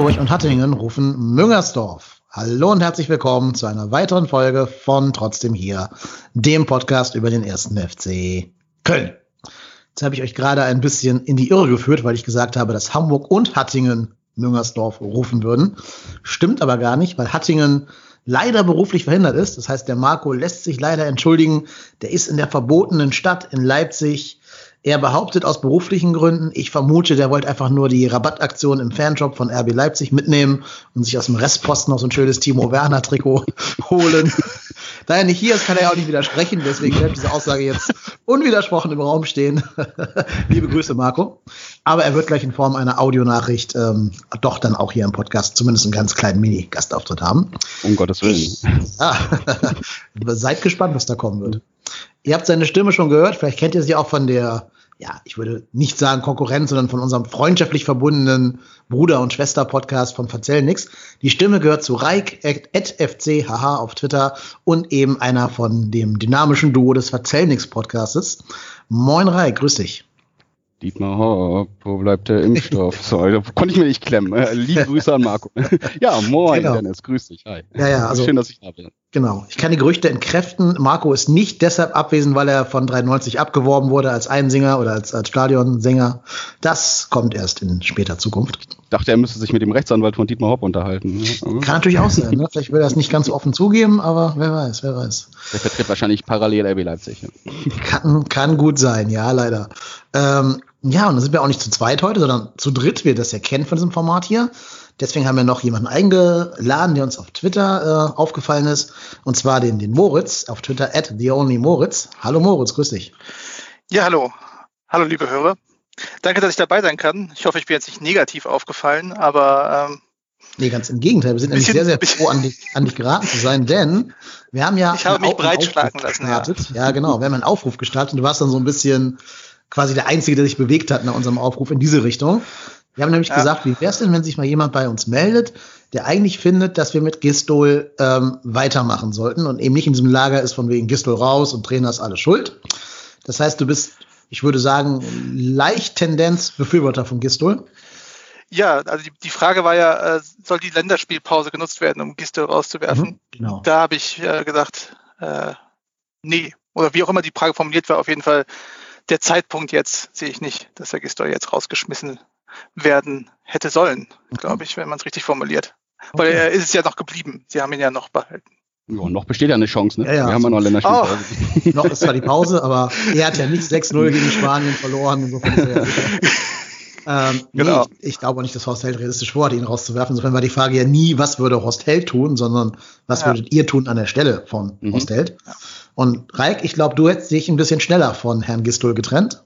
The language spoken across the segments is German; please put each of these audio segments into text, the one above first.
Hamburg und Hattingen rufen Müngersdorf. Hallo und herzlich willkommen zu einer weiteren Folge von Trotzdem hier, dem Podcast über den ersten FC Köln. Jetzt habe ich euch gerade ein bisschen in die Irre geführt, weil ich gesagt habe, dass Hamburg und Hattingen Müngersdorf rufen würden. Stimmt aber gar nicht, weil Hattingen leider beruflich verhindert ist. Das heißt, der Marco lässt sich leider entschuldigen. Der ist in der verbotenen Stadt in Leipzig er behauptet aus beruflichen Gründen, ich vermute, der wollte einfach nur die Rabattaktion im Fanshop von RB Leipzig mitnehmen und sich aus dem Restposten noch so ein schönes Timo Werner Trikot holen. da er nicht hier ist, kann er auch nicht widersprechen. Deswegen bleibt diese Aussage jetzt unwidersprochen im Raum stehen. Liebe Grüße, Marco. Aber er wird gleich in Form einer Audionachricht ähm, doch dann auch hier im Podcast zumindest einen ganz kleinen Mini-Gastauftritt haben. Um Gottes Willen. Seid gespannt, was da kommen wird. Ihr habt seine Stimme schon gehört. Vielleicht kennt ihr sie auch von der, ja, ich würde nicht sagen Konkurrenz, sondern von unserem freundschaftlich verbundenen Bruder- und Schwester-Podcast von Verzell nix. Die Stimme gehört zu Reik, FCHH auf Twitter und eben einer von dem dynamischen Duo des Verzell nix Podcastes. Moin Reik, grüß dich. Dietmar Hopp, wo bleibt der Impfstoff? so, da konnte ich mir nicht klemmen. Äh, liebe Grüße an Marco. ja, moin, genau. Dennis, grüß dich. Hi. Ja, ja, also, Schön, dass ich da bin. Genau. Ich kann die Gerüchte entkräften. Marco ist nicht deshalb abwesend, weil er von 93 abgeworben wurde als Einsinger oder als, als Stadionsänger. Das kommt erst in später Zukunft. Ich dachte, er müsste sich mit dem Rechtsanwalt von Dietmar Hopp unterhalten. Kann natürlich auch sein. Ne? Vielleicht will er das nicht ganz so offen zugeben, aber wer weiß, wer weiß. Der vertritt wahrscheinlich parallel RB Leipzig. Ja. Kann, kann gut sein, ja, leider. Ähm, ja, und da sind wir auch nicht zu zweit heute, sondern zu dritt, wie ihr das ja kennt von diesem Format hier. Deswegen haben wir noch jemanden eingeladen, der uns auf Twitter äh, aufgefallen ist. Und zwar den, den Moritz auf Twitter at TheOnlyMoritz. Hallo Moritz, grüß dich. Ja, hallo. Hallo, liebe Hörer. Danke, dass ich dabei sein kann. Ich hoffe, ich bin jetzt nicht negativ aufgefallen, aber ähm, Nee, ganz im Gegenteil. Wir sind nämlich sehr, sehr froh, an dich, an dich geraten zu sein, denn wir haben ja. Ich habe mich breitschlagen lassen. Gestartet. Ja. ja, genau. Wir haben einen Aufruf gestartet und du warst dann so ein bisschen quasi der Einzige, der sich bewegt hat nach unserem Aufruf in diese Richtung. Wir haben nämlich ja. gesagt, wie wäre es denn, wenn sich mal jemand bei uns meldet, der eigentlich findet, dass wir mit Gistol ähm, weitermachen sollten und eben nicht in diesem Lager ist von wegen Gistol raus und Trainer ist alles schuld. Das heißt, du bist, ich würde sagen, leicht Tendenz Befürworter von Gistol. Ja, also die, die Frage war ja, äh, soll die Länderspielpause genutzt werden, um Gistol rauszuwerfen? Mhm, genau. Da habe ich äh, gesagt, äh, nee. Oder wie auch immer die Frage formuliert war, auf jeden Fall der Zeitpunkt jetzt sehe ich nicht, dass der Gistol jetzt rausgeschmissen werden hätte sollen, glaube ich, wenn man es richtig formuliert. Okay. Weil er ist es ja noch geblieben. Sie haben ihn ja noch behalten. Ja, noch besteht ja eine Chance, ne? Ja, ja. Wir haben ja noch Länderspielpause. Oh. noch ist zwar die Pause, aber er hat ja nicht 6-0 gegen Spanien verloren. Insofern ähm, genau. Nee, ich, ich, glaube auch nicht, dass Horst Held realistisch vorhat, ihn rauszuwerfen. Insofern war die Frage ja nie, was würde Horst Held tun, sondern was ja. würdet ihr tun an der Stelle von mhm. Horst Held? Und Reik, ich glaube, du hättest dich ein bisschen schneller von Herrn Gistol getrennt.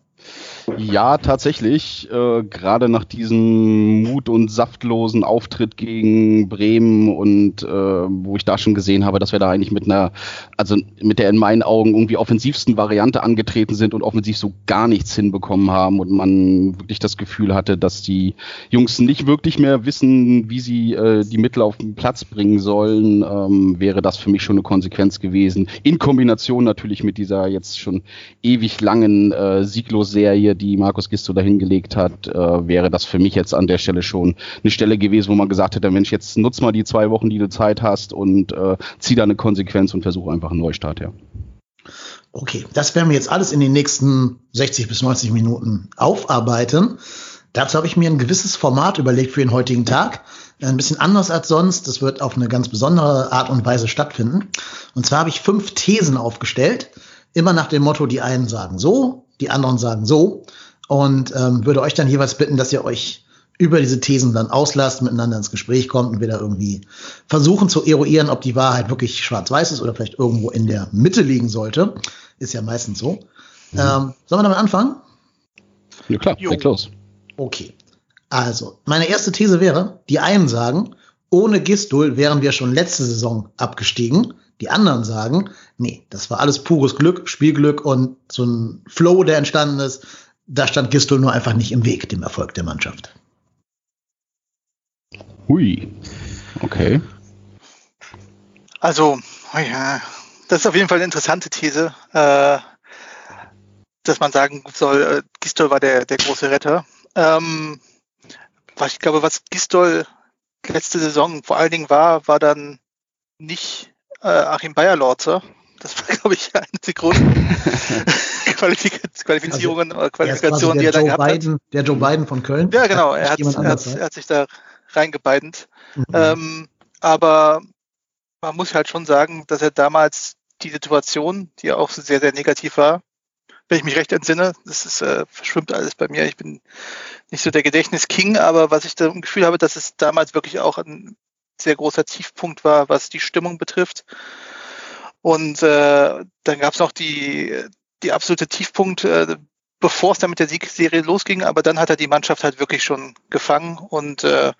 Ja, tatsächlich. Äh, Gerade nach diesem mut- und saftlosen Auftritt gegen Bremen und äh, wo ich da schon gesehen habe, dass wir da eigentlich mit einer, also mit der in meinen Augen irgendwie offensivsten Variante angetreten sind und offensiv so gar nichts hinbekommen haben und man wirklich das Gefühl hatte, dass die Jungs nicht wirklich mehr wissen, wie sie äh, die Mittel auf den Platz bringen sollen, ähm, wäre das für mich schon eine Konsequenz gewesen. In Kombination natürlich mit dieser jetzt schon ewig langen äh, Sieglos-Serie die Markus Gisto dahingelegt hat, äh, wäre das für mich jetzt an der Stelle schon eine Stelle gewesen, wo man gesagt hätte, Mensch, jetzt nutz mal die zwei Wochen, die du Zeit hast und äh, zieh da eine Konsequenz und versuche einfach einen Neustart, ja. Okay, das werden wir jetzt alles in den nächsten 60 bis 90 Minuten aufarbeiten. Dazu habe ich mir ein gewisses Format überlegt für den heutigen Tag. Ein bisschen anders als sonst. Das wird auf eine ganz besondere Art und Weise stattfinden. Und zwar habe ich fünf Thesen aufgestellt. Immer nach dem Motto, die einen sagen so, die anderen sagen so. Und ähm, würde euch dann jeweils bitten, dass ihr euch über diese Thesen dann auslasst, miteinander ins Gespräch kommt und wir da irgendwie versuchen zu eruieren, ob die Wahrheit wirklich schwarz-weiß ist oder vielleicht irgendwo in der Mitte liegen sollte. Ist ja meistens so. Mhm. Ähm, sollen wir damit anfangen? Ja klar, leg los. Okay. Also, meine erste These wäre, die einen sagen, ohne Gistul wären wir schon letzte Saison abgestiegen. Die anderen sagen, nee, das war alles pures Glück, Spielglück und so ein Flow, der entstanden ist. Da stand Gistol nur einfach nicht im Weg, dem Erfolg der Mannschaft. Hui. Okay. Also, oh ja, das ist auf jeden Fall eine interessante These, äh, dass man sagen soll, äh, Gistol war der, der große Retter. Ähm, ich glaube, was Gistol letzte Saison vor allen Dingen war, war dann nicht äh, Achim Bayerlorzer. Das war, glaube ich, eine der großen Qualifizierungen also, oder Qualifikationen, die er dann gehabt Biden, hat. Der Joe Biden von Köln. Ja, genau. Er hat, er hat, er hat sich da reingebeidend. Mhm. Ähm, aber man muss halt schon sagen, dass er damals die Situation, die auch sehr, sehr negativ war, wenn ich mich recht entsinne, das ist, äh, verschwimmt alles bei mir. Ich bin nicht so der Gedächtnis-King, aber was ich da im Gefühl habe, dass es damals wirklich auch ein sehr großer Tiefpunkt war, was die Stimmung betrifft. Und äh, dann gab es noch die, die absolute Tiefpunkt, äh, bevor es dann mit der Siegserie losging, aber dann hat er die Mannschaft halt wirklich schon gefangen und äh,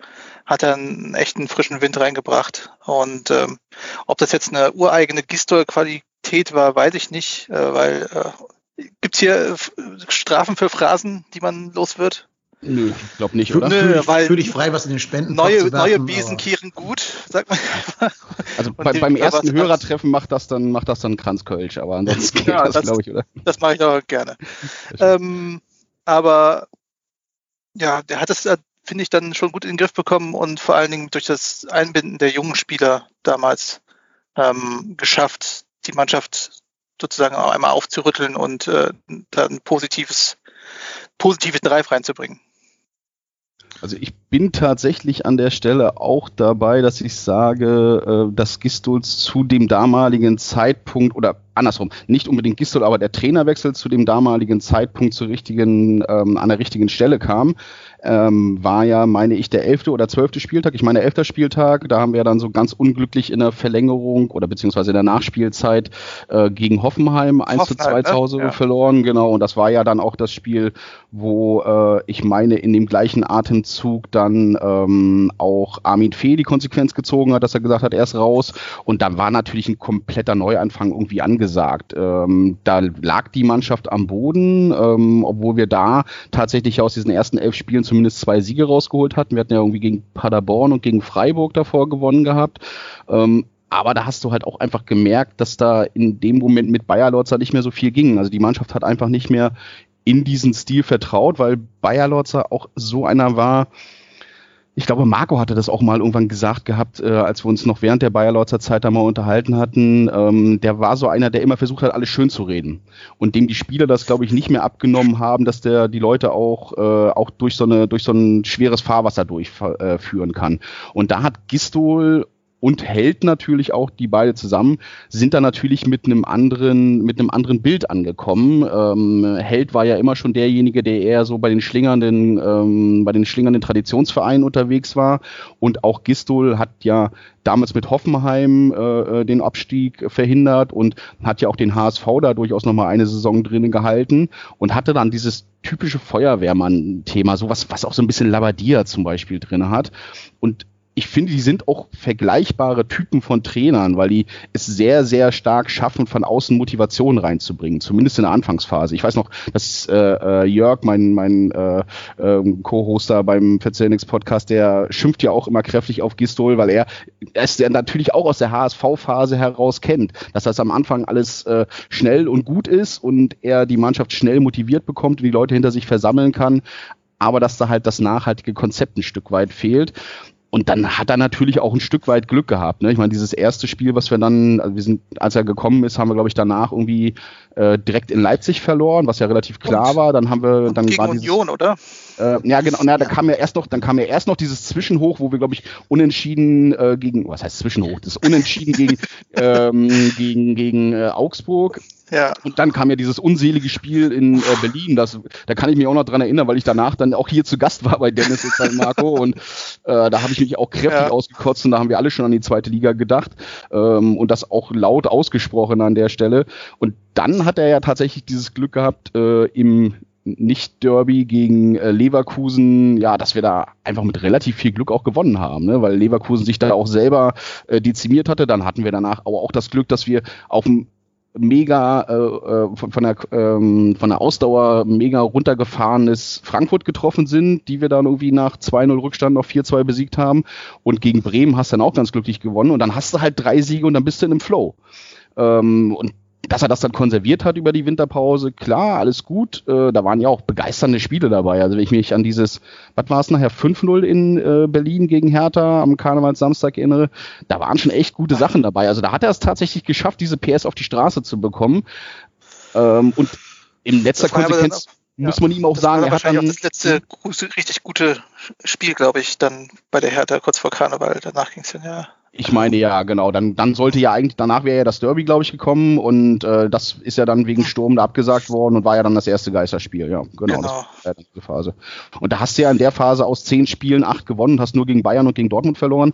hat dann einen echten frischen Wind reingebracht. Und ähm, ob das jetzt eine ureigene Gistol-Qualität war, weiß ich nicht, äh, weil äh, gibt's hier äh, Strafen für Phrasen, die man los wird? Nö, ich glaube nicht, oder? Nö, weil fühl dich frei, was in den Spenden Neue, werfen, neue Besen kehren gut, sagt man. Also bei, beim ersten Hörertreffen macht das dann, macht das dann Kranzkölsch, aber ansonsten geht ja, das, das glaube ich, oder? Das mache ich doch gerne. Ähm, aber ja, der hat es, äh, finde ich, dann schon gut in den Griff bekommen und vor allen Dingen durch das Einbinden der jungen Spieler damals ähm, geschafft, die Mannschaft sozusagen auch einmal aufzurütteln und äh, dann positives, positives Drive reinzubringen. Also ich bin tatsächlich an der Stelle auch dabei, dass ich sage, äh, dass Gistols zu dem damaligen Zeitpunkt oder andersrum, nicht unbedingt Gistol, aber der Trainerwechsel zu dem damaligen Zeitpunkt zur richtigen, ähm, an der richtigen Stelle kam ähm, war ja, meine ich, der elfte oder zwölfte Spieltag. Ich meine, elfter Spieltag, da haben wir dann so ganz unglücklich in der Verlängerung oder beziehungsweise in der Nachspielzeit äh, gegen Hoffenheim 1 zu 2 zu Hause ja. verloren, genau. Und das war ja dann auch das Spiel, wo äh, ich meine, in dem gleichen Atemzug dann ähm, auch Armin Fee die Konsequenz gezogen hat, dass er gesagt hat, er ist raus. Und dann war natürlich ein kompletter Neuanfang irgendwie angesagt. Ähm, da lag die Mannschaft am Boden, ähm, obwohl wir da tatsächlich aus diesen ersten elf Spielen zum zumindest zwei Siege rausgeholt hatten. Wir hatten ja irgendwie gegen Paderborn und gegen Freiburg davor gewonnen gehabt. Ähm, aber da hast du halt auch einfach gemerkt, dass da in dem Moment mit Bayer Lorzer nicht mehr so viel ging. Also die Mannschaft hat einfach nicht mehr in diesen Stil vertraut, weil Bayer Lorzer auch so einer war, ich glaube, Marco hatte das auch mal irgendwann gesagt gehabt, äh, als wir uns noch während der Bayerlautzer Zeit da mal unterhalten hatten. Ähm, der war so einer, der immer versucht hat, alles schön zu reden. Und dem die Spieler das, glaube ich, nicht mehr abgenommen haben, dass der die Leute auch, äh, auch durch so eine, durch so ein schweres Fahrwasser durchführen äh, kann. Und da hat Gistol und Held natürlich auch, die beide zusammen, sind da natürlich mit einem anderen, mit einem anderen Bild angekommen. Ähm, Held war ja immer schon derjenige, der eher so bei den schlingernden, ähm, bei den schlingernden Traditionsvereinen unterwegs war. Und auch Gistol hat ja damals mit Hoffenheim äh, äh den Abstieg verhindert und hat ja auch den HSV da durchaus nochmal eine Saison drinnen gehalten und hatte dann dieses typische Feuerwehrmann-Thema, sowas, was auch so ein bisschen Labadia zum Beispiel drin hat. Und ich finde, die sind auch vergleichbare Typen von Trainern, weil die es sehr, sehr stark schaffen, von außen Motivation reinzubringen, zumindest in der Anfangsphase. Ich weiß noch, dass äh, äh, Jörg, mein, mein äh, äh, Co-Hoster beim Verzelnix Podcast, der schimpft ja auch immer kräftig auf Gistol, weil er es ja natürlich auch aus der HSV-Phase heraus kennt, dass das am Anfang alles äh, schnell und gut ist und er die Mannschaft schnell motiviert bekommt und die Leute hinter sich versammeln kann aber dass da halt das nachhaltige Konzept ein Stück weit fehlt. Und dann hat er natürlich auch ein Stück weit Glück gehabt. Ne? Ich meine, dieses erste Spiel, was wir dann, also wir sind, als er gekommen ist, haben wir, glaube ich, danach irgendwie äh, direkt in Leipzig verloren, was ja relativ klar und, war. Dann haben wir, dann gegen war dieses, Union, oder? Äh, ja, genau. Na, da kam ja erst noch, dann kam ja erst noch dieses Zwischenhoch, wo wir, glaube ich, unentschieden äh, gegen, was heißt Zwischenhoch? Das Unentschieden gegen ähm, gegen gegen äh, Augsburg. Ja. Und dann kam ja dieses unselige Spiel in äh, Berlin. Das, da kann ich mich auch noch dran erinnern, weil ich danach dann auch hier zu Gast war bei Dennis und bei Marco. Und äh, da habe ich mich auch kräftig ja. ausgekotzt und da haben wir alle schon an die zweite Liga gedacht. Ähm, und das auch laut ausgesprochen an der Stelle. Und dann hat er ja tatsächlich dieses Glück gehabt, äh, im nicht-Derby gegen äh, Leverkusen, ja, dass wir da einfach mit relativ viel Glück auch gewonnen haben, ne? weil Leverkusen sich da auch selber äh, dezimiert hatte. Dann hatten wir danach aber auch das Glück, dass wir auf dem mega äh, äh, von, von, der ähm, von der Ausdauer mega runtergefahrenes Frankfurt getroffen sind, die wir dann irgendwie nach 2-0 Rückstand noch 4-2 besiegt haben und gegen Bremen hast du dann auch ganz glücklich gewonnen und dann hast du halt drei Siege und dann bist du in einem Flow. Ähm, und dass er das dann konserviert hat über die Winterpause, klar, alles gut. Äh, da waren ja auch begeisternde Spiele dabei. Also wenn ich mich an dieses, was war es nachher, 5-0 in äh, Berlin gegen Hertha am Karnevalssamstag erinnere, da waren schon echt gute Sachen dabei. Also da hat er es tatsächlich geschafft, diese PS auf die Straße zu bekommen. Ähm, und in letzter Konsequenz muss man ihm auch sagen, er hat dann das letzte richtig gute Spiel, glaube ich, dann bei der Hertha kurz vor Karneval. Danach ging es dann ja ich meine ja, genau. Dann, dann sollte ja eigentlich, danach wäre ja das Derby, glaube ich, gekommen und äh, das ist ja dann wegen Sturm da abgesagt worden und war ja dann das erste Geisterspiel, ja, genau. genau. Das war diese Phase. Und da hast du ja in der Phase aus zehn Spielen acht gewonnen, hast nur gegen Bayern und gegen Dortmund verloren.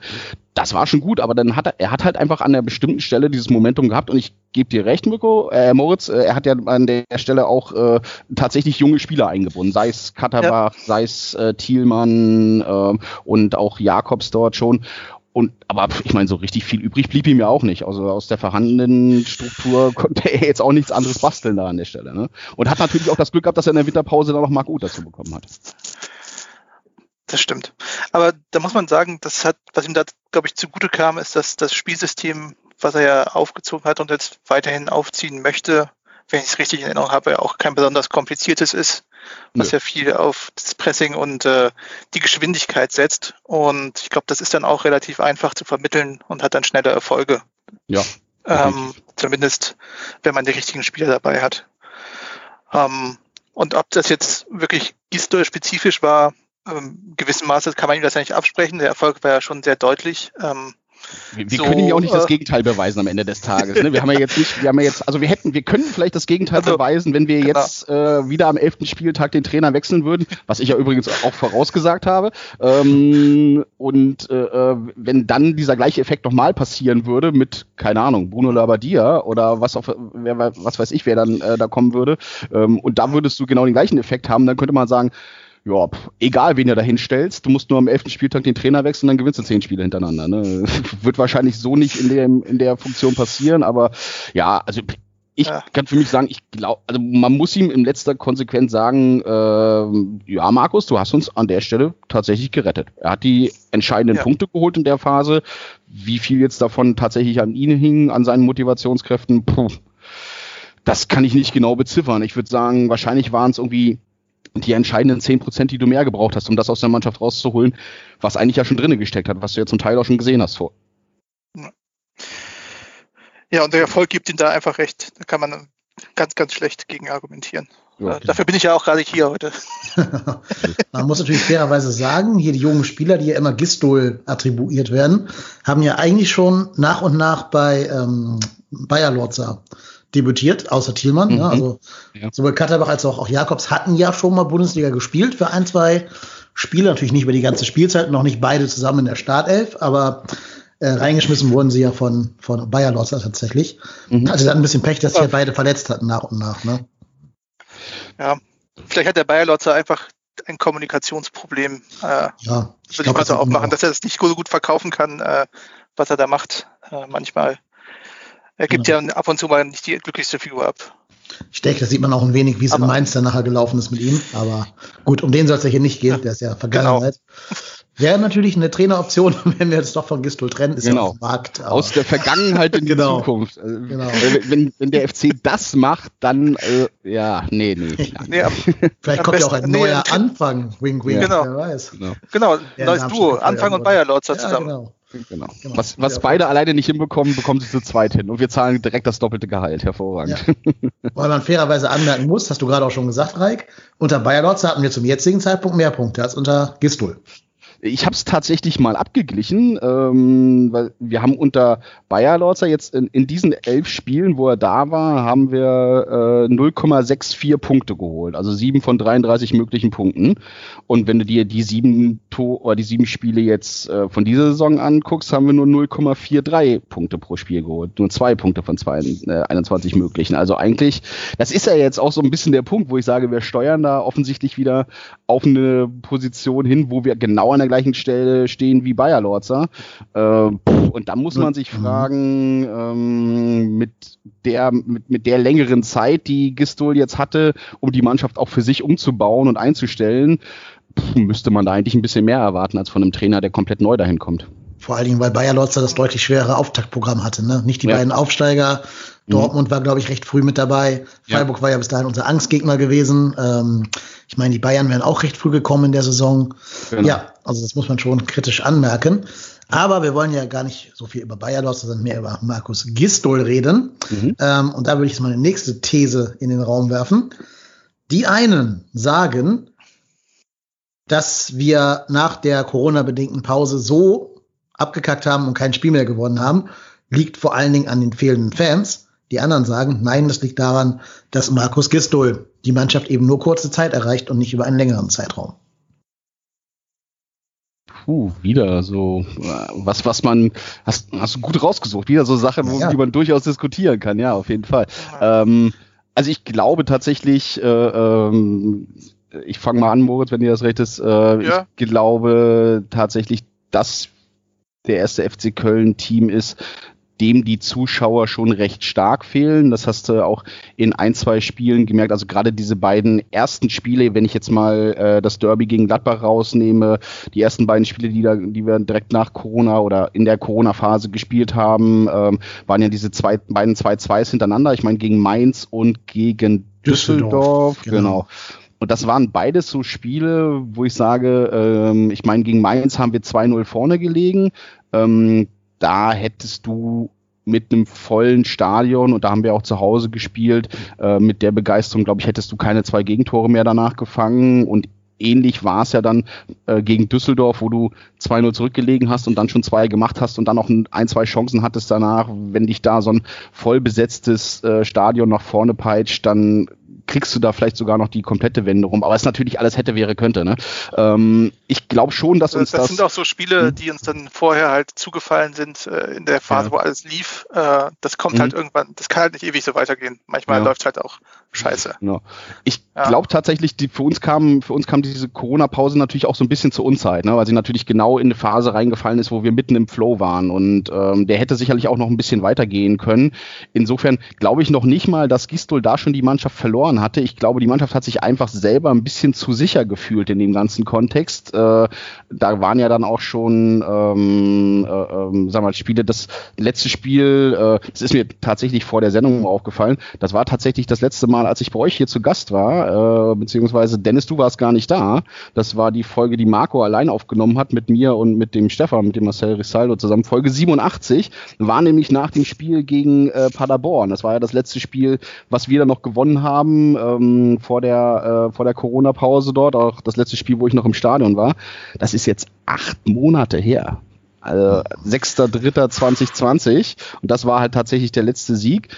Das war schon gut, aber dann hat er, er hat halt einfach an der bestimmten Stelle dieses Momentum gehabt und ich gebe dir recht, Mirko, äh, Moritz, äh, er hat ja an der Stelle auch äh, tatsächlich junge Spieler eingebunden, sei es Katterbach, ja. sei es äh, Thielmann äh, und auch Jakobs dort schon. Und aber ich meine, so richtig viel übrig blieb ihm ja auch nicht. Also aus der vorhandenen Struktur konnte er jetzt auch nichts anderes basteln da an der Stelle. Ne? Und hat natürlich auch das Glück gehabt, dass er in der Winterpause dann noch Marc Uth dazu bekommen hat. Das stimmt. Aber da muss man sagen, das hat, was ihm da, glaube ich, zugute kam, ist, dass das Spielsystem, was er ja aufgezogen hat und jetzt weiterhin aufziehen möchte, wenn ich es richtig in Erinnerung habe, auch kein besonders kompliziertes ist was ja, ja viel auf das Pressing und äh, die Geschwindigkeit setzt. Und ich glaube, das ist dann auch relativ einfach zu vermitteln und hat dann schnelle Erfolge. Ja. Ähm, zumindest, wenn man die richtigen Spieler dabei hat. Ähm, und ob das jetzt wirklich Gistol-spezifisch war, ähm, gewissem Maße kann man ihm das ja nicht absprechen. Der Erfolg war ja schon sehr deutlich. Ähm, wir, wir so, können ja auch nicht das äh, Gegenteil beweisen am Ende des Tages. Ne? Wir haben ja jetzt nicht, wir haben ja jetzt, also wir hätten, wir können vielleicht das Gegenteil also, beweisen, wenn wir genau. jetzt äh, wieder am elften Spieltag den Trainer wechseln würden, was ich ja übrigens auch vorausgesagt habe. Ähm, und äh, äh wenn dann dieser gleiche Effekt nochmal passieren würde mit, keine Ahnung, Bruno Labbadia oder was auf, wer, was weiß ich, wer dann äh, da kommen würde, ähm, und da würdest du genau den gleichen Effekt haben, dann könnte man sagen, ja, egal wen du da hinstellst, du musst nur am elften Spieltag den Trainer wechseln, dann gewinnst du zehn Spiele hintereinander. Ne? Wird wahrscheinlich so nicht in, dem, in der Funktion passieren, aber ja, also ich ja. kann für mich sagen, ich glaube, also man muss ihm in letzter Konsequenz sagen, äh, ja, Markus, du hast uns an der Stelle tatsächlich gerettet. Er hat die entscheidenden ja. Punkte geholt in der Phase. Wie viel jetzt davon tatsächlich an ihn hing, an seinen Motivationskräften, puh, das kann ich nicht genau beziffern. Ich würde sagen, wahrscheinlich waren es irgendwie die entscheidenden zehn Prozent, die du mehr gebraucht hast, um das aus der Mannschaft rauszuholen, was eigentlich ja schon drinnen gesteckt hat, was du ja zum Teil auch schon gesehen hast vor. Ja, und der Erfolg gibt ihm da einfach recht. Da kann man ganz, ganz schlecht gegen argumentieren. Ja, okay. Dafür bin ich ja auch gerade hier heute. man muss natürlich fairerweise sagen, hier die jungen Spieler, die ja immer Gistol attribuiert werden, haben ja eigentlich schon nach und nach bei ähm, Bayer Lorza debütiert, außer Thielmann. Mhm. Ne? Also ja. sowohl Katterbach als auch, auch Jakobs hatten ja schon mal Bundesliga gespielt für ein, zwei Spiele. Natürlich nicht über die ganze Spielzeit, noch nicht beide zusammen in der Startelf, aber äh, reingeschmissen wurden sie ja von, von Bayer Losser tatsächlich. Mhm. Hatte dann ein bisschen Pech, dass sie ja beide verletzt hatten nach und nach. Ne? Ja, vielleicht hat der Bayer Lotzer einfach ein Kommunikationsproblem. Äh, ja, ich würde ich mal so aufmachen, auch. dass er das nicht so gut verkaufen kann, äh, was er da macht. Äh, manchmal er gibt genau. ja ab und zu mal nicht die glücklichste Figur ab. Ich denke, da sieht man auch ein wenig, wie es in Mainz dann nachher gelaufen ist mit ihm. Aber gut, um den soll es ja hier nicht gehen, ja. der ist ja Vergangenheit. Genau. Wäre natürlich eine Traineroption, wenn wir jetzt doch von Gistol trennen, ist genau. ja auf dem Markt. Aus der Vergangenheit in die genau. Zukunft. Also, genau. Wenn, wenn der FC das macht, dann äh, ja, nee, nee. nee Vielleicht kommt ja auch ein neuer nee, Anfang. Wing, wing, genau. wer weiß. Genau, genau neues Duo. Anfang und Bayer Lorzer ja, zusammen. Genau. Genau. genau. Was, was beide alleine nicht hinbekommen, bekommen sie zu zweit hin. Und wir zahlen direkt das doppelte Gehalt. Hervorragend. Ja. Weil man fairerweise anmerken muss, hast du gerade auch schon gesagt, Reik, unter Bayer Lorzer hatten wir zum jetzigen Zeitpunkt mehr Punkte als unter Gistol. Ich habe es tatsächlich mal abgeglichen, ähm, weil wir haben unter Bayer Lorzer jetzt in, in, diesen elf Spielen, wo er da war, haben wir äh, 0,64 Punkte geholt, also sieben von 33 möglichen Punkten. Und wenn du dir die sieben to oder die sieben Spiele jetzt äh, von dieser Saison anguckst, haben wir nur 0,43 Punkte pro Spiel geholt, nur zwei Punkte von zwei, äh, 21 möglichen. Also eigentlich, das ist ja jetzt auch so ein bisschen der Punkt, wo ich sage, wir steuern da offensichtlich wieder auf eine Position hin, wo wir genau an der gleichen Stelle stehen wie Bayer Lorzer. Äh, und da muss man sich mhm. fragen, ähm, mit der, mit, mit der längeren Zeit, die Gistol jetzt hatte, um die Mannschaft auch für sich umzubauen und einzustellen, müsste man da eigentlich ein bisschen mehr erwarten als von einem Trainer, der komplett neu dahin kommt. Vor allen Dingen, weil Bayer Lorzer das deutlich schwere Auftaktprogramm hatte. Ne? Nicht die ja. beiden Aufsteiger, Mhm. Dortmund war, glaube ich, recht früh mit dabei. Freiburg ja. war ja bis dahin unser Angstgegner gewesen. Ähm, ich meine, die Bayern wären auch recht früh gekommen in der Saison. Genau. Ja, also das muss man schon kritisch anmerken. Aber wir wollen ja gar nicht so viel über Bayerlos, sondern mehr über Markus Gistol reden. Mhm. Ähm, und da würde ich jetzt mal eine nächste These in den Raum werfen. Die einen sagen, dass wir nach der Corona-bedingten Pause so abgekackt haben und kein Spiel mehr gewonnen haben, liegt vor allen Dingen an den fehlenden Fans. Die anderen sagen, nein, das liegt daran, dass Markus Gistol die Mannschaft eben nur kurze Zeit erreicht und nicht über einen längeren Zeitraum. Puh, wieder so was, was man hast, hast du gut rausgesucht. Wieder so Sachen, ja. die man durchaus diskutieren kann. Ja, auf jeden Fall. Ähm, also ich glaube tatsächlich, äh, ähm, ich fange mal an, Moritz, wenn dir das recht ist. Äh, ja. Ich glaube tatsächlich, dass der erste FC Köln Team ist, dem die Zuschauer schon recht stark fehlen. Das hast du auch in ein, zwei Spielen gemerkt. Also gerade diese beiden ersten Spiele, wenn ich jetzt mal äh, das Derby gegen Gladbach rausnehme, die ersten beiden Spiele, die, da, die wir direkt nach Corona oder in der Corona-Phase gespielt haben, ähm, waren ja diese zwei, beiden 2-2s hintereinander. Ich meine gegen Mainz und gegen Düsseldorf. Düsseldorf genau. genau. Und das waren beides so Spiele, wo ich sage, ähm, ich meine, gegen Mainz haben wir 2-0 vorne gelegen. Ähm, da hättest du mit einem vollen Stadion und da haben wir auch zu Hause gespielt. Äh, mit der Begeisterung, glaube ich, hättest du keine zwei Gegentore mehr danach gefangen und ähnlich war es ja dann äh, gegen Düsseldorf, wo du 2-0 zurückgelegen hast und dann schon zwei gemacht hast und dann noch ein, zwei Chancen hattest danach. Wenn dich da so ein voll besetztes äh, Stadion nach vorne peitscht, dann kriegst du da vielleicht sogar noch die komplette Wende rum. Aber es ist natürlich alles hätte, wäre, könnte. Ne? Ähm, ich glaube schon, dass uns das... Das sind auch so Spiele, hm? die uns dann vorher halt zugefallen sind äh, in der Phase, ja. wo alles lief. Äh, das kommt mhm. halt irgendwann, das kann halt nicht ewig so weitergehen. Manchmal ja. läuft halt auch scheiße. Genau. Ich ja. glaube tatsächlich, die, für uns kam, für uns kam diese Corona-Pause natürlich auch so ein bisschen zur Unzeit, ne? weil sie natürlich genau in eine Phase reingefallen ist, wo wir mitten im Flow waren. Und ähm, der hätte sicherlich auch noch ein bisschen weitergehen können. Insofern glaube ich noch nicht mal, dass Gistol da schon die Mannschaft verloren hatte. Ich glaube, die Mannschaft hat sich einfach selber ein bisschen zu sicher gefühlt in dem ganzen Kontext. Äh, da waren ja dann auch schon, ähm, äh, äh, sag mal, Spiele, das letzte Spiel, äh, das ist mir tatsächlich vor der Sendung aufgefallen, das war tatsächlich das letzte Mal, als ich bei euch hier zu Gast war, äh, beziehungsweise Dennis, du warst gar nicht da. Das war die Folge, die Marco allein aufgenommen hat mit mir und mit dem Stefan, mit dem Marcel Risaldo zusammen. Folge 87 war nämlich nach dem Spiel gegen äh, Paderborn. Das war ja das letzte Spiel, was wir dann noch gewonnen haben ähm, vor der, äh, vor der Corona-Pause dort. Auch das letzte Spiel, wo ich noch im Stadion war. Das ist jetzt acht Monate her. Also 6.3.2020 und das war halt tatsächlich der letzte Sieg.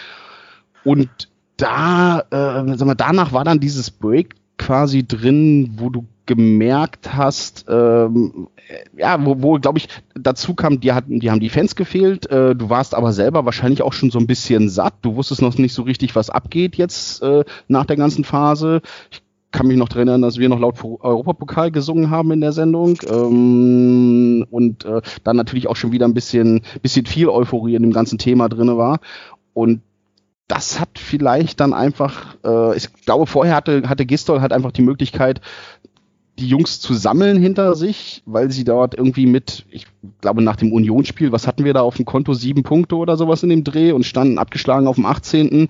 Und da, äh, sag mal, danach war dann dieses Break quasi drin, wo du gemerkt hast, ähm, ja, wo, wo glaube ich, dazu kam, die, hatten, die haben die Fans gefehlt, äh, du warst aber selber wahrscheinlich auch schon so ein bisschen satt, du wusstest noch nicht so richtig, was abgeht jetzt äh, nach der ganzen Phase. Ich kann mich noch daran erinnern, dass wir noch laut Europapokal gesungen haben in der Sendung ähm, und äh, dann natürlich auch schon wieder ein bisschen, bisschen viel Euphorie in dem ganzen Thema drinne war und das hat vielleicht dann einfach, äh, ich glaube, vorher hatte, hatte Gistol halt einfach die Möglichkeit, die Jungs zu sammeln hinter sich, weil sie dort irgendwie mit, ich glaube, nach dem Unionsspiel, was hatten wir da auf dem Konto? Sieben Punkte oder sowas in dem Dreh und standen abgeschlagen auf dem 18.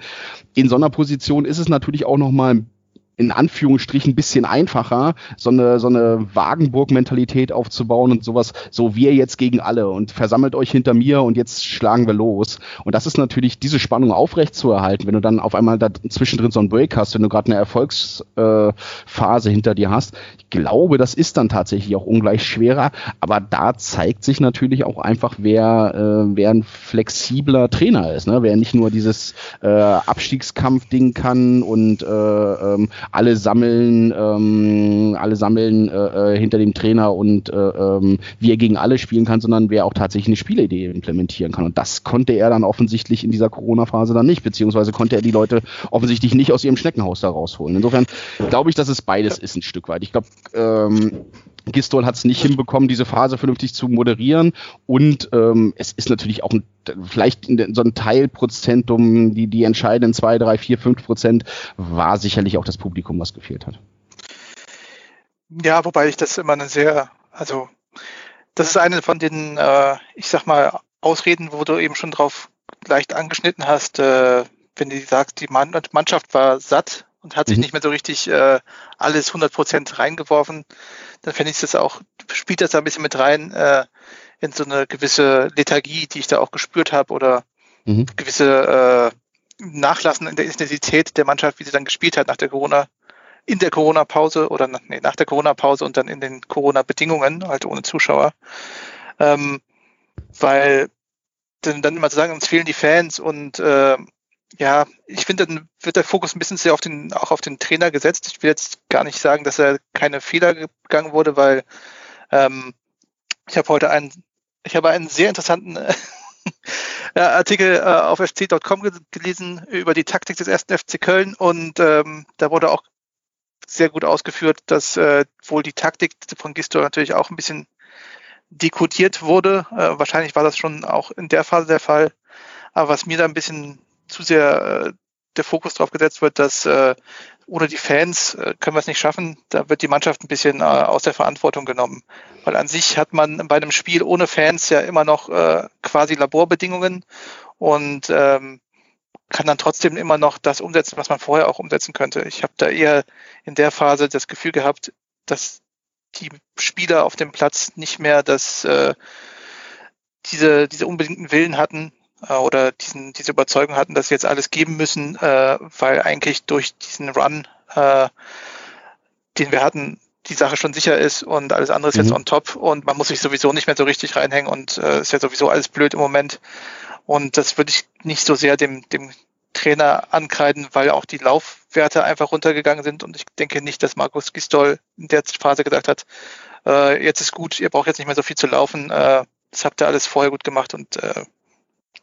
In so einer Position ist es natürlich auch nochmal ein in Anführungsstrichen ein bisschen einfacher, so eine, so eine Wagenburg-Mentalität aufzubauen und sowas, so wir jetzt gegen alle und versammelt euch hinter mir und jetzt schlagen wir los. Und das ist natürlich, diese Spannung aufrecht zu erhalten, wenn du dann auf einmal da zwischendrin so einen Break hast, wenn du gerade eine Erfolgsphase äh, hinter dir hast. Ich glaube, das ist dann tatsächlich auch ungleich schwerer, aber da zeigt sich natürlich auch einfach, wer, äh, wer ein flexibler Trainer ist, ne? wer nicht nur dieses äh, Abstiegskampf-Ding kann und äh, ähm, alle sammeln, ähm, alle sammeln äh, äh, hinter dem Trainer und äh, ähm, wie er gegen alle spielen kann, sondern wer auch tatsächlich eine Spielidee implementieren kann. Und das konnte er dann offensichtlich in dieser Corona-Phase dann nicht, beziehungsweise konnte er die Leute offensichtlich nicht aus ihrem Schneckenhaus da rausholen. Insofern glaube ich, dass es beides ist ein Stück weit. Ich glaube, ähm, Gistol hat es nicht hinbekommen, diese Phase vernünftig zu moderieren. Und ähm, es ist natürlich auch ein, vielleicht so ein Teilprozentum, die, die entscheidenden zwei, drei, vier, fünf Prozent, war sicherlich auch das Publikum, was gefehlt hat. Ja, wobei ich das immer eine sehr, also das ist eine von den, äh, ich sag mal, Ausreden, wo du eben schon drauf leicht angeschnitten hast, äh, wenn du sagst, die Mannschaft war satt und hat sich mhm. nicht mehr so richtig äh, alles 100% reingeworfen, dann finde ich das auch, spielt das da ein bisschen mit rein äh, in so eine gewisse Lethargie, die ich da auch gespürt habe oder mhm. gewisse äh, Nachlassen in der Intensität der Mannschaft, wie sie dann gespielt hat nach der Corona, in der Corona-Pause oder nach, nee, nach der Corona-Pause und dann in den Corona-Bedingungen, halt ohne Zuschauer. Ähm, weil dann, dann immer zu sagen, uns fehlen die Fans und äh, ja, ich finde, dann wird der Fokus ein bisschen sehr auf den, auch auf den Trainer gesetzt. Ich will jetzt gar nicht sagen, dass er keine Fehler gegangen wurde, weil ähm, ich habe heute einen, ich habe einen sehr interessanten äh, Artikel äh, auf fc.com gelesen über die Taktik des ersten FC Köln und ähm, da wurde auch sehr gut ausgeführt, dass äh, wohl die Taktik von Gisto natürlich auch ein bisschen dekodiert wurde. Äh, wahrscheinlich war das schon auch in der Phase der Fall. Aber was mir da ein bisschen zu sehr äh, der Fokus drauf gesetzt wird, dass äh, ohne die Fans äh, können wir es nicht schaffen. Da wird die Mannschaft ein bisschen aus der Verantwortung genommen. Weil an sich hat man bei einem Spiel ohne Fans ja immer noch quasi Laborbedingungen und ähm, kann dann trotzdem immer noch das umsetzen, was man vorher auch umsetzen könnte. Ich habe da eher in der Phase das Gefühl gehabt, dass die Spieler auf dem Platz nicht mehr das, äh, diese, diese unbedingten Willen hatten, äh, oder diesen, diese Überzeugung hatten, dass sie jetzt alles geben müssen, äh, weil eigentlich durch diesen Run, äh, den wir hatten, die Sache schon sicher ist und alles andere ist mhm. jetzt on top und man muss sich sowieso nicht mehr so richtig reinhängen und äh, ist ja sowieso alles blöd im Moment. Und das würde ich nicht so sehr dem, dem Trainer ankreiden, weil auch die Laufwerte einfach runtergegangen sind und ich denke nicht, dass Markus Gistol in der Phase gesagt hat, äh, jetzt ist gut, ihr braucht jetzt nicht mehr so viel zu laufen, äh, das habt ihr alles vorher gut gemacht und äh,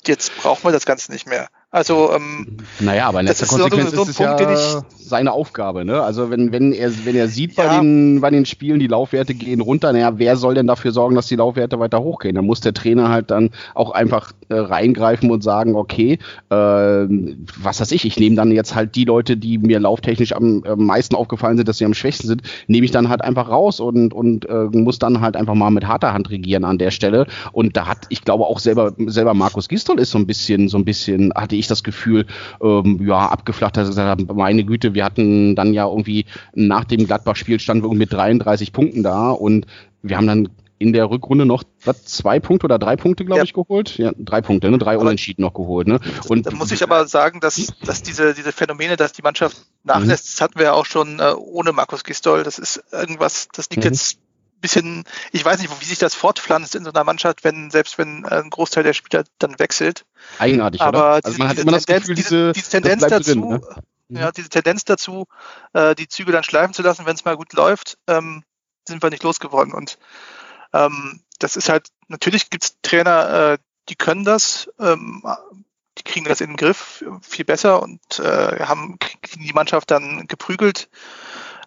jetzt brauchen wir das Ganze nicht mehr. Also ähm, naja, aber in letzter Konsequenz so, so ist es Punkt, ja seine Aufgabe. Ne? Also wenn wenn er wenn er sieht ja. bei den bei den Spielen die Laufwerte gehen runter, naja, wer soll denn dafür sorgen, dass die Laufwerte weiter hochgehen? Dann muss der Trainer halt dann auch einfach äh, reingreifen und sagen, okay, äh, was weiß ich, ich nehme dann jetzt halt die Leute, die mir lauftechnisch am äh, meisten aufgefallen sind, dass sie am schwächsten sind, nehme ich dann halt einfach raus und und äh, muss dann halt einfach mal mit harter Hand regieren an der Stelle. Und da hat, ich glaube auch selber selber Markus Gistol ist so ein bisschen so ein bisschen hatte ich das Gefühl, ähm, ja, abgeflacht, er gesagt hat, meine Güte, wir hatten dann ja irgendwie nach dem Gladbach-Spiel standen wir mit 33 Punkten da und wir haben dann in der Rückrunde noch was, zwei Punkte oder drei Punkte, glaube ja. ich, geholt. Ja, drei Punkte, ne? drei aber Unentschieden noch geholt. Ne? Und da muss ich aber sagen, dass, dass diese, diese Phänomene, dass die Mannschaft nachlässt, mhm. das hatten wir ja auch schon äh, ohne Markus Gistol. Das ist irgendwas, das liegt mhm. jetzt bisschen, ich weiß nicht, wie sich das fortpflanzt in so einer Mannschaft, wenn, selbst wenn äh, ein Großteil der Spieler dann wechselt. Eigenartig, Aber oder? Also man hat immer das Tendenz, Gefühl, diese, diese Tendenz dazu, drin, ne? ja, mhm. diese Tendenz dazu, äh, die Züge dann schleifen zu lassen, wenn es mal gut läuft, ähm, sind wir nicht losgeworden. Und ähm, das ist halt, natürlich gibt es Trainer, äh, die können das, ähm, die kriegen das in den Griff viel besser und äh, haben die Mannschaft dann geprügelt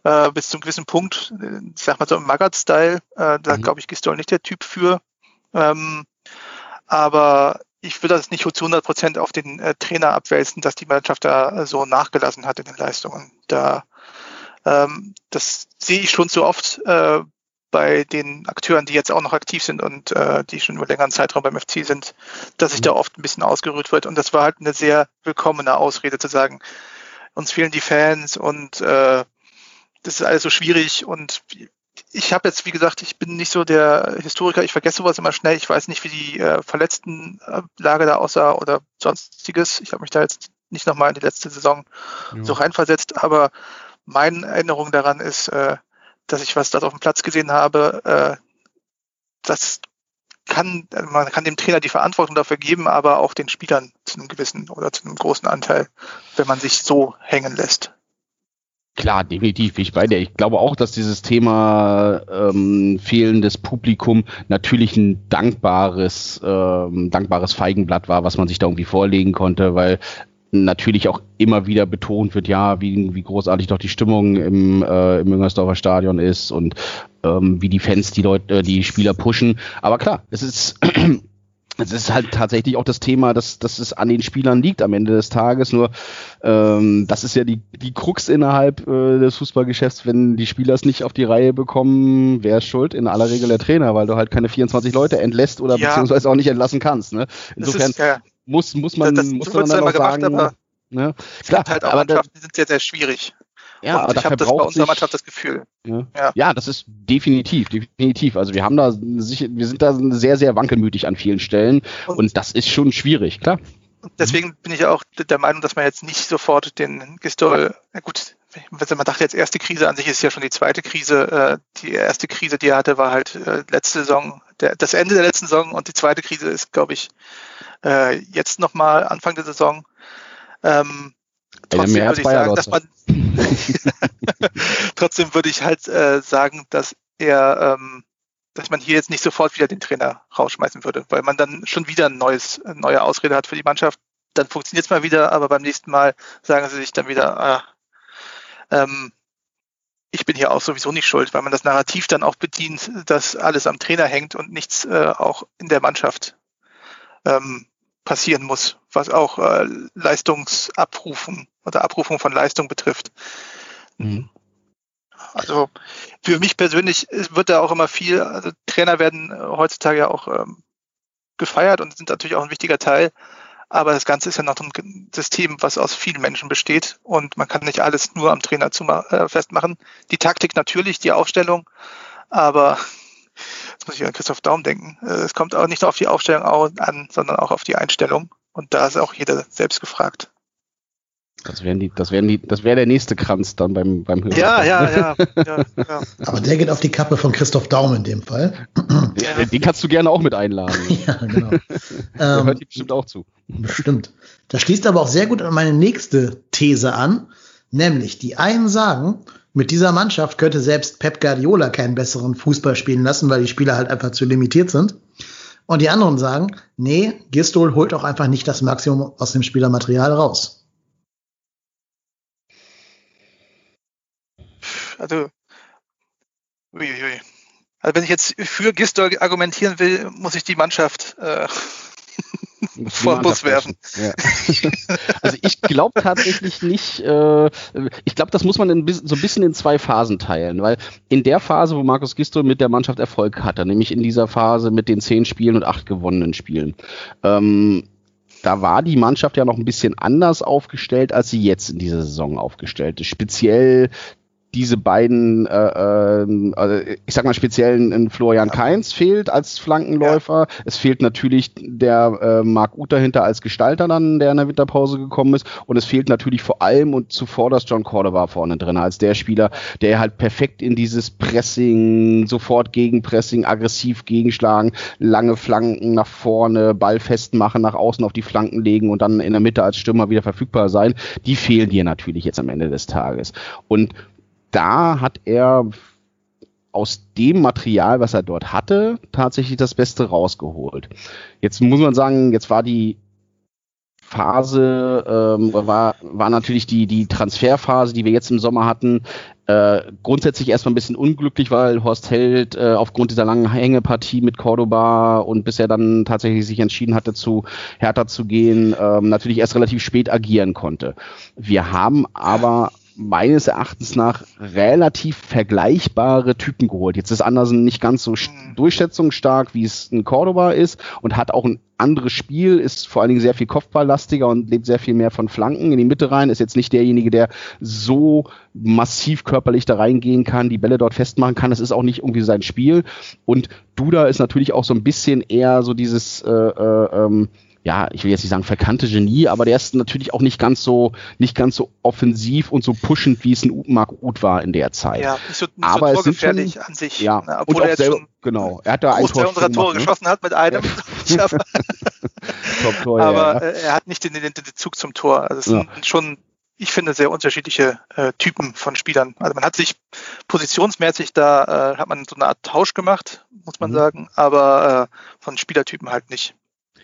äh, bis zum gewissen Punkt, ich sag mal so im Magath-Style, äh, da mhm. glaube ich, Gistol nicht der Typ für. Ähm, aber ich würde das nicht zu 100 Prozent auf den äh, Trainer abwälzen, dass die Mannschaft da so nachgelassen hat in den Leistungen. Da, ähm, das sehe ich schon zu oft äh, bei den Akteuren, die jetzt auch noch aktiv sind und äh, die schon über längeren Zeitraum beim FC sind, dass sich mhm. da oft ein bisschen ausgerührt wird. Und das war halt eine sehr willkommene Ausrede zu sagen, uns fehlen die Fans und äh, das ist alles so schwierig und ich habe jetzt, wie gesagt, ich bin nicht so der Historiker, ich vergesse sowas immer schnell. Ich weiß nicht, wie die äh, Verletztenlage da aussah oder sonstiges. Ich habe mich da jetzt nicht nochmal in die letzte Saison ja. so reinversetzt, aber meine Erinnerung daran ist, äh, dass ich was dort auf dem Platz gesehen habe. Äh, das kann, man kann dem Trainer die Verantwortung dafür geben, aber auch den Spielern zu einem gewissen oder zu einem großen Anteil, wenn man sich so hängen lässt. Klar, definitiv. Ich dir. Ich glaube auch, dass dieses Thema ähm, fehlendes Publikum natürlich ein dankbares, ähm, dankbares Feigenblatt war, was man sich da irgendwie vorlegen konnte, weil natürlich auch immer wieder betont wird, ja, wie, wie großartig doch die Stimmung im, äh, im Müngersdorfer Stadion ist und ähm, wie die Fans die Leute, die Spieler pushen. Aber klar, es ist es ist halt tatsächlich auch das Thema, dass, dass es an den Spielern liegt am Ende des Tages. Nur ähm, das ist ja die, die Krux innerhalb äh, des Fußballgeschäfts, wenn die Spieler es nicht auf die Reihe bekommen, wer ist schuld? In aller Regel der Trainer, weil du halt keine 24 Leute entlässt oder ja. beziehungsweise auch nicht entlassen kannst. Ne? Insofern, ist, ja. muss, muss man, das, muss man dann auch gemacht, sagen, aber ne? es gibt halt auch Mannschaften, die sind sehr, sehr schwierig. Ja, und aber ich habe das bei unserer Mannschaft das Gefühl. Ja. Ja. ja. das ist definitiv, definitiv. Also wir haben da sicher, wir sind da sehr, sehr wankelmütig an vielen Stellen und, und das ist schon schwierig, klar. Deswegen bin ich auch der Meinung, dass man jetzt nicht sofort den Gistol, na gut, man dachte jetzt erste Krise an sich ist ja schon die zweite Krise. Äh, die erste Krise, die er hatte, war halt äh, letzte Saison, der, das Ende der letzten Saison und die zweite Krise ist, glaube ich, äh, jetzt nochmal Anfang der Saison. Ähm, trotzdem würde ich sagen, dass man trotzdem würde ich halt äh, sagen, dass er ähm, dass man hier jetzt nicht sofort wieder den Trainer rausschmeißen würde, weil man dann schon wieder ein neues, eine neue Ausrede hat für die Mannschaft. Dann funktioniert es mal wieder, aber beim nächsten Mal sagen sie sich dann wieder, ah, ähm, ich bin hier auch sowieso nicht schuld, weil man das Narrativ dann auch bedient, dass alles am Trainer hängt und nichts äh, auch in der Mannschaft ähm, passieren muss, was auch äh, Leistungsabrufen oder Abrufung von Leistung betrifft. Mhm. Also für mich persönlich wird da auch immer viel, also Trainer werden äh, heutzutage ja auch ähm, gefeiert und sind natürlich auch ein wichtiger Teil. Aber das Ganze ist ja noch ein System, was aus vielen Menschen besteht und man kann nicht alles nur am Trainer zu, äh, festmachen. Die Taktik natürlich, die Aufstellung, aber jetzt muss ich an Christoph Daum denken. Äh, es kommt auch nicht nur auf die Aufstellung an, sondern auch auf die Einstellung. Und da ist auch jeder selbst gefragt. Das wären die, das wären die, das wäre der nächste Kranz dann beim, beim Hörer. Ja, ja, ja, ja, ja. Aber der geht auf die Kappe von Christoph Daum in dem Fall. Den, den kannst du gerne auch mit einladen. ja, genau. der ähm, hört die bestimmt auch zu. Bestimmt. Das schließt aber auch sehr gut an meine nächste These an, nämlich die einen sagen, mit dieser Mannschaft könnte selbst Pep Guardiola keinen besseren Fußball spielen lassen, weil die Spieler halt einfach zu limitiert sind. Und die anderen sagen, nee, Gistol holt auch einfach nicht das Maximum aus dem Spielermaterial raus. Also, uiuiui. Also wenn ich jetzt für Gisdol argumentieren will, muss ich die Mannschaft äh, vor Bus werfen. Ja. also ich glaube tatsächlich nicht, äh, ich glaube, das muss man in, so ein bisschen in zwei Phasen teilen, weil in der Phase, wo Markus Gistol mit der Mannschaft Erfolg hatte, nämlich in dieser Phase mit den zehn Spielen und acht gewonnenen Spielen, ähm, da war die Mannschaft ja noch ein bisschen anders aufgestellt, als sie jetzt in dieser Saison aufgestellt ist. Speziell diese beiden, äh, äh, also ich sag mal speziell in Florian Kainz fehlt als Flankenläufer. Ja. Es fehlt natürlich der äh, Marc Uth dahinter als Gestalter dann, der in der Winterpause gekommen ist. Und es fehlt natürlich vor allem und zuvor das John Cordova vorne drin, als der Spieler, der halt perfekt in dieses Pressing, sofort Gegenpressing, aggressiv gegenschlagen, lange Flanken nach vorne, Ball festmachen, nach außen auf die Flanken legen und dann in der Mitte als Stürmer wieder verfügbar sein. Die fehlen dir natürlich jetzt am Ende des Tages. Und da hat er aus dem Material, was er dort hatte, tatsächlich das Beste rausgeholt. Jetzt muss man sagen, jetzt war die Phase, ähm, war, war natürlich die, die Transferphase, die wir jetzt im Sommer hatten, äh, grundsätzlich erstmal ein bisschen unglücklich, weil Horst Held äh, aufgrund dieser langen Hängepartie mit Cordoba und bis er dann tatsächlich sich entschieden hatte, zu Hertha zu gehen, ähm, natürlich erst relativ spät agieren konnte. Wir haben aber meines Erachtens nach relativ vergleichbare Typen geholt. Jetzt ist Andersen nicht ganz so mhm. durchsetzungsstark, wie es ein Cordoba ist und hat auch ein anderes Spiel, ist vor allen Dingen sehr viel Kopfballlastiger und lebt sehr viel mehr von Flanken in die Mitte rein, ist jetzt nicht derjenige, der so massiv körperlich da reingehen kann, die Bälle dort festmachen kann. Das ist auch nicht irgendwie sein Spiel. Und Duda ist natürlich auch so ein bisschen eher so dieses äh, äh, ähm, ja, ich will jetzt nicht sagen verkannte Genie, aber der ist natürlich auch nicht ganz so, nicht ganz so offensiv und so pushend, wie es ein Mark Uth war in der Zeit. Ja, nicht so, nicht aber so torgefährlich an sich. Ja, ne, obwohl er jetzt selber, schon genau, er hat da ein Tor unserer Tore ne? geschossen hat mit einem. Ja. Top-Tor, aber ja, äh, er hat nicht den, den, den Zug zum Tor. Also es sind schon ich finde, sehr unterschiedliche äh, Typen von Spielern. Also man hat sich positionsmäßig da, äh, hat man so eine Art Tausch gemacht, muss man mhm. sagen, aber äh, von Spielertypen halt nicht.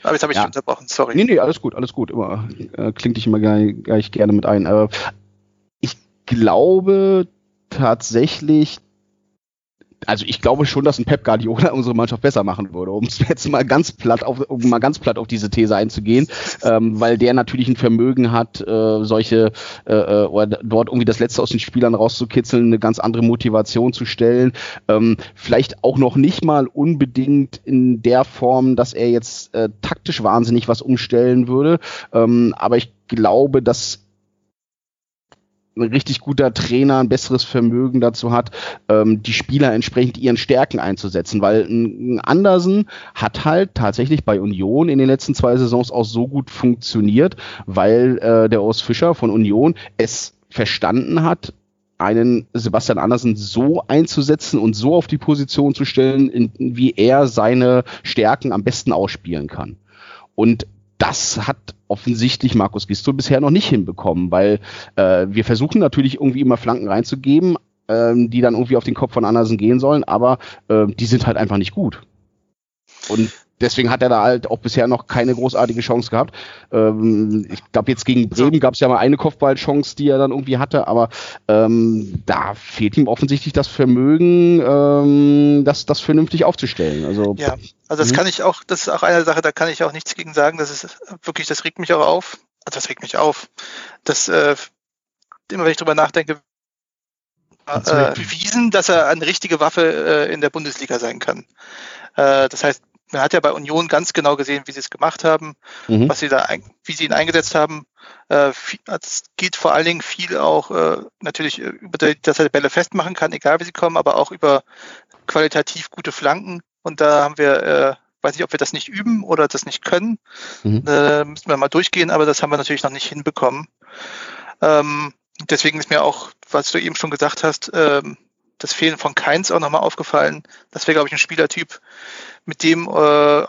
Aber jetzt habe ich ja. dich unterbrochen, sorry. Nee, nee, alles gut, alles gut. Immer, äh, klingt dich immer gleich, gleich gerne mit ein. Aber ich glaube tatsächlich, also ich glaube schon, dass ein Pep Guardiola unsere Mannschaft besser machen würde, um es jetzt mal ganz platt auf, um mal ganz platt auf diese These einzugehen, ähm, weil der natürlich ein Vermögen hat, äh, solche äh, äh, oder dort irgendwie das Letzte aus den Spielern rauszukitzeln, eine ganz andere Motivation zu stellen. Ähm, vielleicht auch noch nicht mal unbedingt in der Form, dass er jetzt äh, taktisch wahnsinnig was umstellen würde, ähm, aber ich glaube, dass ein richtig guter Trainer ein besseres Vermögen dazu hat, ähm, die Spieler entsprechend ihren Stärken einzusetzen, weil ein Andersen hat halt tatsächlich bei Union in den letzten zwei Saisons auch so gut funktioniert, weil äh, der Urs Fischer von Union es verstanden hat, einen Sebastian Andersen so einzusetzen und so auf die Position zu stellen, in, wie er seine Stärken am besten ausspielen kann. Und das hat offensichtlich Markus Gisto bisher noch nicht hinbekommen, weil äh, wir versuchen natürlich irgendwie immer Flanken reinzugeben, ähm, die dann irgendwie auf den Kopf von Andersen gehen sollen, aber äh, die sind halt einfach nicht gut. Und deswegen hat er da halt auch bisher noch keine großartige Chance gehabt. Ähm, ich glaube, jetzt gegen Bremen gab es ja mal eine Kopfballchance, die er dann irgendwie hatte, aber ähm, da fehlt ihm offensichtlich das Vermögen, ähm, das, das vernünftig aufzustellen. Also, ja, also das mhm. kann ich auch, das ist auch eine Sache, da kann ich auch nichts gegen sagen. Das ist wirklich, das regt mich auch auf. Also das regt mich auf. Das äh, immer wenn ich drüber nachdenke, äh, bewiesen, dass er eine richtige Waffe äh, in der Bundesliga sein kann. Äh, das heißt, man hat ja bei Union ganz genau gesehen, wie sie es gemacht haben, mhm. was sie da, wie sie ihn eingesetzt haben. Äh, es geht vor allen Dingen viel auch äh, natürlich äh, über, die, dass er Bälle festmachen kann, egal wie sie kommen, aber auch über qualitativ gute Flanken. Und da haben wir, äh, weiß nicht, ob wir das nicht üben oder das nicht können. Mhm. Äh, müssen wir mal durchgehen, aber das haben wir natürlich noch nicht hinbekommen. Ähm, deswegen ist mir auch, was du eben schon gesagt hast, ähm, das Fehlen von Keins auch nochmal aufgefallen. Das wäre, glaube ich, ein Spielertyp, mit dem äh,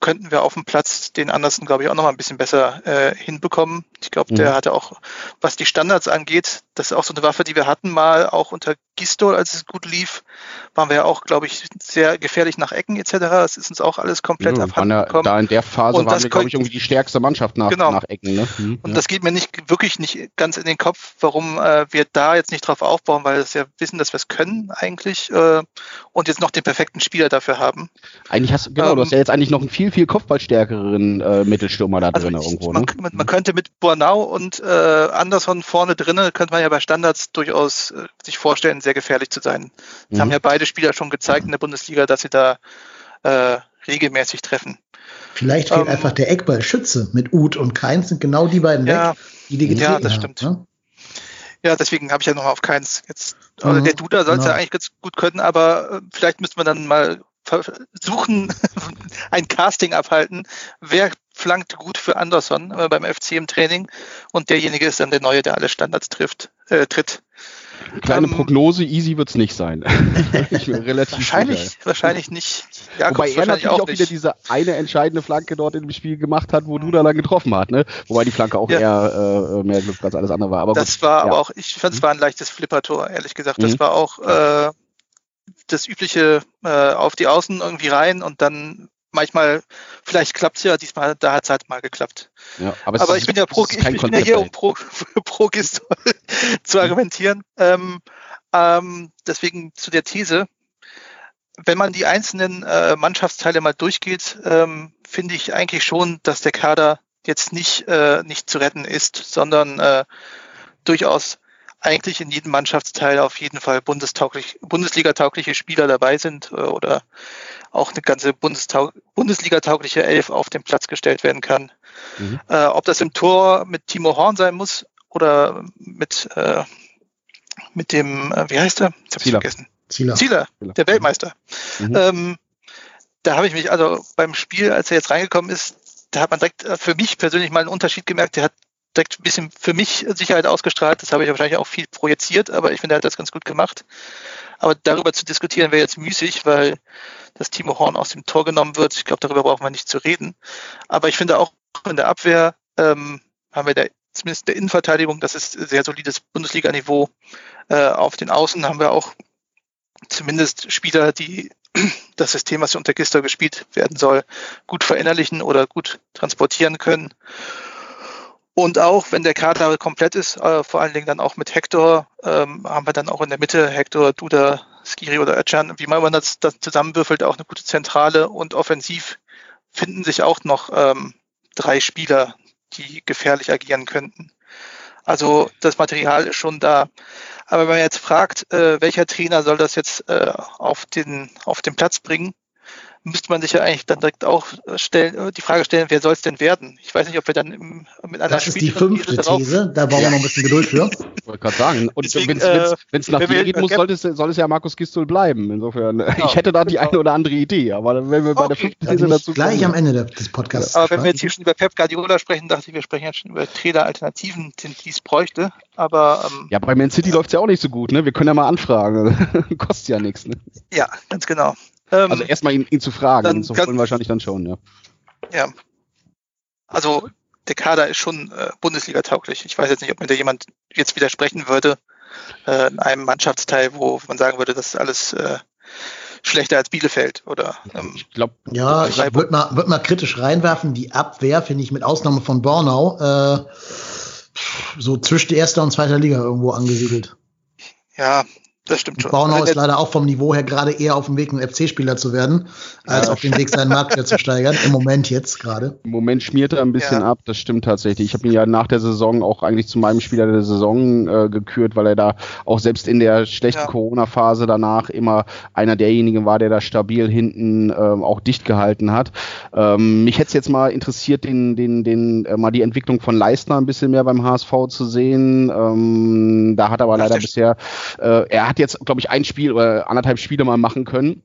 könnten wir auf dem Platz den Andersen, glaube ich, auch noch mal ein bisschen besser äh, hinbekommen. Ich glaube, der mhm. hatte auch, was die Standards angeht, das ist auch so eine Waffe, die wir hatten mal, auch unter Gistol, als es gut lief, waren wir ja auch, glaube ich, sehr gefährlich nach Ecken etc. Das ist uns auch alles komplett ja, abhanden ja, gekommen. Da in der Phase und waren wir, glaube ich, irgendwie die stärkste Mannschaft nach, genau. nach Ecken. Ne? Mhm, und ja. das geht mir nicht wirklich nicht ganz in den Kopf, warum äh, wir da jetzt nicht drauf aufbauen, weil wir ja wissen, dass wir es können eigentlich äh, und jetzt noch den perfekten Spieler dafür haben. Eigentlich hast genau, ähm, du hast ja jetzt eigentlich noch einen viel, viel kopfballstärkeren äh, Mittelstürmer da also drin ich, irgendwo. Man, ne? man, könnte mit Bornau und äh, Anderson vorne drinnen, könnte man ja bei Standards durchaus äh, sich vorstellen, sehr gefährlich zu sein. Das mhm. haben ja beide Spieler schon gezeigt in der Bundesliga, dass sie da äh, regelmäßig treffen. Vielleicht fehlt ähm, einfach der Eckballschütze mit Uth und Keins sind genau die beiden ja, weg, die die getreten Ja, das stimmt. ne? Ja, deswegen habe ich ja nochmal auf Keins jetzt. Also mhm, der Duda soll es genau. ja eigentlich ganz gut können, aber äh, vielleicht müsste man dann mal versuchen, ein Casting abhalten. Wer flankt gut für Anderson äh, beim FC im Training und derjenige ist dann der Neue, der alle Standards trifft, äh, tritt. Kleine ähm, Prognose, easy wird es nicht sein. ich bin relativ wahrscheinlich, sicher. wahrscheinlich nicht. Jakobs Wobei er natürlich auch, auch wieder diese eine entscheidende Flanke dort im Spiel gemacht hat, wo du da lang getroffen hast, ne? Wobei die Flanke auch ja. eher äh, mehr Glück als alles andere war. Aber das war ja. aber auch, ich fand es war ein leichtes Flippertor, ehrlich gesagt. Das mhm. war auch äh, das übliche äh, auf die Außen irgendwie rein und dann manchmal, vielleicht klappt es ja, diesmal, da hat es halt mal geklappt. Ja, aber, aber ich bin ja pro, ich, ich bin ja hier, um pro, pro Gistol zu argumentieren. Ähm, ähm, deswegen zu der These, wenn man die einzelnen äh, Mannschaftsteile mal durchgeht, ähm, finde ich eigentlich schon, dass der Kader jetzt nicht, äh, nicht zu retten ist, sondern äh, durchaus eigentlich in jedem Mannschaftsteil auf jeden Fall bundestauglich, Bundesliga-taugliche Spieler dabei sind äh, oder auch eine ganze Bundesliga-taugliche Elf auf den Platz gestellt werden kann. Mhm. Äh, ob das im Tor mit Timo Horn sein muss oder mit, äh, mit dem, äh, wie heißt er? Jetzt habe ich vergessen. Zieler. Zieler, der Weltmeister. Mhm. Ähm, da habe ich mich also beim Spiel, als er jetzt reingekommen ist, da hat man direkt äh, für mich persönlich mal einen Unterschied gemerkt. Der hat direkt ein bisschen für mich Sicherheit ausgestrahlt. Das habe ich wahrscheinlich auch viel projiziert, aber ich finde, er hat das ganz gut gemacht. Aber darüber zu diskutieren wäre jetzt müßig, weil das Timo Horn aus dem Tor genommen wird. Ich glaube, darüber brauchen wir nicht zu reden. Aber ich finde auch in der Abwehr ähm, haben wir da zumindest in der Innenverteidigung, das ist sehr solides Bundesliga-Niveau. Äh, auf den Außen haben wir auch zumindest Spieler, die das System, was unter Gister gespielt werden soll, gut verinnerlichen oder gut transportieren können. Und auch wenn der Kader komplett ist, äh, vor allen Dingen dann auch mit Hector, ähm, haben wir dann auch in der Mitte Hector, Duda, Skiri oder Öcalan, wie man das, das zusammenwürfelt, auch eine gute Zentrale und offensiv finden sich auch noch ähm, drei Spieler, die gefährlich agieren könnten. Also das Material ist schon da. Aber wenn man jetzt fragt, äh, welcher Trainer soll das jetzt äh, auf, den, auf den Platz bringen, müsste man sich ja eigentlich dann direkt auch stellen, die Frage stellen, wer soll es denn werden? Ich weiß nicht, ob wir dann im, mit einer Das ist die fünfte These, da brauchen wir noch ein bisschen Geduld für. Ich wollte gerade sagen, und wenn es äh, nach dir geht, muss, soll, es, soll es ja Markus Gistol bleiben. Insofern, genau. ich hätte da die eine oder andere Idee, aber wenn wir bei der fünften These dazu Gleich kommen, am Ende des Podcasts. Aber wenn wir jetzt hier schon über Pep Guardiola sprechen, dachte ich, wir sprechen jetzt schon über Trainer-Alternativen, die es bräuchte. Aber, ähm, ja, bei Man City läuft es ja auch nicht so gut, ne? Wir können ja mal anfragen. Kostet ja nichts, ne? Ja, ganz genau. Ähm, also erstmal ihn, ihn, zu fragen, dann so wollen wahrscheinlich dann schon, ja. Ja. Also der Kader ist schon äh, Bundesliga-tauglich. Ich weiß jetzt nicht, ob mir da jemand jetzt widersprechen würde, äh, in einem Mannschaftsteil, wo man sagen würde, das ist alles äh, schlechter als Bielefeld oder ähm, ich glaube ja ich würde mal würd mal kritisch reinwerfen die Abwehr finde ich mit Ausnahme von Bornau äh, so zwischen erster und zweiter Liga irgendwo angesiedelt ja das stimmt schon. Baunau also ist leider auch vom Niveau her gerade eher auf dem Weg, ein FC-Spieler zu werden, als ja. auf dem Weg, seinen Marktwert zu steigern. Im Moment jetzt gerade. Im Moment schmiert er ein bisschen ja. ab, das stimmt tatsächlich. Ich habe ihn ja nach der Saison auch eigentlich zu meinem Spieler der Saison äh, gekürt, weil er da auch selbst in der schlechten ja. Corona-Phase danach immer einer derjenigen war, der da stabil hinten ähm, auch dicht gehalten hat. Ähm, mich hätte es jetzt mal interessiert, den, den, den, äh, mal die Entwicklung von Leistner ein bisschen mehr beim HSV zu sehen. Ähm, da hat er aber leider bisher, äh, er hat hat jetzt, glaube ich, ein Spiel oder anderthalb Spiele mal machen können.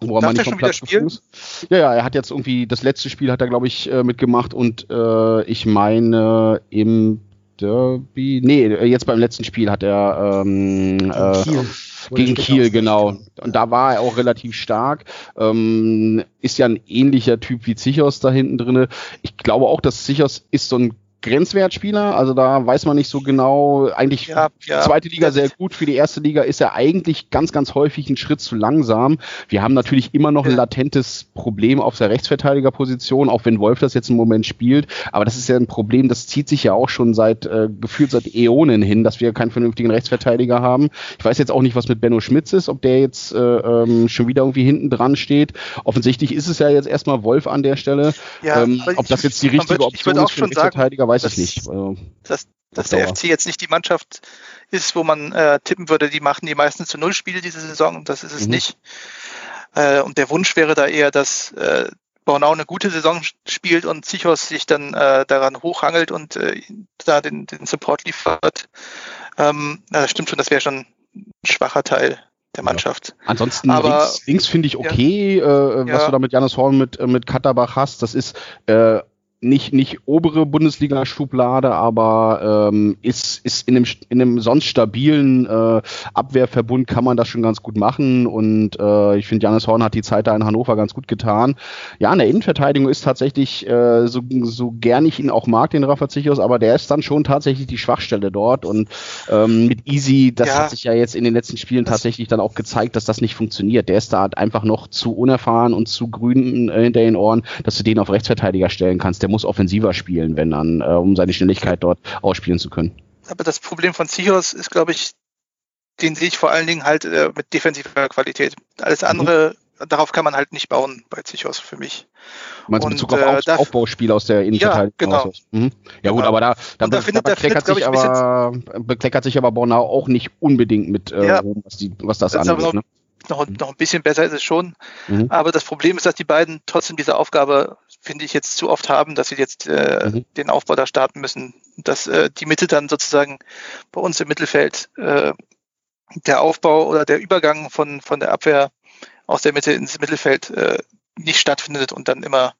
Wo er mal nicht vom Platz ist. Ja, ja, er hat jetzt irgendwie, das letzte Spiel hat er, glaube ich, äh, mitgemacht und äh, ich meine im Derby, nee, jetzt beim letzten Spiel hat er ähm, gegen äh, Kiel, gegen Kiel genau. Und da war er auch relativ stark. Ähm, ist ja ein ähnlicher Typ wie Zichos da hinten drinne. Ich glaube auch, dass Zichos ist so ein Grenzwertspieler. Also da weiß man nicht so genau. Eigentlich ja, ja. zweite Liga sehr gut. Für die erste Liga ist er eigentlich ganz, ganz häufig ein Schritt zu langsam. Wir haben natürlich immer noch ein latentes Problem auf der Rechtsverteidigerposition, auch wenn Wolf das jetzt im Moment spielt. Aber das ist ja ein Problem, das zieht sich ja auch schon seit äh, gefühlt seit Äonen hin, dass wir keinen vernünftigen Rechtsverteidiger haben. Ich weiß jetzt auch nicht, was mit Benno Schmitz ist, ob der jetzt äh, ähm, schon wieder irgendwie hinten dran steht. Offensichtlich ist es ja jetzt erstmal Wolf an der Stelle. Ja, ähm, ob das jetzt die richtige Option ist für einen Rechtsverteidiger, weiß weiß das, ich nicht. Also, dass, dass der FC jetzt nicht die Mannschaft ist, wo man äh, tippen würde, die machen die meisten zu Null Spiele diese Saison. Das ist es mhm. nicht. Äh, und der Wunsch wäre da eher, dass äh, Bornau eine gute Saison spielt und Zichos sich dann äh, daran hochhangelt und äh, da den, den Support liefert. Ähm, das stimmt schon, das wäre schon ein schwacher Teil der Mannschaft. Ja. Ansonsten Aber, links, links finde ich okay, ja, äh, was ja. du da mit Janis Horn mit, äh, mit Katterbach hast. Das ist äh, nicht, nicht obere Bundesliga-Schublade, aber ähm, ist, ist in, einem, in einem sonst stabilen äh, Abwehrverbund kann man das schon ganz gut machen und äh, ich finde, Janis Horn hat die Zeit da in Hannover ganz gut getan. Ja, in der Innenverteidigung ist tatsächlich, äh, so, so gern ich ihn auch mag, den Rafa Zichos, aber der ist dann schon tatsächlich die Schwachstelle dort und ähm, mit Easy, das ja. hat sich ja jetzt in den letzten Spielen tatsächlich dann auch gezeigt, dass das nicht funktioniert. Der ist da halt einfach noch zu unerfahren und zu grün äh, hinter den Ohren, dass du den auf Rechtsverteidiger stellen kannst der muss offensiver spielen, wenn dann, äh, um seine Schnelligkeit dort ausspielen zu können. Aber das Problem von Seahawks ist, glaube ich, den sehe ich vor allen Dingen halt äh, mit defensiver Qualität. Alles mhm. andere, mhm. darauf kann man halt nicht bauen bei Zichos für mich. Meinst du in Bezug auf äh, Auf Aufbauspiel aus der Innenverteidigung? Ja, genau. Mhm. Ja gut, genau. aber da, da, da, findet, da bekleckert, sich aber, bekleckert sich aber Bornau auch nicht unbedingt mit äh, ja. was, die, was das, das angeht. Ne? Noch, noch ein bisschen besser ist es schon. Mhm. Aber das Problem ist, dass die beiden trotzdem diese Aufgabe finde ich, jetzt zu oft haben, dass sie jetzt äh, mhm. den Aufbau da starten müssen. Dass äh, die Mitte dann sozusagen bei uns im Mittelfeld äh, der Aufbau oder der Übergang von, von der Abwehr aus der Mitte ins Mittelfeld äh, nicht stattfindet und dann immer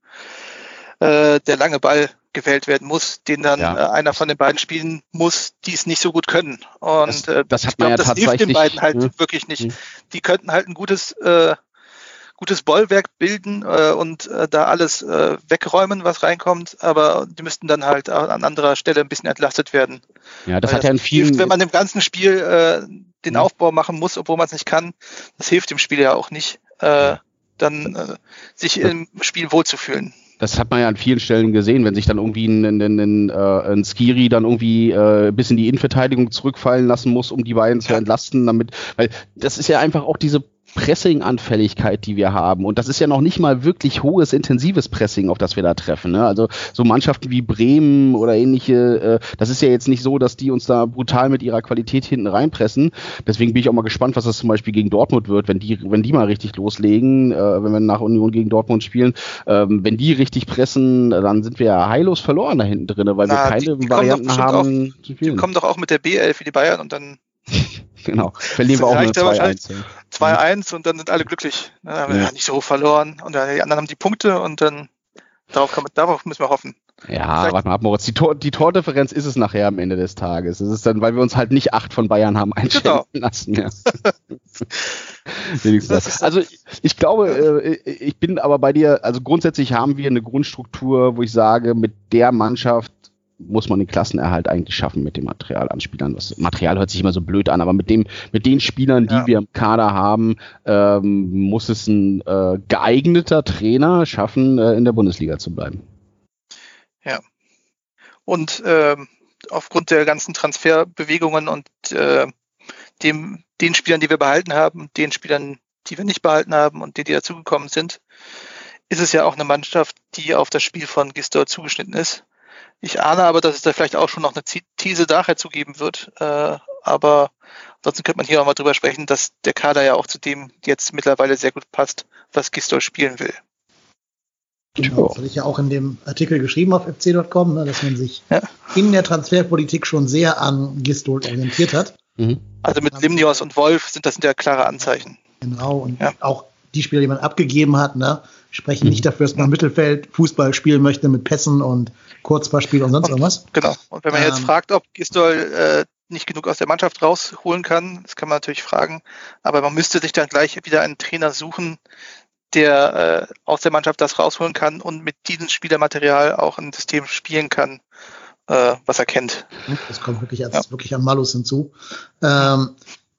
äh, der lange Ball gewählt werden muss, den dann ja. äh, einer von den beiden spielen muss, die es nicht so gut können. Und das, äh, das hat man glaub, ja das hilft den beiden halt mhm. wirklich nicht. Mhm. Die könnten halt ein gutes äh, gutes Bollwerk bilden äh, und äh, da alles äh, wegräumen, was reinkommt, aber die müssten dann halt an anderer Stelle ein bisschen entlastet werden. Ja, das hat ja in vielen. Hilft, wenn man im ganzen Spiel äh, den ja. Aufbau machen muss, obwohl man es nicht kann, das hilft dem Spiel ja auch nicht, äh, dann äh, sich im Spiel wohlzufühlen. Das hat man ja an vielen Stellen gesehen, wenn sich dann irgendwie ein, ein, ein, äh, ein Skiri dann irgendwie äh, bis in die Innenverteidigung zurückfallen lassen muss, um die beiden zu entlasten, damit, weil das ist ja einfach auch diese Pressing-Anfälligkeit, die wir haben. Und das ist ja noch nicht mal wirklich hohes, intensives Pressing, auf das wir da treffen. Ne? Also so Mannschaften wie Bremen oder ähnliche, äh, das ist ja jetzt nicht so, dass die uns da brutal mit ihrer Qualität hinten reinpressen. Deswegen bin ich auch mal gespannt, was das zum Beispiel gegen Dortmund wird, wenn die, wenn die mal richtig loslegen, äh, wenn wir nach Union gegen Dortmund spielen. Ähm, wenn die richtig pressen, dann sind wir ja heillos verloren da hinten drin, weil Na, wir keine die, die Varianten haben. Auch, die kommen doch auch mit der B11 für die Bayern und dann genau. Verlieren wir auch nur 2-1. 2-1 und dann sind alle glücklich. Ne? Dann haben wir nicht so hoch verloren und dann, die anderen haben die Punkte und dann darauf, kann man, darauf müssen wir hoffen. Ja, Vielleicht. warte mal ab, Moritz. Die, Tor, die Tordifferenz ist es nachher am Ende des Tages. Es ist dann, weil wir uns halt nicht acht von Bayern haben einstellen genau. lassen. Ja. Wenigstens Also ich, ich glaube, äh, ich bin aber bei dir, also grundsätzlich haben wir eine Grundstruktur, wo ich sage, mit der Mannschaft muss man den Klassenerhalt eigentlich schaffen mit dem Material an Spielern. Das Material hört sich immer so blöd an, aber mit dem, mit den Spielern, die ja. wir im Kader haben, ähm, muss es ein äh, geeigneter Trainer schaffen, äh, in der Bundesliga zu bleiben. Ja. Und äh, aufgrund der ganzen Transferbewegungen und äh, dem, den Spielern, die wir behalten haben, den Spielern, die wir nicht behalten haben und die, die dazugekommen sind, ist es ja auch eine Mannschaft, die auf das Spiel von Gistor zugeschnitten ist. Ich ahne aber, dass es da vielleicht auch schon noch eine These nachher zugeben wird. Äh, aber ansonsten könnte man hier auch mal drüber sprechen, dass der Kader ja auch zu dem jetzt mittlerweile sehr gut passt, was Gistol spielen will. Genau, das hatte ich ja auch in dem Artikel geschrieben auf fc.com, ne, dass man sich ja. in der Transferpolitik schon sehr an Gistol orientiert hat. Mhm. Also mit Limnios und Wolf sind das sind ja klare Anzeichen. Genau, und ja. auch die Spieler, die man abgegeben hat, ne, sprechen nicht dafür, dass man Mittelfeld Fußball spielen möchte mit Pässen und Kurzballspiel und sonst und, irgendwas. Genau. Und wenn man ähm, jetzt fragt, ob Gistol äh, nicht genug aus der Mannschaft rausholen kann, das kann man natürlich fragen, aber man müsste sich dann gleich wieder einen Trainer suchen, der äh, aus der Mannschaft das rausholen kann und mit diesem Spielermaterial auch ein System spielen kann, äh, was er kennt. Das kommt wirklich, als, ja. wirklich an Malus hinzu. Ähm,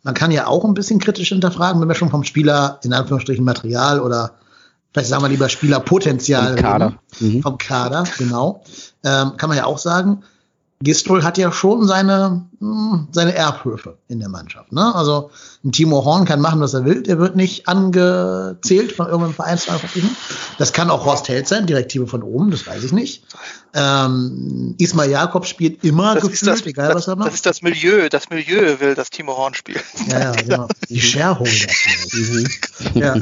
man kann ja auch ein bisschen kritisch hinterfragen, wenn wir schon vom Spieler in Anführungsstrichen Material oder vielleicht sagen wir lieber Spielerpotenzial vom Kader, mhm. vom Kader genau, ähm, kann man ja auch sagen, Gistol hat ja schon seine, hm, seine Erbhöfe in der Mannschaft. Ne? Also ein Timo Horn kann machen, was er will. Der wird nicht angezählt von irgendeinem Vereinsverantwortlichen. Das kann auch Horst Held sein, Direktive von oben, das weiß ich nicht. Ähm, Ismail Jakob spielt immer das gefühlt, das, egal was er macht. Das ist das Milieu. Das Milieu will, dass Timo Horn spielt. Ja, ja, genau. Die Shareholder. Mhm. ja.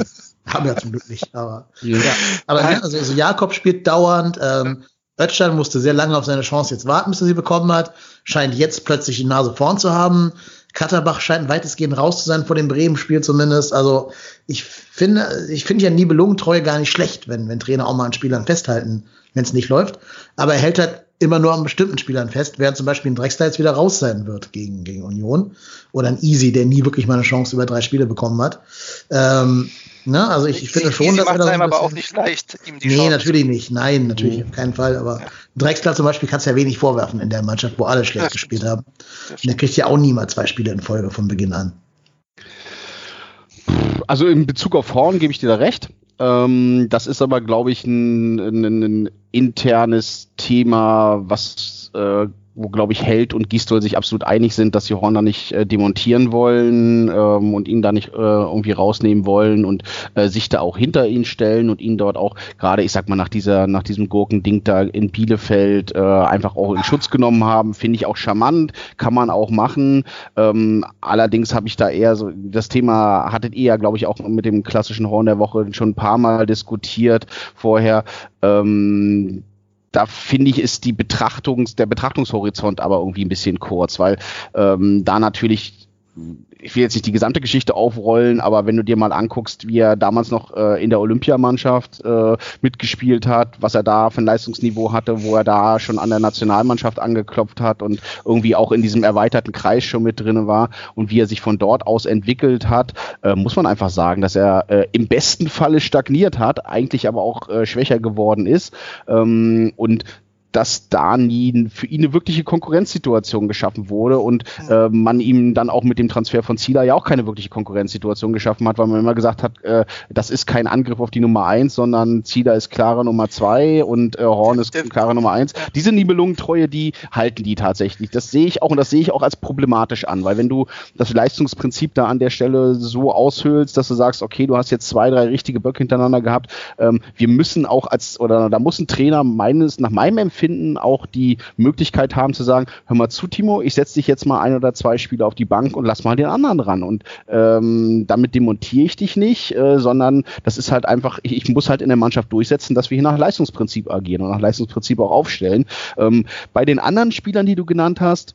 Haben wir zum Glück nicht, aber ja. Aber ja, also, also Jakob spielt dauernd. Ähm, Ötstein musste sehr lange auf seine Chance jetzt warten, bis er sie bekommen hat. Scheint jetzt plötzlich die Nase vorn zu haben. Katterbach scheint weitestgehend raus zu sein vor dem Bremen-Spiel zumindest. Also ich finde, ich finde ja Nibelungentreue gar nicht schlecht, wenn, wenn Trainer auch mal an Spielern festhalten, wenn es nicht läuft. Aber er hält halt immer nur an bestimmten Spielern fest, während zum Beispiel ein Drexler jetzt wieder raus sein wird gegen, gegen Union. Oder ein Easy, der nie wirklich mal eine Chance über drei Spiele bekommen hat. Ähm, Ne? Also ich, ich finde schon, Easy dass macht er das einem aber auch nicht leicht, ihm die Nee, Chance natürlich nicht. Nein, natürlich mhm. auf keinen Fall. Aber ja. Drexler zum Beispiel kannst du ja wenig vorwerfen in der Mannschaft, wo alle schlecht ja, gespielt haben. Und der kriegt ja auch nie mal zwei Spiele in Folge von Beginn an. Also in Bezug auf Horn gebe ich dir da recht. Ähm, das ist aber, glaube ich, ein, ein, ein, internes Thema, was äh, wo, glaube ich, Held und Gistol sich absolut einig sind, dass sie Horner nicht äh, demontieren wollen ähm, und ihn da nicht äh, irgendwie rausnehmen wollen und äh, sich da auch hinter ihn stellen und ihn dort auch gerade, ich sag mal, nach dieser, nach diesem Gurkending da in Bielefeld äh, einfach auch in Schutz genommen haben, finde ich auch charmant, kann man auch machen. Ähm, allerdings habe ich da eher so, das Thema hattet ihr ja, glaube ich, auch mit dem klassischen Horn der Woche schon ein paar Mal diskutiert vorher. Ähm, da finde ich, ist die Betrachtungs, der Betrachtungshorizont aber irgendwie ein bisschen kurz, weil ähm, da natürlich ich will jetzt nicht die gesamte Geschichte aufrollen, aber wenn du dir mal anguckst, wie er damals noch äh, in der Olympiamannschaft äh, mitgespielt hat, was er da für ein Leistungsniveau hatte, wo er da schon an der Nationalmannschaft angeklopft hat und irgendwie auch in diesem erweiterten Kreis schon mit drin war und wie er sich von dort aus entwickelt hat, äh, muss man einfach sagen, dass er äh, im besten Falle stagniert hat, eigentlich aber auch äh, schwächer geworden ist. Ähm, und dass da nie für ihn eine wirkliche Konkurrenzsituation geschaffen wurde und äh, man ihm dann auch mit dem Transfer von Zieler ja auch keine wirkliche Konkurrenzsituation geschaffen hat, weil man immer gesagt hat, äh, das ist kein Angriff auf die Nummer eins, sondern Zieler ist klare Nummer zwei und äh, Horn ist klare Nummer eins. Diese Nibelungentreue, die halten die tatsächlich. Das sehe ich auch und das sehe ich auch als problematisch an, weil wenn du das Leistungsprinzip da an der Stelle so aushöhlst, dass du sagst, okay, du hast jetzt zwei, drei richtige Böcke hintereinander gehabt, ähm, wir müssen auch als, oder da muss ein Trainer meines, nach meinem Empfinden auch die Möglichkeit haben zu sagen, hör mal zu, Timo, ich setze dich jetzt mal ein oder zwei Spiele auf die Bank und lass mal den anderen ran. Und ähm, damit demontiere ich dich nicht, äh, sondern das ist halt einfach, ich, ich, muss halt in der Mannschaft durchsetzen, dass wir hier nach Leistungsprinzip agieren und nach Leistungsprinzip auch aufstellen. Ähm, bei den anderen Spielern, die du genannt hast,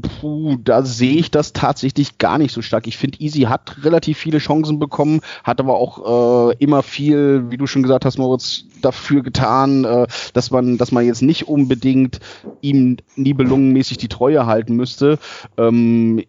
Puh, da sehe ich das tatsächlich gar nicht so stark. Ich finde, Easy hat relativ viele Chancen bekommen, hat aber auch äh, immer viel, wie du schon gesagt hast, Moritz, dafür getan, äh, dass man, dass man jetzt nicht unbedingt ihm nibelungenmäßig die Treue halten müsste. Ähm,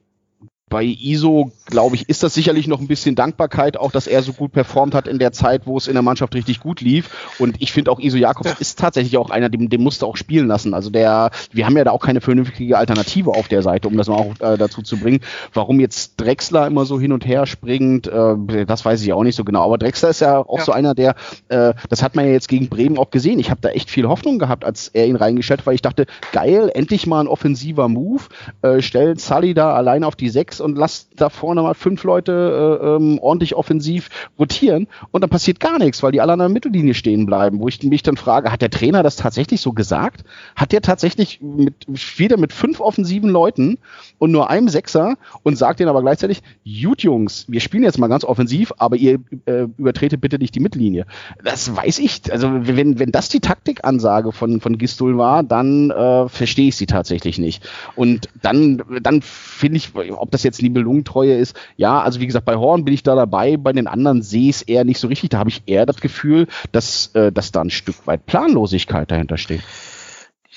bei ISO, glaube ich, ist das sicherlich noch ein bisschen Dankbarkeit, auch dass er so gut performt hat in der Zeit, wo es in der Mannschaft richtig gut lief. Und ich finde auch Iso Jakobs ja. ist tatsächlich auch einer, dem, dem musste auch spielen lassen. Also der, wir haben ja da auch keine vernünftige Alternative auf der Seite, um das mal auch äh, dazu zu bringen. Warum jetzt Drexler immer so hin und her springt, äh, das weiß ich auch nicht so genau. Aber Drexler ist ja auch ja. so einer, der, äh, das hat man ja jetzt gegen Bremen auch gesehen. Ich habe da echt viel Hoffnung gehabt, als er ihn reingestellt, weil ich dachte, geil, endlich mal ein offensiver Move. Äh, stellt Sully da allein auf die Sechs und lasst da vorne mal fünf Leute äh, ähm, ordentlich offensiv rotieren und dann passiert gar nichts, weil die alle an der Mittellinie stehen bleiben. Wo ich mich dann frage, hat der Trainer das tatsächlich so gesagt? Hat der tatsächlich mit, wieder mit fünf offensiven Leuten und nur einem Sechser und sagt denen aber gleichzeitig, gut Jungs, wir spielen jetzt mal ganz offensiv, aber ihr äh, übertretet bitte nicht die Mittellinie. Das weiß ich. Also wenn, wenn das die Taktikansage von, von Gistol war, dann äh, verstehe ich sie tatsächlich nicht. Und dann, dann finde ich, ob das jetzt Nibelungentreue ist, ja, also wie gesagt, bei Horn bin ich da dabei, bei den anderen sehe ich es eher nicht so richtig. Da habe ich eher das Gefühl, dass, äh, dass da ein Stück weit Planlosigkeit dahinter steht.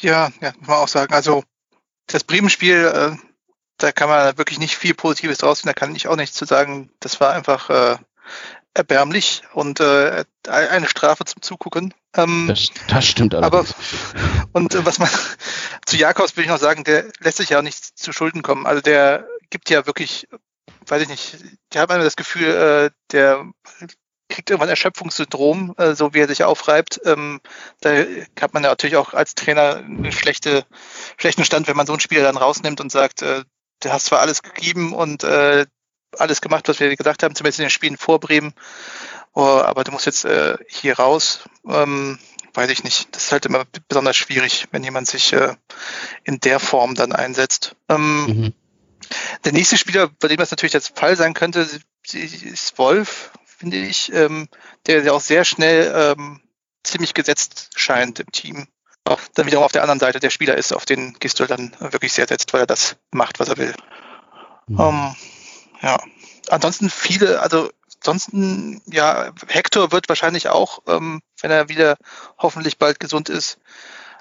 Ja, ja, muss man auch sagen. Also das Bremen-Spiel, äh, da kann man wirklich nicht viel Positives draus finden. Da kann ich auch nichts zu sagen. Das war einfach äh, erbärmlich und äh, eine Strafe zum Zugucken. Ähm, das, das stimmt allerdings. Aber, und äh, was man zu Jakobs will ich noch sagen, der lässt sich ja auch nicht zu Schulden kommen. Also der gibt ja wirklich, weiß ich nicht, ich habe immer das Gefühl, äh, der kriegt irgendwann Erschöpfungssyndrom, äh, so wie er sich aufreibt. Ähm, da hat man ja natürlich auch als Trainer einen schlechte, schlechten Stand, wenn man so einen Spieler dann rausnimmt und sagt, äh, du hast zwar alles gegeben und äh, alles gemacht, was wir gesagt haben, zumindest in den Spielen vor Bremen, oh, aber du musst jetzt äh, hier raus. Ähm, weiß ich nicht. Das ist halt immer besonders schwierig, wenn jemand sich äh, in der Form dann einsetzt. Ähm, mhm. Der nächste Spieler, bei dem das natürlich der Fall sein könnte, ist Wolf, finde ich, ähm, der, der auch sehr schnell ähm, ziemlich gesetzt scheint im Team. Dann wiederum auf der anderen Seite der Spieler ist, auf den Gistol dann wirklich sehr setzt, weil er das macht, was er will. Mhm. Um, ja. Ansonsten viele, also ansonsten, ja, Hector wird wahrscheinlich auch, ähm, wenn er wieder hoffentlich bald gesund ist,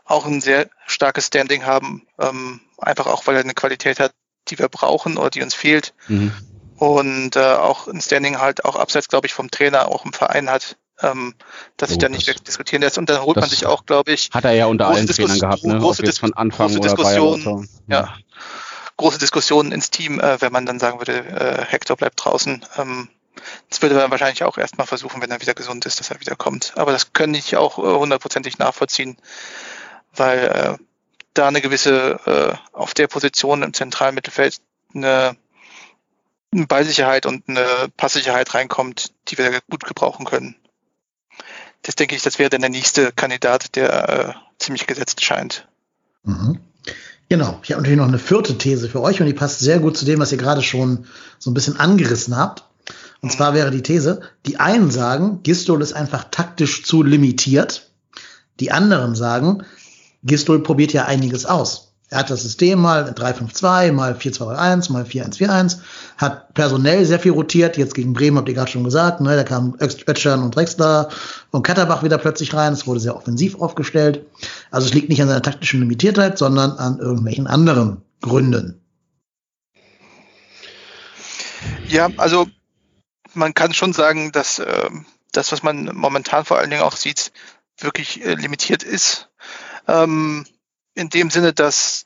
auch ein sehr starkes Standing haben. Ähm, einfach auch, weil er eine Qualität hat, die wir brauchen oder die uns fehlt. Mhm. Und äh, auch ein Standing halt auch abseits, glaube ich, vom Trainer auch im Verein hat, ähm, dass oh, sich da nicht das, diskutieren lässt. Und dann holt man sich auch, glaube ich. Hat er ja unter allen Trainern gehabt, ne? Große, Dis von Anfang große Diskussion, ja. ja. große Diskussionen ins Team, äh, wenn man dann sagen würde, äh, Hector bleibt draußen. Ähm, das würde man wahrscheinlich auch erstmal versuchen, wenn er wieder gesund ist, dass er wieder kommt. Aber das kann ich auch äh, hundertprozentig nachvollziehen, weil äh, da eine gewisse, äh, auf der Position im zentralen Mittelfeld eine, eine Ballsicherheit und eine Passsicherheit reinkommt, die wir gut gebrauchen können. Das denke ich, das wäre dann der nächste Kandidat, der äh, ziemlich gesetzt scheint. Mhm. Genau. Ich habe natürlich noch eine vierte These für euch und die passt sehr gut zu dem, was ihr gerade schon so ein bisschen angerissen habt. Und zwar wäre die These, die einen sagen, Gistol ist einfach taktisch zu limitiert. Die anderen sagen, Gistol probiert ja einiges aus. Er hat das System mal 3-5-2, mal 4-2-1, mal 4-1-4-1, hat personell sehr viel rotiert, jetzt gegen Bremen, habt ihr gerade schon gesagt, ne, da kamen Ötschern und Drexler und Katterbach wieder plötzlich rein, es wurde sehr offensiv aufgestellt. Also es liegt nicht an seiner taktischen Limitiertheit, sondern an irgendwelchen anderen Gründen. Ja, also man kann schon sagen, dass äh, das, was man momentan vor allen Dingen auch sieht, wirklich äh, limitiert ist. Ähm, in dem Sinne, dass,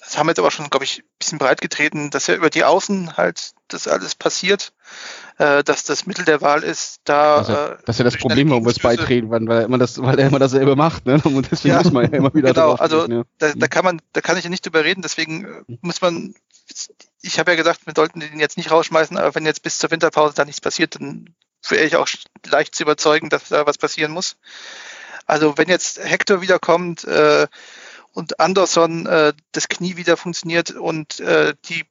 das haben wir jetzt aber schon, glaube ich, ein bisschen breit getreten, dass ja über die Außen halt das alles passiert, äh, dass das Mittel der Wahl ist, da. Also, das ist ja das Problem, warum wir es beitreten, weil, weil, er immer das, weil er immer dasselbe macht, ne? Und deswegen ja, muss man ja immer wieder genau, also ja. da, da kann man, da kann ich ja nicht drüber reden, deswegen äh, muss man, ich habe ja gesagt, wir sollten den jetzt nicht rausschmeißen, aber wenn jetzt bis zur Winterpause da nichts passiert, dann wäre ich auch leicht zu überzeugen, dass da was passieren muss. Also wenn jetzt Hector wiederkommt äh, und Anderson äh, das Knie wieder funktioniert und äh, die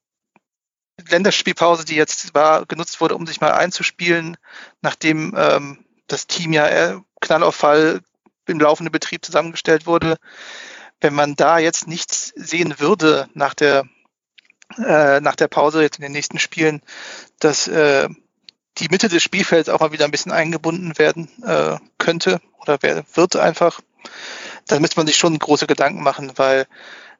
Länderspielpause, die jetzt war, genutzt wurde, um sich mal einzuspielen, nachdem ähm, das Team ja äh, Knallauffall im laufenden Betrieb zusammengestellt wurde. Wenn man da jetzt nichts sehen würde nach der äh, nach der Pause jetzt in den nächsten Spielen, dass äh, die Mitte des Spielfelds auch mal wieder ein bisschen eingebunden werden äh, könnte oder wird einfach, dann müsste man sich schon große Gedanken machen, weil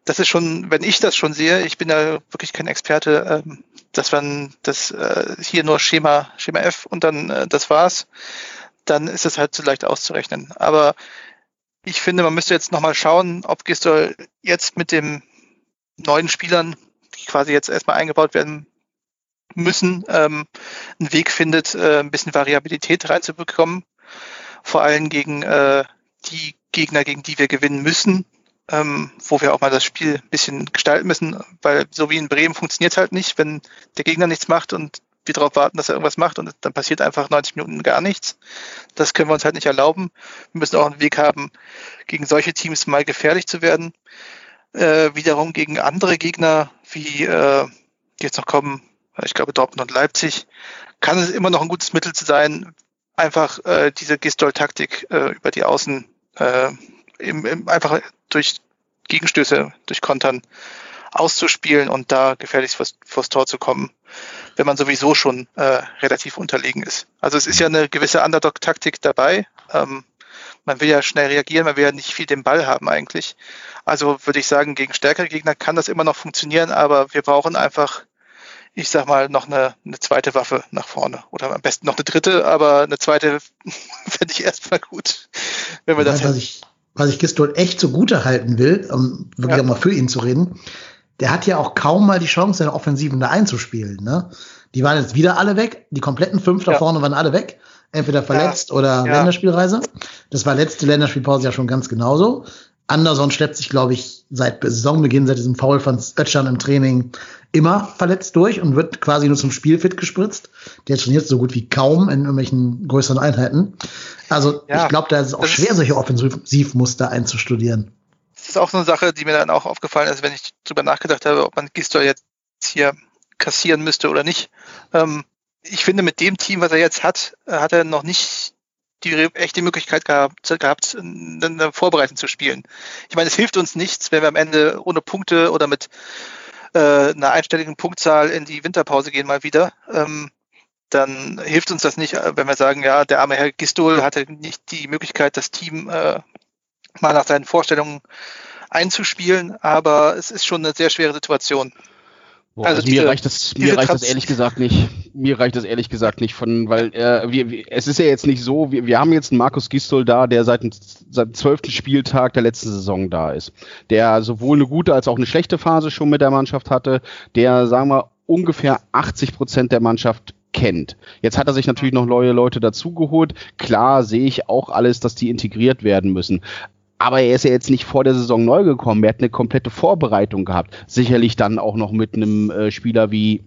das ist schon, wenn ich das schon sehe, ich bin ja wirklich kein Experte, ähm, dass man das äh, hier nur Schema, Schema F und dann äh, das war's, dann ist es halt zu leicht auszurechnen. Aber ich finde, man müsste jetzt nochmal schauen, ob Gistol jetzt mit den neuen Spielern, die quasi jetzt erstmal eingebaut werden müssen, ähm, einen Weg findet, äh, ein bisschen Variabilität reinzubekommen. Vor allem gegen äh, die Gegner, gegen die wir gewinnen müssen, ähm, wo wir auch mal das Spiel ein bisschen gestalten müssen, weil so wie in Bremen funktioniert halt nicht, wenn der Gegner nichts macht und wir darauf warten, dass er irgendwas macht und dann passiert einfach 90 Minuten gar nichts. Das können wir uns halt nicht erlauben. Wir müssen auch einen Weg haben, gegen solche Teams mal gefährlich zu werden. Äh, wiederum gegen andere Gegner, wie äh, die jetzt noch kommen, ich glaube Dortmund und Leipzig, kann es immer noch ein gutes Mittel zu sein, einfach äh, diese Gistol-Taktik äh, über die Außen äh, im, im, einfach durch Gegenstöße, durch Kontern auszuspielen und da gefährlich vors, vors Tor zu kommen, wenn man sowieso schon äh, relativ unterlegen ist. Also es ist ja eine gewisse Underdog-Taktik dabei. Ähm, man will ja schnell reagieren, man will ja nicht viel den Ball haben eigentlich. Also würde ich sagen, gegen stärkere Gegner kann das immer noch funktionieren, aber wir brauchen einfach ich sag mal, noch eine, eine zweite Waffe nach vorne. Oder am besten noch eine dritte, aber eine zweite fände ich erstmal gut, wenn wir das. Was ich, was ich Gistol echt zugute halten will, um wirklich ja. auch mal für ihn zu reden, der hat ja auch kaum mal die Chance, seine Offensiven da einzuspielen. Ne? Die waren jetzt wieder alle weg. Die kompletten fünf da ja. vorne waren alle weg. Entweder verletzt ja. oder Länderspielreise. Das war letzte Länderspielpause ja schon ganz genauso. Anderson schleppt sich, glaube ich, seit Saisonbeginn, seit diesem Foul von Ötschern im Training immer verletzt durch und wird quasi nur zum Spiel fit gespritzt. Der trainiert so gut wie kaum in irgendwelchen größeren Einheiten. Also ja, ich glaube, da ist es auch schwer, solche Offensivmuster einzustudieren. Das ist auch so eine Sache, die mir dann auch aufgefallen ist, wenn ich drüber nachgedacht habe, ob man Gistol jetzt hier kassieren müsste oder nicht. Ähm, ich finde, mit dem Team, was er jetzt hat, hat er noch nicht die echte Möglichkeit gehabt, gehabt eine Vorbereitung zu spielen. Ich meine, es hilft uns nichts, wenn wir am Ende ohne Punkte oder mit äh, einer einstelligen Punktzahl in die Winterpause gehen mal wieder. Ähm, dann hilft uns das nicht, wenn wir sagen, ja, der arme Herr Gistol hatte nicht die Möglichkeit, das Team äh, mal nach seinen Vorstellungen einzuspielen, aber es ist schon eine sehr schwere Situation. Boah, also, also diese, mir reicht das, mir reicht das ehrlich gesagt nicht. Mir reicht das ehrlich gesagt nicht von, weil äh, wir, wir, es ist ja jetzt nicht so, wir, wir haben jetzt einen Markus Gistol da, der seit, seit dem zwölften Spieltag der letzten Saison da ist, der sowohl eine gute als auch eine schlechte Phase schon mit der Mannschaft hatte, der, sagen wir, ungefähr 80 Prozent der Mannschaft kennt. Jetzt hat er sich natürlich noch neue Leute dazugeholt. Klar sehe ich auch alles, dass die integriert werden müssen. Aber er ist ja jetzt nicht vor der Saison neu gekommen. Er hat eine komplette Vorbereitung gehabt. Sicherlich dann auch noch mit einem äh, Spieler wie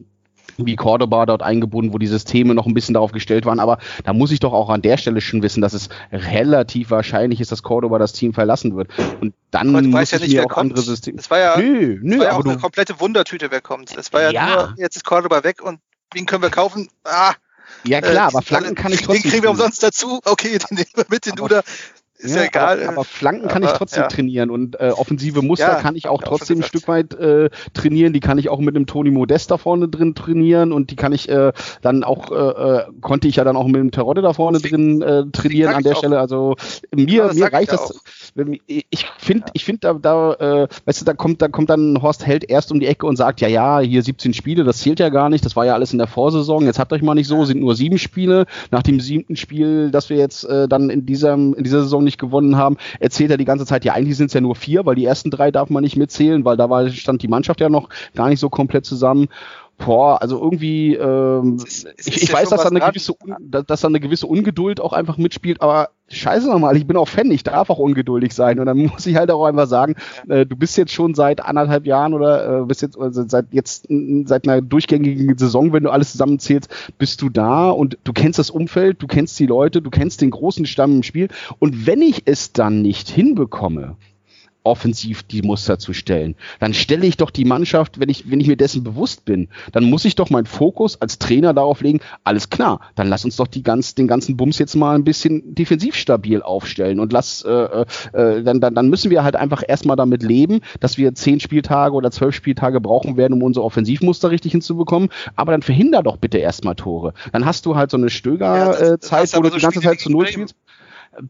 wie Cordoba dort eingebunden, wo die Systeme noch ein bisschen darauf gestellt waren. Aber da muss ich doch auch an der Stelle schon wissen, dass es relativ wahrscheinlich ist, dass Cordoba das Team verlassen wird. Und dann aber du muss ja nicht, auch kommt. andere Systeme. Es war ja, nö, nö, war ja auch eine komplette Wundertüte, wer kommt. Es war ja, ja, nur, jetzt ist Cordoba weg und wen können wir kaufen? Ah, ja klar, äh, aber Flanken kann ich trotzdem. Den kriegen wir umsonst dazu. Okay, den nehmen wir mit, den aber, du da ist ja, ja egal. Aber, aber Flanken kann aber, ich trotzdem ja. trainieren und äh, offensive Muster ja, kann ich auch trotzdem ein Stück weit äh, trainieren. Die kann ich auch mit einem Toni Modest da vorne drin trainieren und die kann ich äh, dann auch, äh, äh konnte ich ja dann auch mit dem Terodde da vorne drin äh, trainieren an der Stelle. Also mir, mir reicht das. Ich finde, ich finde da, da äh, weißt du, da kommt, da kommt dann Horst Held erst um die Ecke und sagt, ja, ja, hier 17 Spiele, das zählt ja gar nicht, das war ja alles in der Vorsaison, jetzt habt euch mal nicht so, sind nur sieben Spiele. Nach dem siebten Spiel, das wir jetzt äh, dann in dieser, in dieser Saison nicht nicht gewonnen haben, erzählt er die ganze Zeit, ja, eigentlich sind es ja nur vier, weil die ersten drei darf man nicht mitzählen, weil da war, stand die Mannschaft ja noch gar nicht so komplett zusammen. Boah, also irgendwie, ähm, es ist, es ich, ich weiß, dass da, eine gewisse, dass da eine gewisse Ungeduld auch einfach mitspielt, aber scheiße nochmal, ich bin auch Fan, ich darf auch ungeduldig sein. Und dann muss ich halt auch einfach sagen, äh, du bist jetzt schon seit anderthalb Jahren oder äh, bist jetzt also seit jetzt seit einer durchgängigen Saison, wenn du alles zusammenzählst, bist du da und du kennst das Umfeld, du kennst die Leute, du kennst den großen Stamm im Spiel. Und wenn ich es dann nicht hinbekomme, offensiv die Muster zu stellen. Dann stelle ich doch die Mannschaft, wenn ich, wenn ich mir dessen bewusst bin, dann muss ich doch meinen Fokus als Trainer darauf legen, alles klar, dann lass uns doch die ganz, den ganzen Bums jetzt mal ein bisschen defensiv stabil aufstellen und lass, äh, äh, äh, dann, dann, dann müssen wir halt einfach erstmal damit leben, dass wir zehn Spieltage oder zwölf Spieltage brauchen werden, um unsere Offensivmuster richtig hinzubekommen, aber dann verhinder doch bitte erstmal Tore. Dann hast du halt so eine Stöger-Zeit, ja, wo du die ganze Zeit zu Null spielst.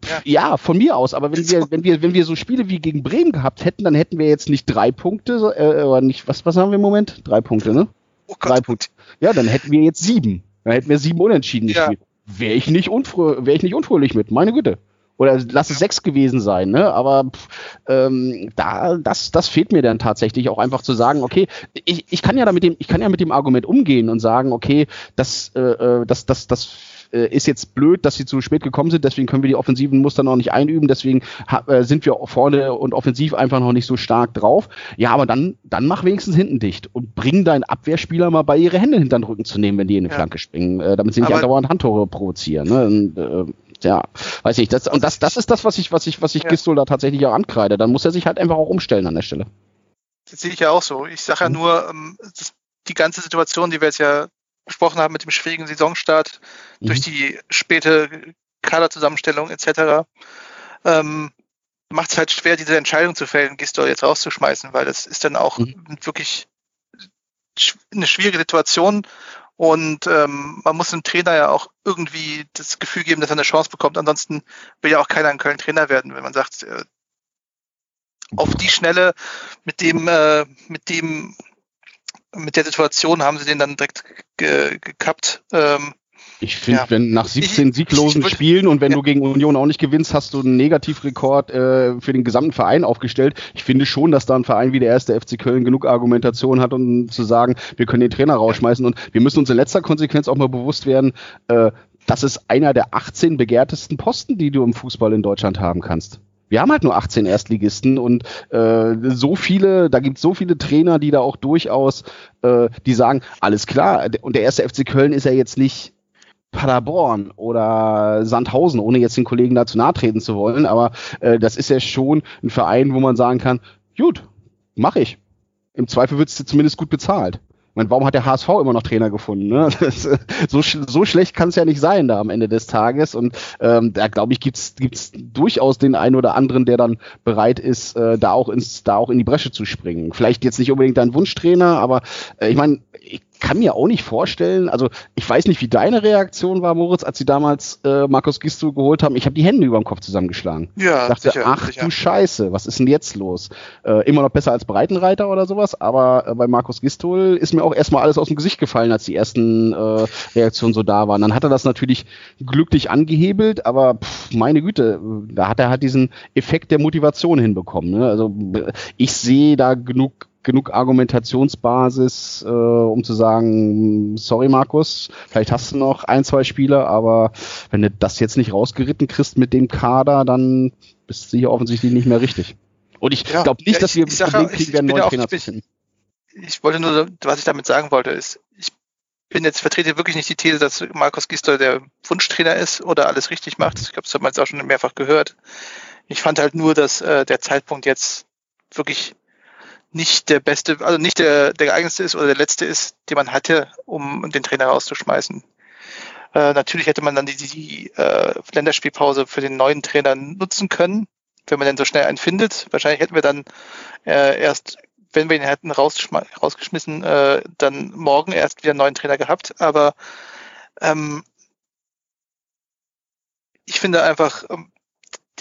Ja. ja. von mir aus, aber wenn wir, wenn wir, wenn wir so Spiele wie gegen Bremen gehabt hätten, dann hätten wir jetzt nicht drei Punkte, äh, oder nicht, was, was haben wir im Moment? Drei Punkte, ne? Oh drei Punkte. Ja, dann hätten wir jetzt sieben. Dann hätten wir sieben unentschieden ja. gespielt. Wäre ich nicht unfrö wäre ich nicht unfröhlich mit, meine Güte. Oder lass es sechs gewesen sein, ne? Aber pff, ähm, da, das, das fehlt mir dann tatsächlich auch einfach zu sagen, okay, ich, ich kann ja da mit dem, ich kann ja mit dem Argument umgehen und sagen, okay, das, äh, äh das, das, das äh, ist jetzt blöd, dass sie zu spät gekommen sind, deswegen können wir die offensiven Muster noch nicht einüben, deswegen äh, sind wir vorne und offensiv einfach noch nicht so stark drauf. Ja, aber dann, dann mach wenigstens hinten dicht und bring deinen Abwehrspieler mal bei, ihre Hände hinter den Rücken zu nehmen, wenn die in die ja. Flanke springen, äh, damit sie nicht andauernd Handtore provozieren. Ne? Und, äh, ja, weiß ich. Das, und das, das ist das, was ich, was ich, was ich ja. Gistol da tatsächlich auch ankreide. Dann muss er sich halt einfach auch umstellen an der Stelle. Das sehe ich ja auch so. Ich sage ja mhm. nur, ähm, die ganze Situation, die wir jetzt ja besprochen haben mit dem schwierigen Saisonstart, mhm. durch die späte Kaderzusammenstellung etc., ähm, macht es halt schwer, diese Entscheidung zu fällen, Gisdol jetzt rauszuschmeißen, weil das ist dann auch mhm. wirklich eine schwierige Situation und ähm, man muss dem Trainer ja auch irgendwie das Gefühl geben, dass er eine Chance bekommt. Ansonsten will ja auch keiner in Köln Trainer werden, wenn man sagt, äh, auf die Schnelle mit dem, äh, mit dem mit der Situation haben sie den dann direkt ge gekappt. Ähm, ich finde, ja. wenn nach 17 ich, sieglosen ich, ich, Spielen und wenn ja. du gegen Union auch nicht gewinnst, hast du einen Negativrekord äh, für den gesamten Verein aufgestellt. Ich finde schon, dass da ein Verein wie der erste FC Köln genug Argumentation hat, um zu sagen, wir können den Trainer rausschmeißen und wir müssen uns in letzter Konsequenz auch mal bewusst werden, äh, das ist einer der 18 begehrtesten Posten, die du im Fußball in Deutschland haben kannst wir haben halt nur 18 Erstligisten und äh, so viele, da gibt es so viele Trainer, die da auch durchaus, äh, die sagen, alles klar, und der erste FC Köln ist ja jetzt nicht Paderborn oder Sandhausen, ohne jetzt den Kollegen dazu nahe treten zu wollen, aber äh, das ist ja schon ein Verein, wo man sagen kann, gut, mache ich. Im Zweifel wird es zumindest gut bezahlt meine, warum hat der HSV immer noch Trainer gefunden? Ne? So, so schlecht kann es ja nicht sein da am Ende des Tages. Und ähm, da glaube ich, gibt's gibt's durchaus den einen oder anderen, der dann bereit ist, äh, da auch ins, da auch in die Bresche zu springen. Vielleicht jetzt nicht unbedingt ein Wunschtrainer, aber äh, ich meine, ich kann mir auch nicht vorstellen, also ich weiß nicht, wie deine Reaktion war, Moritz, als sie damals äh, Markus Gisto geholt haben. Ich habe die Hände über dem Kopf zusammengeschlagen. Ja, ich dachte, sicher, ach sicher. du Scheiße, was ist denn jetzt los? Äh, immer noch besser als Breitenreiter oder sowas, aber äh, bei Markus Gistol ist mir auch erstmal alles aus dem Gesicht gefallen, als die ersten äh, Reaktionen so da waren. Dann hat er das natürlich glücklich angehebelt, aber pff, meine Güte, da hat er halt diesen Effekt der Motivation hinbekommen. Ne? Also ich sehe da genug genug Argumentationsbasis, äh, um zu sagen, sorry Markus, vielleicht hast du noch ein, zwei Spiele, aber wenn du das jetzt nicht rausgeritten kriegst mit dem Kader, dann bist du hier offensichtlich nicht mehr richtig. Und ich ja, glaube nicht, dass wir ein Problem kriegen werden, neuen Trainer zu finden. Ich wollte nur, was ich damit sagen wollte, ist, ich bin jetzt vertrete wirklich nicht die These, dass Markus Gisdol der Wunschtrainer ist oder alles richtig macht. Ich glaube, das haben wir jetzt auch schon mehrfach gehört. Ich fand halt nur, dass äh, der Zeitpunkt jetzt wirklich nicht der beste, also nicht der, der geeignetste ist oder der letzte ist, den man hatte, um den Trainer rauszuschmeißen. Äh, natürlich hätte man dann die, die äh, Länderspielpause für den neuen Trainer nutzen können, wenn man denn so schnell einen findet. Wahrscheinlich hätten wir dann äh, erst, wenn wir ihn hätten rausgeschmissen, äh, dann morgen erst wieder einen neuen Trainer gehabt. Aber ähm, ich finde einfach, ähm,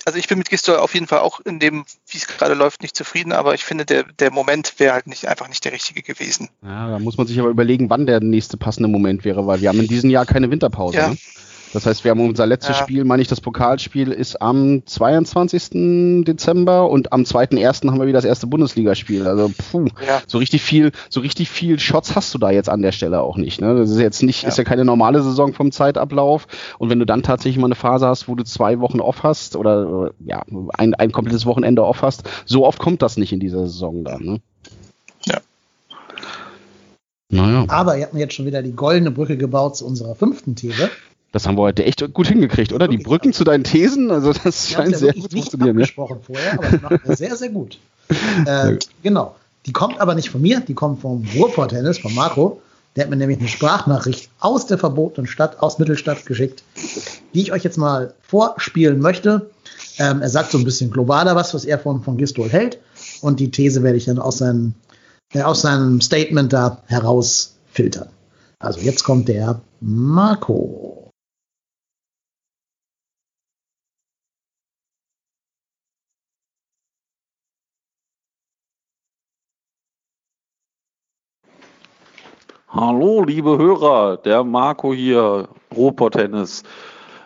also ich bin mit Gistor auf jeden Fall auch in dem, wie es gerade läuft, nicht zufrieden, aber ich finde, der, der Moment wäre halt nicht einfach nicht der richtige gewesen. Ja, da muss man sich aber überlegen, wann der nächste passende Moment wäre, weil wir haben in diesem Jahr keine Winterpause. Ja. Ne? Das heißt, wir haben unser letztes ja. Spiel, meine ich, das Pokalspiel ist am 22. Dezember und am 2.1. haben wir wieder das erste Bundesligaspiel. Also puh, ja. so richtig viel, so richtig viel Shots hast du da jetzt an der Stelle auch nicht. Ne? Das ist jetzt nicht, ja. ist ja keine normale Saison vom Zeitablauf. Und wenn du dann tatsächlich mal eine Phase hast, wo du zwei Wochen off hast oder ja, ein, ein komplettes Wochenende off hast, so oft kommt das nicht in dieser Saison dann. Ne? Ja. Naja. Aber ihr habt mir jetzt schon wieder die goldene Brücke gebaut zu unserer fünften These. Das haben wir heute echt gut hingekriegt, oder? Die Brücken zu deinen Thesen, also das scheint ja sehr gut zu funktionieren. Ich habe vorher, aber das macht er sehr, sehr gut. Äh, genau. Die kommt aber nicht von mir, die kommt vom Ruhrport-Tennis, von Marco. Der hat mir nämlich eine Sprachnachricht aus der verbotenen Stadt, aus Mittelstadt geschickt, die ich euch jetzt mal vorspielen möchte. Ähm, er sagt so ein bisschen globaler was, was er von, von Gistol hält. Und die These werde ich dann aus, seinem, äh, aus seinem Statement da herausfiltern. Also jetzt kommt der Marco. Hallo, liebe Hörer, der Marco hier, Ruhrpott-Tennis.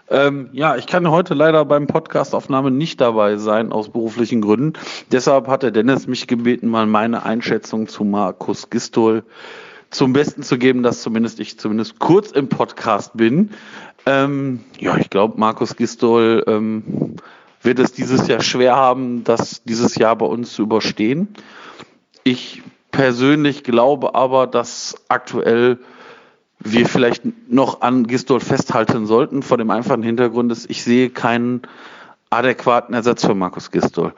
Ähm, ja, ich kann heute leider beim Podcastaufnahme nicht dabei sein, aus beruflichen Gründen. Deshalb hat der Dennis mich gebeten, mal meine Einschätzung zu Markus Gistol zum Besten zu geben, dass zumindest ich zumindest kurz im Podcast bin. Ähm, ja, ich glaube, Markus Gistol ähm, wird es dieses Jahr schwer haben, das dieses Jahr bei uns zu überstehen. Ich persönlich glaube aber, dass aktuell wir vielleicht noch an Gistol festhalten sollten, vor dem einfachen Hintergrund ist, ich sehe keinen adäquaten Ersatz für Markus Gistol.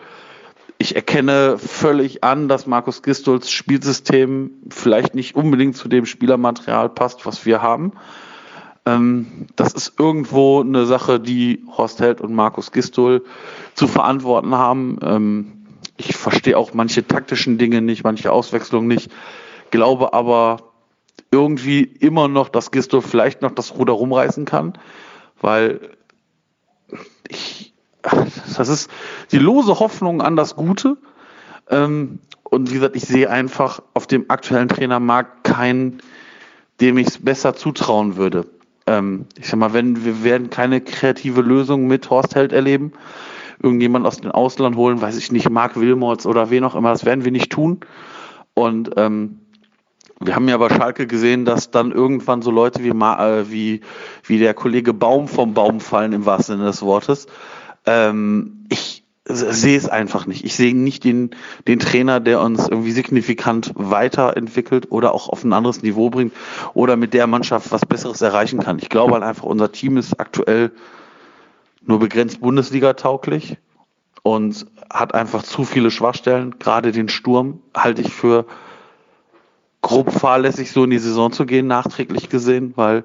Ich erkenne völlig an, dass Markus Gistols Spielsystem vielleicht nicht unbedingt zu dem Spielermaterial passt, was wir haben. Ähm, das ist irgendwo eine Sache, die Horst Held und Markus Gistol zu verantworten haben. Ich verstehe auch manche taktischen Dinge nicht, manche Auswechslungen nicht, glaube aber irgendwie immer noch, dass Gisto vielleicht noch das Ruder rumreißen kann, weil ich, das ist die lose Hoffnung an das Gute. Ähm, und wie gesagt, ich sehe einfach auf dem aktuellen Trainermarkt keinen, dem ich es besser zutrauen würde. Ähm, ich sag mal, wenn wir werden keine kreative Lösung mit Horst Held erleben, irgendjemand aus dem Ausland holen, weiß ich nicht, Mark Wilmots oder wen auch immer, das werden wir nicht tun. Und ähm, wir haben ja bei Schalke gesehen, dass dann irgendwann so Leute wie, äh, wie, wie der Kollege Baum vom Baum fallen, im wahrsten Sinne des Wortes. Ähm, ich sehe es einfach nicht. Ich sehe nicht den, den Trainer, der uns irgendwie signifikant weiterentwickelt oder auch auf ein anderes Niveau bringt oder mit der Mannschaft was Besseres erreichen kann. Ich glaube halt einfach, unser Team ist aktuell nur begrenzt Bundesliga tauglich und hat einfach zu viele Schwachstellen. Gerade den Sturm halte ich für grob fahrlässig, so in die Saison zu gehen, nachträglich gesehen, weil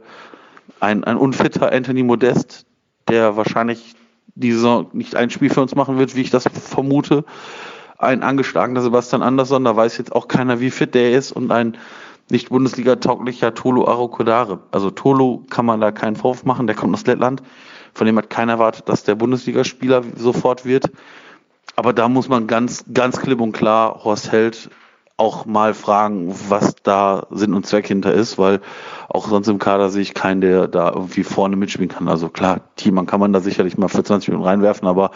ein, ein unfitter Anthony Modest, der wahrscheinlich die Saison nicht ein Spiel für uns machen wird, wie ich das vermute, ein angeschlagener Sebastian Andersson, da weiß jetzt auch keiner, wie fit der ist und ein nicht Bundesliga-tauglicher Tolo Arokodare. Also Tolo kann man da keinen Vorwurf machen, der kommt aus Lettland. Von dem hat keiner erwartet, dass der Bundesligaspieler sofort wird. Aber da muss man ganz, ganz klipp und klar Horst Held auch mal fragen, was da Sinn und Zweck hinter ist, weil auch sonst im Kader sehe ich keinen, der da irgendwie vorne mitspielen kann. Also klar, Teammann kann man da sicherlich mal für 20 Minuten reinwerfen, aber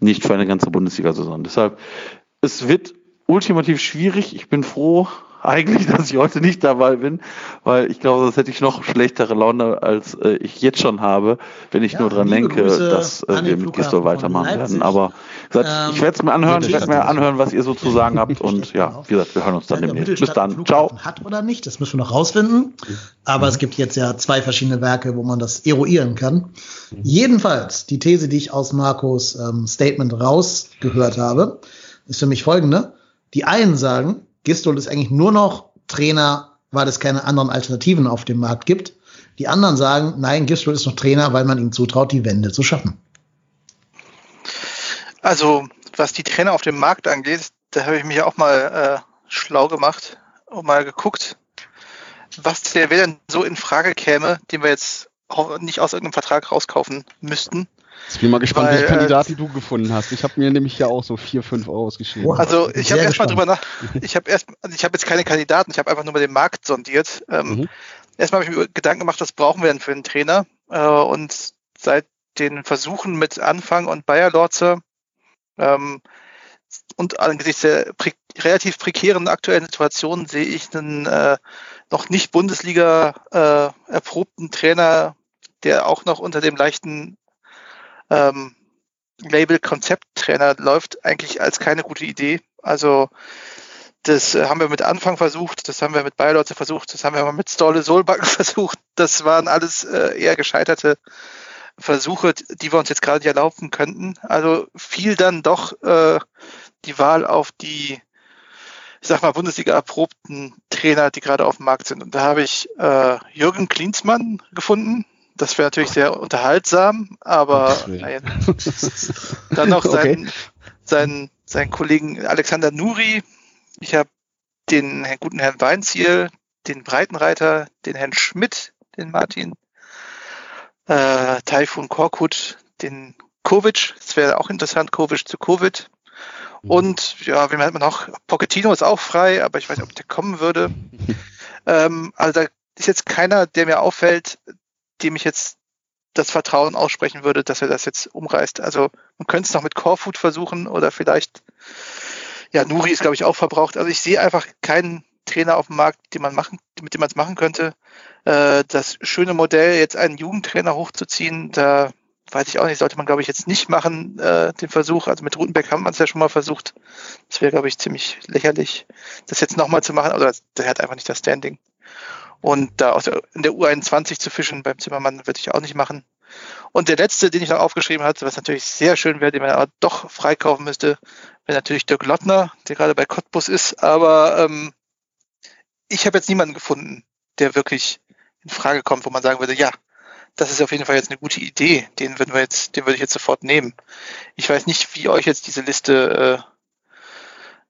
nicht für eine ganze Bundesliga-Saison. Deshalb, es wird ultimativ schwierig. Ich bin froh, eigentlich, dass ich heute nicht dabei bin, weil ich glaube, sonst hätte ich noch schlechtere Laune, als äh, ich jetzt schon habe, wenn ich ja, nur dran denke, Grüße dass äh, wir mit Gistol weitermachen werden. Aber gesagt, ähm, ich werde es mir anhören, ich werde mir anhören, was ihr so zu sagen habt und ja, wie gesagt, wir hören uns dann ja, demnächst. Bis dann. Ciao. Hat oder nicht, das müssen wir noch rausfinden. Aber es gibt jetzt ja zwei verschiedene Werke, wo man das eruieren kann. Mhm. Jedenfalls, die These, die ich aus Marcos ähm, Statement rausgehört habe, ist für mich folgende. Die einen sagen, Gistol ist eigentlich nur noch Trainer, weil es keine anderen Alternativen auf dem Markt gibt. Die anderen sagen, nein, Gistol ist noch Trainer, weil man ihm zutraut, die Wende zu schaffen. Also, was die Trainer auf dem Markt angeht, da habe ich mich auch mal äh, schlau gemacht und mal geguckt, was der wer denn so in Frage käme, den wir jetzt nicht aus irgendeinem Vertrag rauskaufen müssten. Ich bin mal gespannt, Weil, welche äh, Kandidaten du gefunden hast. Ich habe mir nämlich ja auch so vier, fünf ausgeschrieben. Also ich habe erstmal drüber nach. Ich habe erst, also ich habe jetzt keine Kandidaten. Ich habe einfach nur mal den Markt sondiert. Ähm, mhm. Erstmal habe ich mir Gedanken gemacht, was brauchen wir denn für einen Trainer? Äh, und seit den Versuchen mit Anfang und Bayer Lorzer ähm, und angesichts der pre relativ prekären aktuellen Situation sehe ich einen äh, noch nicht Bundesliga äh, erprobten Trainer, der auch noch unter dem leichten ähm, Label Konzepttrainer läuft, eigentlich als keine gute Idee. Also das äh, haben wir mit Anfang versucht, das haben wir mit Bayerlotze versucht, das haben wir mit Stolle Solbacken versucht. Das waren alles äh, eher gescheiterte Versuche, die wir uns jetzt gerade nicht erlauben könnten. Also fiel dann doch äh, die Wahl auf die, ich sag mal, Bundesliga erprobten Trainer, die gerade auf dem Markt sind. Und da habe ich äh, Jürgen Klinsmann gefunden. Das wäre natürlich sehr unterhaltsam, aber naja. dann noch seinen, okay. seinen, seinen Kollegen Alexander Nuri. Ich habe den guten Herrn Weinziel, den Breitenreiter, den Herrn Schmidt, den Martin äh, Taifun Korkut, den Kovic, das wäre auch interessant, Kovic zu Covid. Mhm. Und ja, wen hat man noch? Pochettino ist auch frei, aber ich weiß nicht, ob der kommen würde. ähm, also da ist jetzt keiner, der mir auffällt, dem ich jetzt das Vertrauen aussprechen würde, dass er das jetzt umreißt. Also man könnte es noch mit Corfood versuchen oder vielleicht, ja, Nuri ist, glaube ich, auch verbraucht. Also ich sehe einfach keinen Trainer auf dem Markt, den man machen, mit dem man es machen könnte. Äh, das schöne Modell, jetzt einen Jugendtrainer hochzuziehen, da weiß ich auch nicht, sollte man, glaube ich, jetzt nicht machen, äh, den Versuch. Also mit Rutenbeck haben wir es ja schon mal versucht. Das wäre, glaube ich, ziemlich lächerlich, das jetzt nochmal zu machen. Oder der hat einfach nicht das Standing. Und da aus der, in der U21 zu fischen beim Zimmermann würde ich auch nicht machen. Und der letzte, den ich noch aufgeschrieben hatte, was natürlich sehr schön wäre, den man aber doch freikaufen müsste, wäre natürlich Dirk Lottner, der gerade bei Cottbus ist. Aber ähm, ich habe jetzt niemanden gefunden, der wirklich in Frage kommt, wo man sagen würde, ja, das ist auf jeden Fall jetzt eine gute Idee. Den würden wir jetzt, den würde ich jetzt sofort nehmen. Ich weiß nicht, wie euch jetzt diese Liste,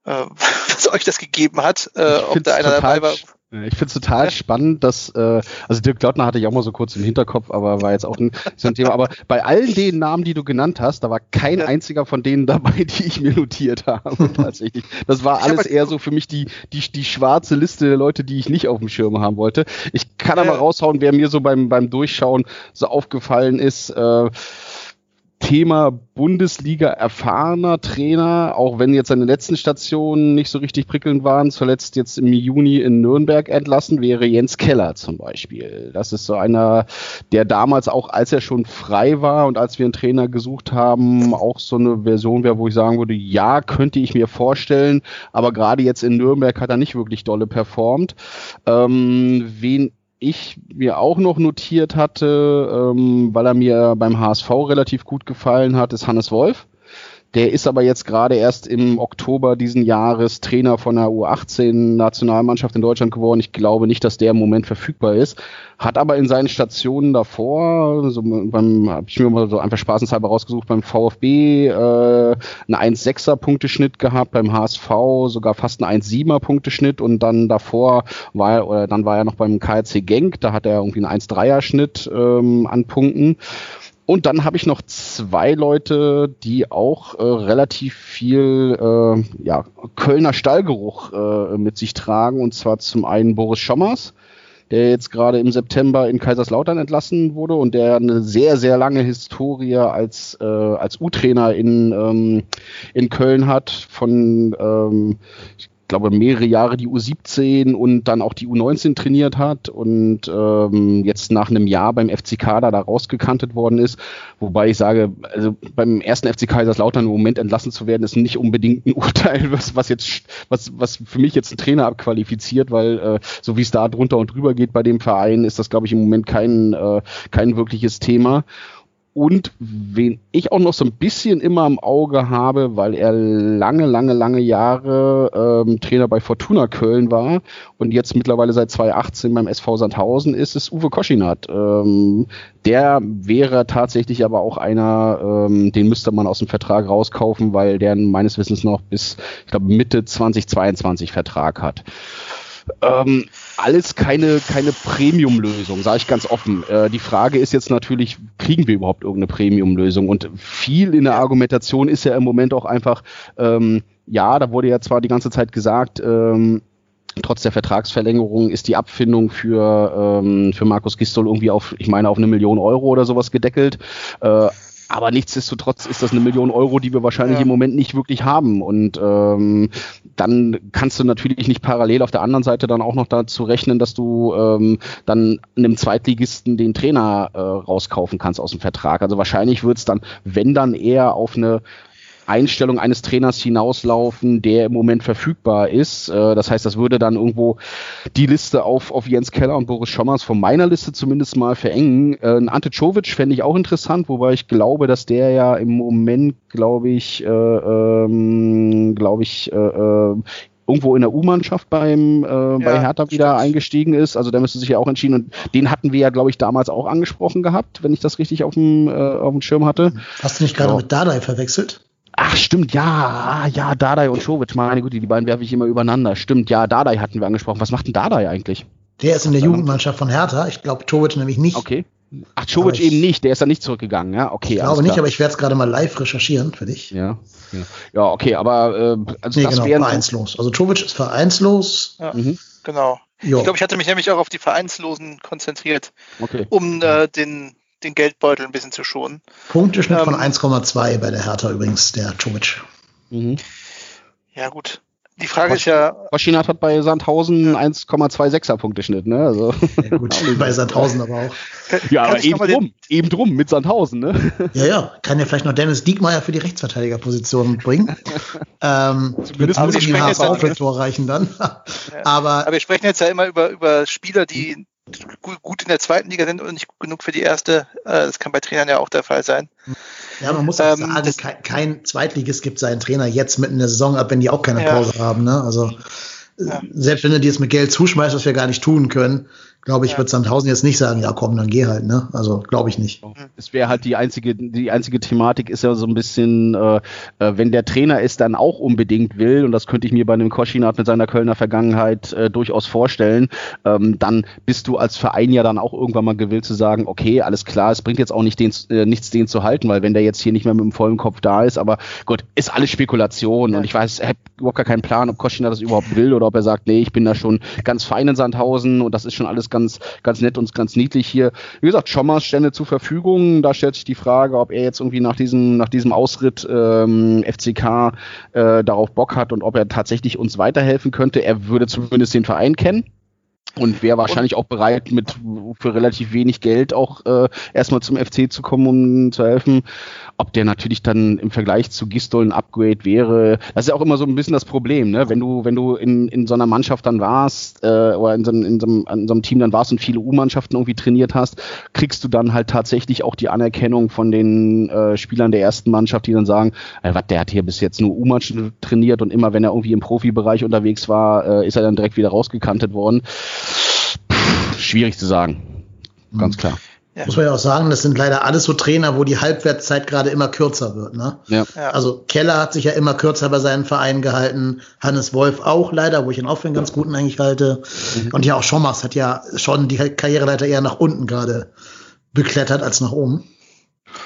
äh, äh, was euch das gegeben hat, äh, ob da einer dabei war. Ich finde es total spannend, dass, äh, also Dirk Lottner hatte ich auch mal so kurz im Hinterkopf, aber war jetzt auch ein, so ein Thema. Aber bei allen den Namen, die du genannt hast, da war kein einziger von denen dabei, die ich mir notiert habe. Tatsächlich. Das war alles eher so für mich die, die, die schwarze Liste der Leute, die ich nicht auf dem Schirm haben wollte. Ich kann aber raushauen, wer mir so beim, beim Durchschauen so aufgefallen ist. Äh, Thema Bundesliga erfahrener Trainer, auch wenn jetzt seine letzten Stationen nicht so richtig prickelnd waren, zuletzt jetzt im Juni in Nürnberg entlassen, wäre Jens Keller zum Beispiel. Das ist so einer, der damals auch, als er schon frei war und als wir einen Trainer gesucht haben, auch so eine Version wäre, wo ich sagen würde, ja, könnte ich mir vorstellen, aber gerade jetzt in Nürnberg hat er nicht wirklich dolle performt. Ähm, wen ich mir auch noch notiert hatte, ähm, weil er mir beim HSV relativ gut gefallen hat, ist Hannes Wolf. Der ist aber jetzt gerade erst im Oktober diesen Jahres Trainer von der U18-Nationalmannschaft in Deutschland geworden. Ich glaube nicht, dass der im Moment verfügbar ist. Hat aber in seinen Stationen davor, so beim, habe ich mir mal so einfach spaßenshalber rausgesucht, beim VfB äh, einen 1,6er Punkteschnitt gehabt, beim HSV sogar fast einen 1,7er Punkteschnitt und dann davor war er, oder dann war er noch beim KRC Genk, da hat er irgendwie einen 1,3er Schnitt ähm, an Punkten. Und dann habe ich noch zwei Leute, die auch äh, relativ viel äh, ja, Kölner Stallgeruch äh, mit sich tragen. Und zwar zum einen Boris Schommers, der jetzt gerade im September in Kaiserslautern entlassen wurde und der eine sehr, sehr lange Historie als, äh, als U-Trainer in, ähm, in Köln hat. Von, ähm, ich glaube, mehrere Jahre die U17 und dann auch die U19 trainiert hat und ähm, jetzt nach einem Jahr beim FC Kader da rausgekantet worden ist. Wobei ich sage, also beim ersten FC Kaiserslautern im Moment entlassen zu werden, ist nicht unbedingt ein Urteil, was, was jetzt, was, was für mich jetzt ein Trainer abqualifiziert, weil äh, so wie es da drunter und drüber geht bei dem Verein, ist das, glaube ich, im Moment kein, äh, kein wirkliches Thema. Und wen ich auch noch so ein bisschen immer im Auge habe, weil er lange, lange, lange Jahre ähm, Trainer bei Fortuna Köln war und jetzt mittlerweile seit 2018 beim SV Sandhausen ist, ist Uwe Koschinat. Ähm, der wäre tatsächlich aber auch einer, ähm, den müsste man aus dem Vertrag rauskaufen, weil der meines Wissens noch bis, ich glaube, Mitte 2022 Vertrag hat. Ähm, alles keine, keine Premium-Lösung, sage ich ganz offen. Äh, die Frage ist jetzt natürlich, kriegen wir überhaupt irgendeine Premium-Lösung? Und viel in der Argumentation ist ja im Moment auch einfach, ähm, ja, da wurde ja zwar die ganze Zeit gesagt, ähm, trotz der Vertragsverlängerung ist die Abfindung für, ähm, für Markus Gistol irgendwie auf, ich meine, auf eine Million Euro oder sowas gedeckelt. Äh, aber nichtsdestotrotz ist das eine Million Euro, die wir wahrscheinlich ja. im Moment nicht wirklich haben. Und ähm, dann kannst du natürlich nicht parallel auf der anderen Seite dann auch noch dazu rechnen, dass du ähm, dann einem Zweitligisten den Trainer äh, rauskaufen kannst aus dem Vertrag. Also wahrscheinlich wird es dann, wenn dann eher auf eine Einstellung eines Trainers hinauslaufen, der im Moment verfügbar ist. Äh, das heißt, das würde dann irgendwo die Liste auf, auf Jens Keller und Boris Schommers von meiner Liste zumindest mal verengen. Äh, Ante Czovic fände ich auch interessant, wobei ich glaube, dass der ja im Moment, glaube ich, äh, ähm, glaube ich, äh, äh, irgendwo in der U-Mannschaft beim äh, ja, bei Hertha wieder stimmt. eingestiegen ist. Also der müsste sich ja auch entschieden und den hatten wir ja, glaube ich, damals auch angesprochen gehabt, wenn ich das richtig auf dem, äh, auf dem Schirm hatte. Hast du nicht gerade ja. mit Dardai verwechselt? Ach, stimmt, ja, ja, Dadai und Schovic, meine Güte, die beiden werfe ich immer übereinander. Stimmt, ja, Dadai hatten wir angesprochen. Was macht denn Dadai eigentlich? Der ist in der Jugendmannschaft von Hertha. Ich glaube, Chovic nämlich nicht. Okay. Ach, Chovic eben nicht, der ist da nicht zurückgegangen, ja, okay. Ich glaube nicht, aber ich werde es gerade mal live recherchieren für dich. Ja, ja, ja okay, aber äh, also nee, das genau, vereinslos. Also Chovic ist vereinslos. Ja, mhm. Genau. Jo. Ich glaube, ich hatte mich nämlich auch auf die Vereinslosen konzentriert, okay. um äh, den den Geldbeutel ein bisschen zu schonen. Punkteschnitt ähm, von 1,2 bei der Hertha übrigens, der Tomic. Mhm. Ja, gut. Die Frage ist ja. Koschinat hat bei Sandhausen 1,26er Punkteschnitt, ne? Also. Ja, gut, bei Sandhausen aber auch. Ja, aber eben drum, eben drum mit Sandhausen, ne? Ja, ja. Kann ja vielleicht noch Dennis Diekmeyer für die Rechtsverteidigerposition bringen. ähm, Zumindest muss die HV für Tor reichen dann. Ja. aber, aber wir sprechen jetzt ja immer über, über Spieler, die gut in der zweiten Liga sind und nicht gut genug für die erste. Äh, das kann bei Trainern ja auch der Fall sein. Ja, man muss auch ähm, sagen, kein, kein Zweitligist gibt seinen Trainer jetzt mitten in der Saison ab, wenn die auch keine Pause ja. haben. Ne? Also ja. selbst wenn du dir jetzt mit Geld zuschmeißt, was wir gar nicht tun können, glaube ich, ja. wird Sandhausen jetzt nicht sagen, ja komm, dann geh halt, ne? Also glaube ich nicht. Es wäre halt die einzige, die einzige Thematik ist ja so ein bisschen, äh, äh, wenn der Trainer es dann auch unbedingt will, und das könnte ich mir bei einem Koschinat mit seiner Kölner Vergangenheit äh, durchaus vorstellen, ähm, dann bist du als Verein ja dann auch irgendwann mal gewillt zu sagen, okay, alles klar, es bringt jetzt auch nicht den, äh, nichts, den zu halten, weil wenn der jetzt hier nicht mehr mit dem vollen Kopf da ist, aber gut, ist alles Spekulation ja. und ich weiß, ich habe überhaupt gar keinen Plan, ob Koschinat das überhaupt will oder ob er sagt, nee, ich bin da schon ganz fein in Sandhausen und das ist schon alles ganz, ganz nett und ganz niedlich hier. Wie gesagt, Schommers stände zur Verfügung. Da stellt sich die Frage, ob er jetzt irgendwie nach diesem, nach diesem Ausritt ähm, FCK äh, darauf Bock hat und ob er tatsächlich uns weiterhelfen könnte. Er würde zumindest den Verein kennen und wäre wahrscheinlich auch bereit, mit für relativ wenig Geld auch äh, erstmal zum FC zu kommen, um zu helfen. Ob der natürlich dann im Vergleich zu Gistol ein Upgrade wäre, das ist ja auch immer so ein bisschen das Problem, ne? Wenn du, wenn du in, in so einer Mannschaft dann warst, äh, oder in so, in, so einem, in so einem Team dann warst und viele U-Mannschaften irgendwie trainiert hast, kriegst du dann halt tatsächlich auch die Anerkennung von den äh, Spielern der ersten Mannschaft, die dann sagen, äh, was, der hat hier bis jetzt nur U-Mannschaften trainiert und immer wenn er irgendwie im Profibereich unterwegs war, äh, ist er dann direkt wieder rausgekantet worden. Pff, schwierig zu sagen. Ganz mhm. klar. Ja. Muss man ja auch sagen, das sind leider alles so Trainer, wo die Halbwertszeit gerade immer kürzer wird. Ne? Ja. Also Keller hat sich ja immer kürzer bei seinen Vereinen gehalten, Hannes Wolf auch leider, wo ich ihn auch für einen ganz guten eigentlich halte. Mhm. Und ja, auch Schommers hat ja schon die Karriereleiter eher nach unten gerade beklettert als nach oben.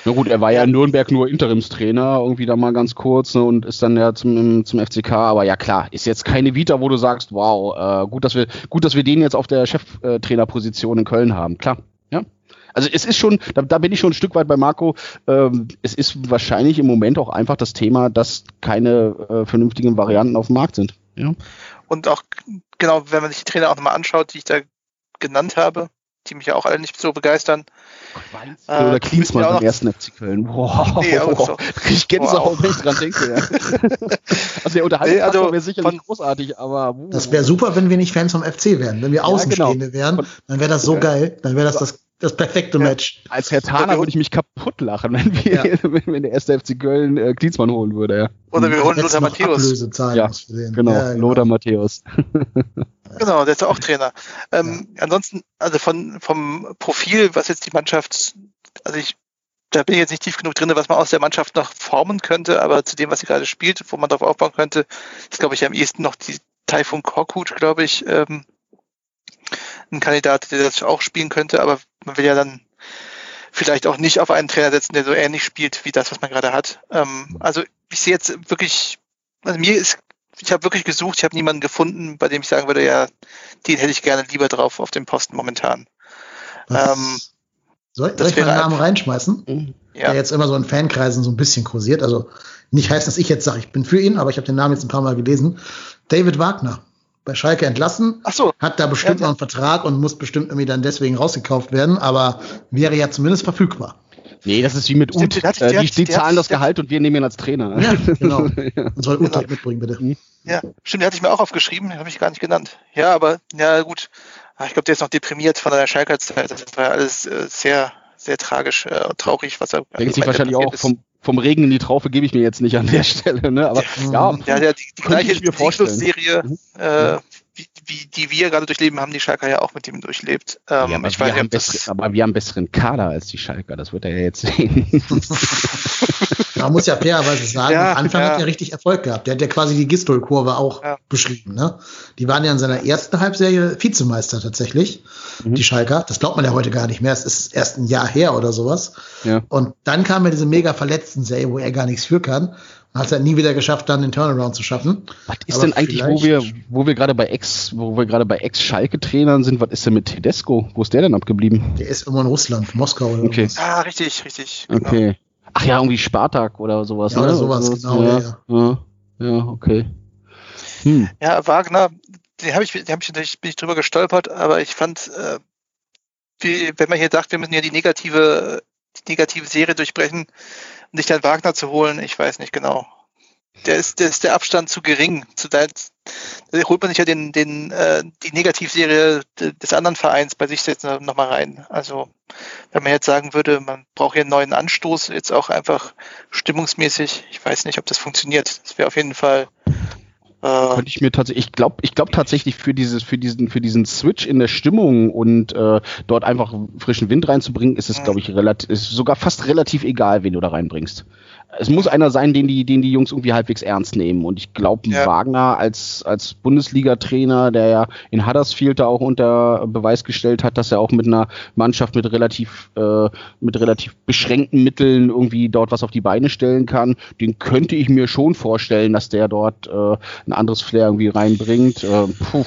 Na gut, er war ja in Nürnberg nur Interimstrainer, irgendwie da mal ganz kurz ne, und ist dann ja zum, zum FCK. Aber ja klar, ist jetzt keine Vita, wo du sagst, wow, äh, gut, dass wir, gut, dass wir den jetzt auf der Cheftrainerposition in Köln haben. Klar, ja. Also es ist schon, da, da bin ich schon ein Stück weit bei Marco. Ähm, es ist wahrscheinlich im Moment auch einfach das Thema, dass keine äh, vernünftigen Varianten auf dem Markt sind. Ja. Und auch genau, wenn man sich die Trainer auch nochmal anschaut, die ich da genannt habe, die mich ja auch alle nicht so begeistern. Äh, oder Klinsmann beim ersten FC Köln. Wow. Nee, so. Ich Gänsehaut, wow. wenn ich dran denke. Ja. also der Unterhaltung nee, also wäre sicherlich von, großartig, aber... Uh. Das wäre super, wenn wir nicht Fans vom FC wären. Wenn wir Außenstehende genau. wären, dann wäre das so geil. Dann wäre das das das perfekte Match. Ja, als Herr Thaler würde ich mich kaputt lachen, wenn, wir, ja. wenn der erste FC Köln äh, Klinsmann holen würde. Ja. Oder wir holen Lothar Matthäus. Ja, genau, ja, genau. Lothar Matthäus. genau, der ist auch Trainer. Ähm, ansonsten, also von, vom Profil, was jetzt die Mannschaft, also ich, da bin ich jetzt nicht tief genug drin, was man aus der Mannschaft noch formen könnte, aber zu dem, was sie gerade spielt, wo man darauf aufbauen könnte, ist, glaube ich, am ehesten noch die Taifun Korkut, glaube ich, ähm, ein Kandidat, der das auch spielen könnte, aber man will ja dann vielleicht auch nicht auf einen Trainer setzen, der so ähnlich spielt wie das, was man gerade hat. Ähm, also ich sehe jetzt wirklich, also mir ist ich habe wirklich gesucht, ich habe niemanden gefunden, bei dem ich sagen würde, ja, den hätte ich gerne lieber drauf auf dem Posten momentan. Ähm, soll, soll ich mal einen Namen reinschmeißen? Ja. Der jetzt immer so in Fankreisen so ein bisschen kursiert. Also nicht heißt, dass ich jetzt sage, ich bin für ihn, aber ich habe den Namen jetzt ein paar Mal gelesen. David Wagner. Bei Schalke entlassen. Ach so. Hat da bestimmt ja, noch einen Vertrag und muss bestimmt irgendwie dann deswegen rausgekauft werden, aber wäre ja zumindest verfügbar. Nee, das ist wie mit Stimmt, Ut. Hat, äh, die, die zahlen das Gehalt und wir nehmen ihn als Trainer. Ja, genau. Und soll Ut genau. mitbringen, bitte. Mhm. Ja, stimmt, den hatte ich mir auch aufgeschrieben, den habe ich gar nicht genannt. Ja, aber, ja, gut. Ah, ich glaube, der ist noch deprimiert von der Schalker Zeit. Das war alles äh, sehr, sehr tragisch äh, und traurig, was er. Denkt sich wahrscheinlich auch vom, vom Regen in die Traufe gebe ich mir jetzt nicht an der Stelle, ne? Aber ja, ja, ja die, die gleiche Serie, mhm. äh, wie, die wir gerade durchleben, haben die Schalker ja auch mit ihm durchlebt. Ähm, ja, aber, ich wir weiß, bessere, aber wir haben besseren Kader als die Schalker, das wird er ja jetzt sehen. Man muss ja fairerweise sagen, ja, am Anfang ja. hat er richtig Erfolg gehabt. Der hat ja quasi die Gistol-Kurve auch ja. beschrieben. Ne? Die waren ja in seiner ersten Halbserie Vizemeister tatsächlich, mhm. die Schalker. Das glaubt man ja heute gar nicht mehr. Es ist erst ein Jahr her oder sowas. Ja. Und dann kam ja diese mega verletzten Serie, wo er gar nichts für kann. Hat es halt nie wieder geschafft, dann den Turnaround zu schaffen. Was ist Aber denn eigentlich, wo wir, wo wir gerade bei Ex, wo wir gerade bei Ex-Schalke-Trainern sind, was ist denn mit Tedesco? Wo ist der denn abgeblieben? Der ist immer in Russland, Moskau oder okay. Ah, richtig, richtig. Genau. Okay. Ach ja, irgendwie Spartak oder sowas. Ja, ne? oder sowas, genau. Ja, ja, ja. ja okay. Hm. Ja, Wagner, den habe ich, den hab ich natürlich bin ich drüber gestolpert, aber ich fand, äh, wie, wenn man hier sagt, wir müssen ja die negative, die negative Serie durchbrechen, um sich dann Wagner zu holen, ich weiß nicht genau. Der ist, der ist der Abstand zu gering. Zu da, da holt man sich ja den, den, äh, die Negativserie des anderen Vereins bei sich jetzt nochmal rein. Also wenn man jetzt sagen würde, man braucht hier einen neuen Anstoß, jetzt auch einfach stimmungsmäßig, ich weiß nicht, ob das funktioniert. Das wäre auf jeden Fall Könnte ich mir tatsächlich, ich glaube, ich glaube tatsächlich für dieses, für diesen, für diesen Switch in der Stimmung und äh, dort einfach frischen Wind reinzubringen, ist es, glaube ich, relativ, ist sogar fast relativ egal, wen du da reinbringst es muss einer sein, den die, den die Jungs irgendwie halbwegs ernst nehmen. Und ich glaube, ja. Wagner als, als Bundesliga-Trainer, der ja in Huddersfield da auch unter Beweis gestellt hat, dass er auch mit einer Mannschaft mit relativ, äh, mit relativ beschränkten Mitteln irgendwie dort was auf die Beine stellen kann, den könnte ich mir schon vorstellen, dass der dort äh, ein anderes Flair irgendwie reinbringt. Äh, puh.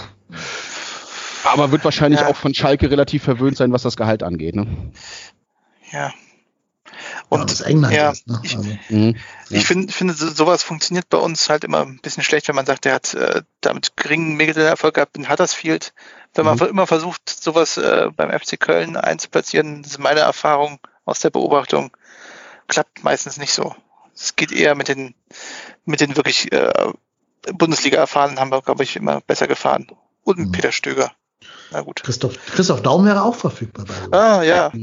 Aber wird wahrscheinlich ja. auch von Schalke relativ verwöhnt sein, was das Gehalt angeht. Ne? Ja, und ja, England ja, ist, ne? ich, also, mhm. ich finde, finde, sowas funktioniert bei uns halt immer ein bisschen schlecht, wenn man sagt, der hat äh, damit geringen Erfolg gehabt in Huddersfield. Wenn man mhm. immer versucht, sowas äh, beim FC Köln einzuplatzieren, das ist meine Erfahrung aus der Beobachtung, klappt meistens nicht so. Es geht eher mit den, mit den wirklich äh, Bundesliga-Erfahrenen haben wir, glaube ich, immer besser gefahren. Und mit mhm. Peter Stöger. Na gut. Christoph, Christoph Daum wäre auch verfügbar. Bei ah, ja.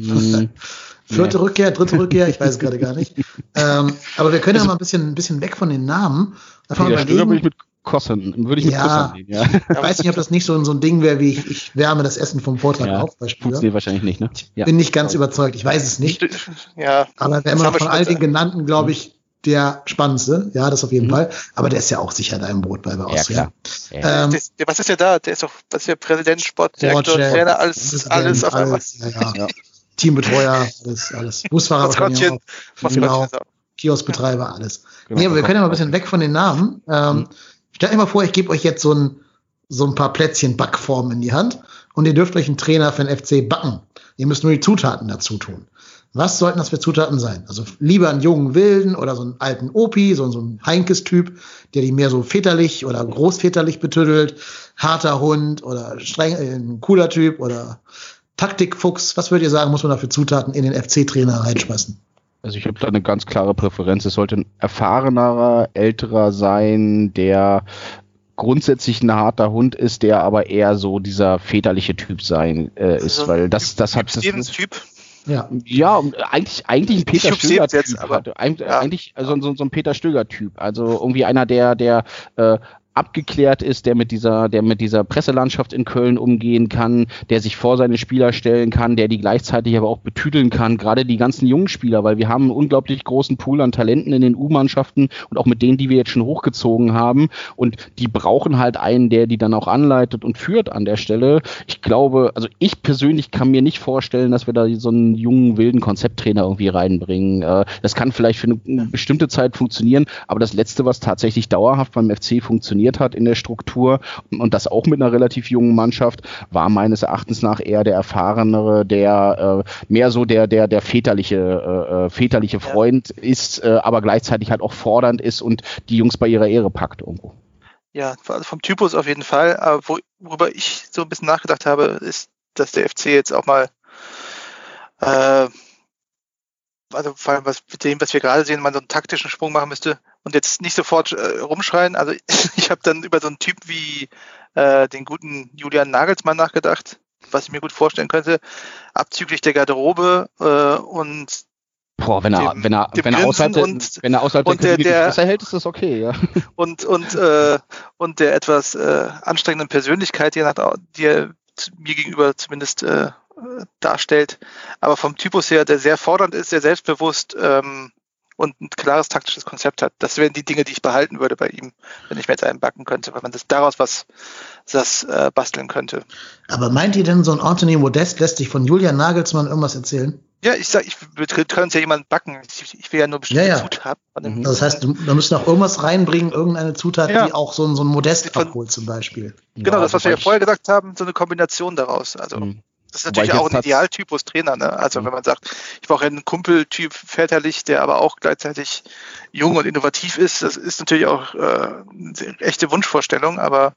Vierte nee. Rückkehr, dritte Rückkehr, ich weiß es gerade gar nicht. Ähm, aber wir können ja also mal ein bisschen, ein bisschen weg von den Namen. Einfach nee, überlegen. ich mit Kossen, würde ich mit ja, nehmen, ja. Ich weiß nicht, ob das nicht so, so ein Ding wäre, wie ich, ich wärme das Essen vom Vortag ja, auf. Funktioniert wahrscheinlich nicht, ne? Ja. Bin nicht ganz überzeugt, ich weiß es nicht. Ja. Aber wenn man von all den genannten, glaube ich, der spannendste, ja, das auf jeden mhm. Fall. Aber der ist ja auch sicher da im Boot bei, Austria. Ja, klar. Ähm, der, was ist ja da? Der ist doch, was ist ja Präsident, Sportdirektor, Trainer, alles, alles auf einmal. Ja, ja. Teambetreyer, alles, alles. Busfahrer auch. Genau. Kioskbetreiber, alles. Genau. Nee, aber wir können ja mal ein bisschen weg von den Namen. Ähm, mhm. Stellt euch mal vor, ich gebe euch jetzt so ein, so ein paar Plätzchen Backformen in die Hand und ihr dürft euch einen Trainer für den FC backen. Ihr müsst nur die Zutaten dazu tun. Was sollten das für Zutaten sein? Also lieber einen jungen Wilden oder so einen alten Opi, so, so ein Heinkes-Typ, der die mehr so väterlich oder großväterlich betüdelt, harter Hund oder streng, äh, ein cooler Typ oder Taktikfuchs, was würdet ihr sagen, muss man da für Zutaten in den FC-Trainer reinschmeißen? Also ich habe da eine ganz klare Präferenz. Es sollte ein erfahrenerer, älterer sein, der grundsätzlich ein harter Hund ist, der aber eher so dieser väterliche Typ sein äh, ist, also, weil das, das hat das, Typ. Ja. ja, eigentlich, eigentlich ein Peter Stöger-Typ. Eigentlich, ja. eigentlich also so, so ein Peter Stöger-Typ. Also irgendwie einer, der, der äh, abgeklärt ist, der mit dieser, der mit dieser Presselandschaft in Köln umgehen kann, der sich vor seine Spieler stellen kann, der die gleichzeitig aber auch betüdeln kann, gerade die ganzen jungen Spieler, weil wir haben einen unglaublich großen Pool an Talenten in den U-Mannschaften und auch mit denen, die wir jetzt schon hochgezogen haben und die brauchen halt einen, der die dann auch anleitet und führt an der Stelle. Ich glaube, also ich persönlich kann mir nicht vorstellen, dass wir da so einen jungen, wilden Konzepttrainer irgendwie reinbringen. Äh, das kann vielleicht für eine bestimmte Zeit funktionieren, aber das letzte, was tatsächlich dauerhaft beim FC funktioniert, etabliert hat in der Struktur und, das auch mit einer relativ jungen Mannschaft, war meines Erachtens nach eher der erfahrenere, der äh, mehr so der, der, der väterliche, äh, äh väterliche Freund ja. ist, äh, aber gleichzeitig halt auch fordernd ist und die Jungs bei ihrer Ehre packt irgendwo. Ja, also vom Typus auf jeden Fall. Aber worüber ich so ein bisschen nachgedacht habe, ist, dass der FC jetzt auch mal äh, also vor allem was mit dem, was wir gerade sehen, man so einen taktischen Sprung machen müsste und jetzt nicht sofort äh, rumschreien. Also ich habe dann über so einen Typ wie äh, den guten Julian Nagelsmann nachgedacht, was ich mir gut vorstellen könnte, abzüglich der Garderobe äh, und Boah, wenn er, dem, wenn er, wenn er außerhalb, und, wenn er außerhalb und der, der, der hält, ist das okay, ja. Und, und, äh, und der etwas äh, anstrengenden Persönlichkeit, die er, nach, die er mir gegenüber zumindest äh, darstellt, aber vom Typus her, der sehr fordernd ist, sehr selbstbewusst ähm, und ein klares taktisches Konzept hat. Das wären die Dinge, die ich behalten würde bei ihm, wenn ich mir jetzt einen backen könnte, weil man das daraus was das äh, basteln könnte. Aber meint ihr denn, so ein Anthony Modest lässt sich von Julian Nagelsmann irgendwas erzählen? Ja, ich sag, ich können es ja jemand backen. Ich, ich, will ja nur bestimmte ja, ja. Zutaten. Mhm. Das heißt, da müssen auch irgendwas reinbringen, irgendeine Zutat, ja. die auch so, so ein Modest abholt zum Beispiel. Genau, das, was wir ja vorher gesagt haben, so eine Kombination daraus. Also mhm. Das ist natürlich auch ein Idealtypus Trainer. Ne? Also mhm. wenn man sagt, ich brauche einen Kumpeltyp väterlich, der aber auch gleichzeitig jung und innovativ ist, das ist natürlich auch äh, eine echte Wunschvorstellung, aber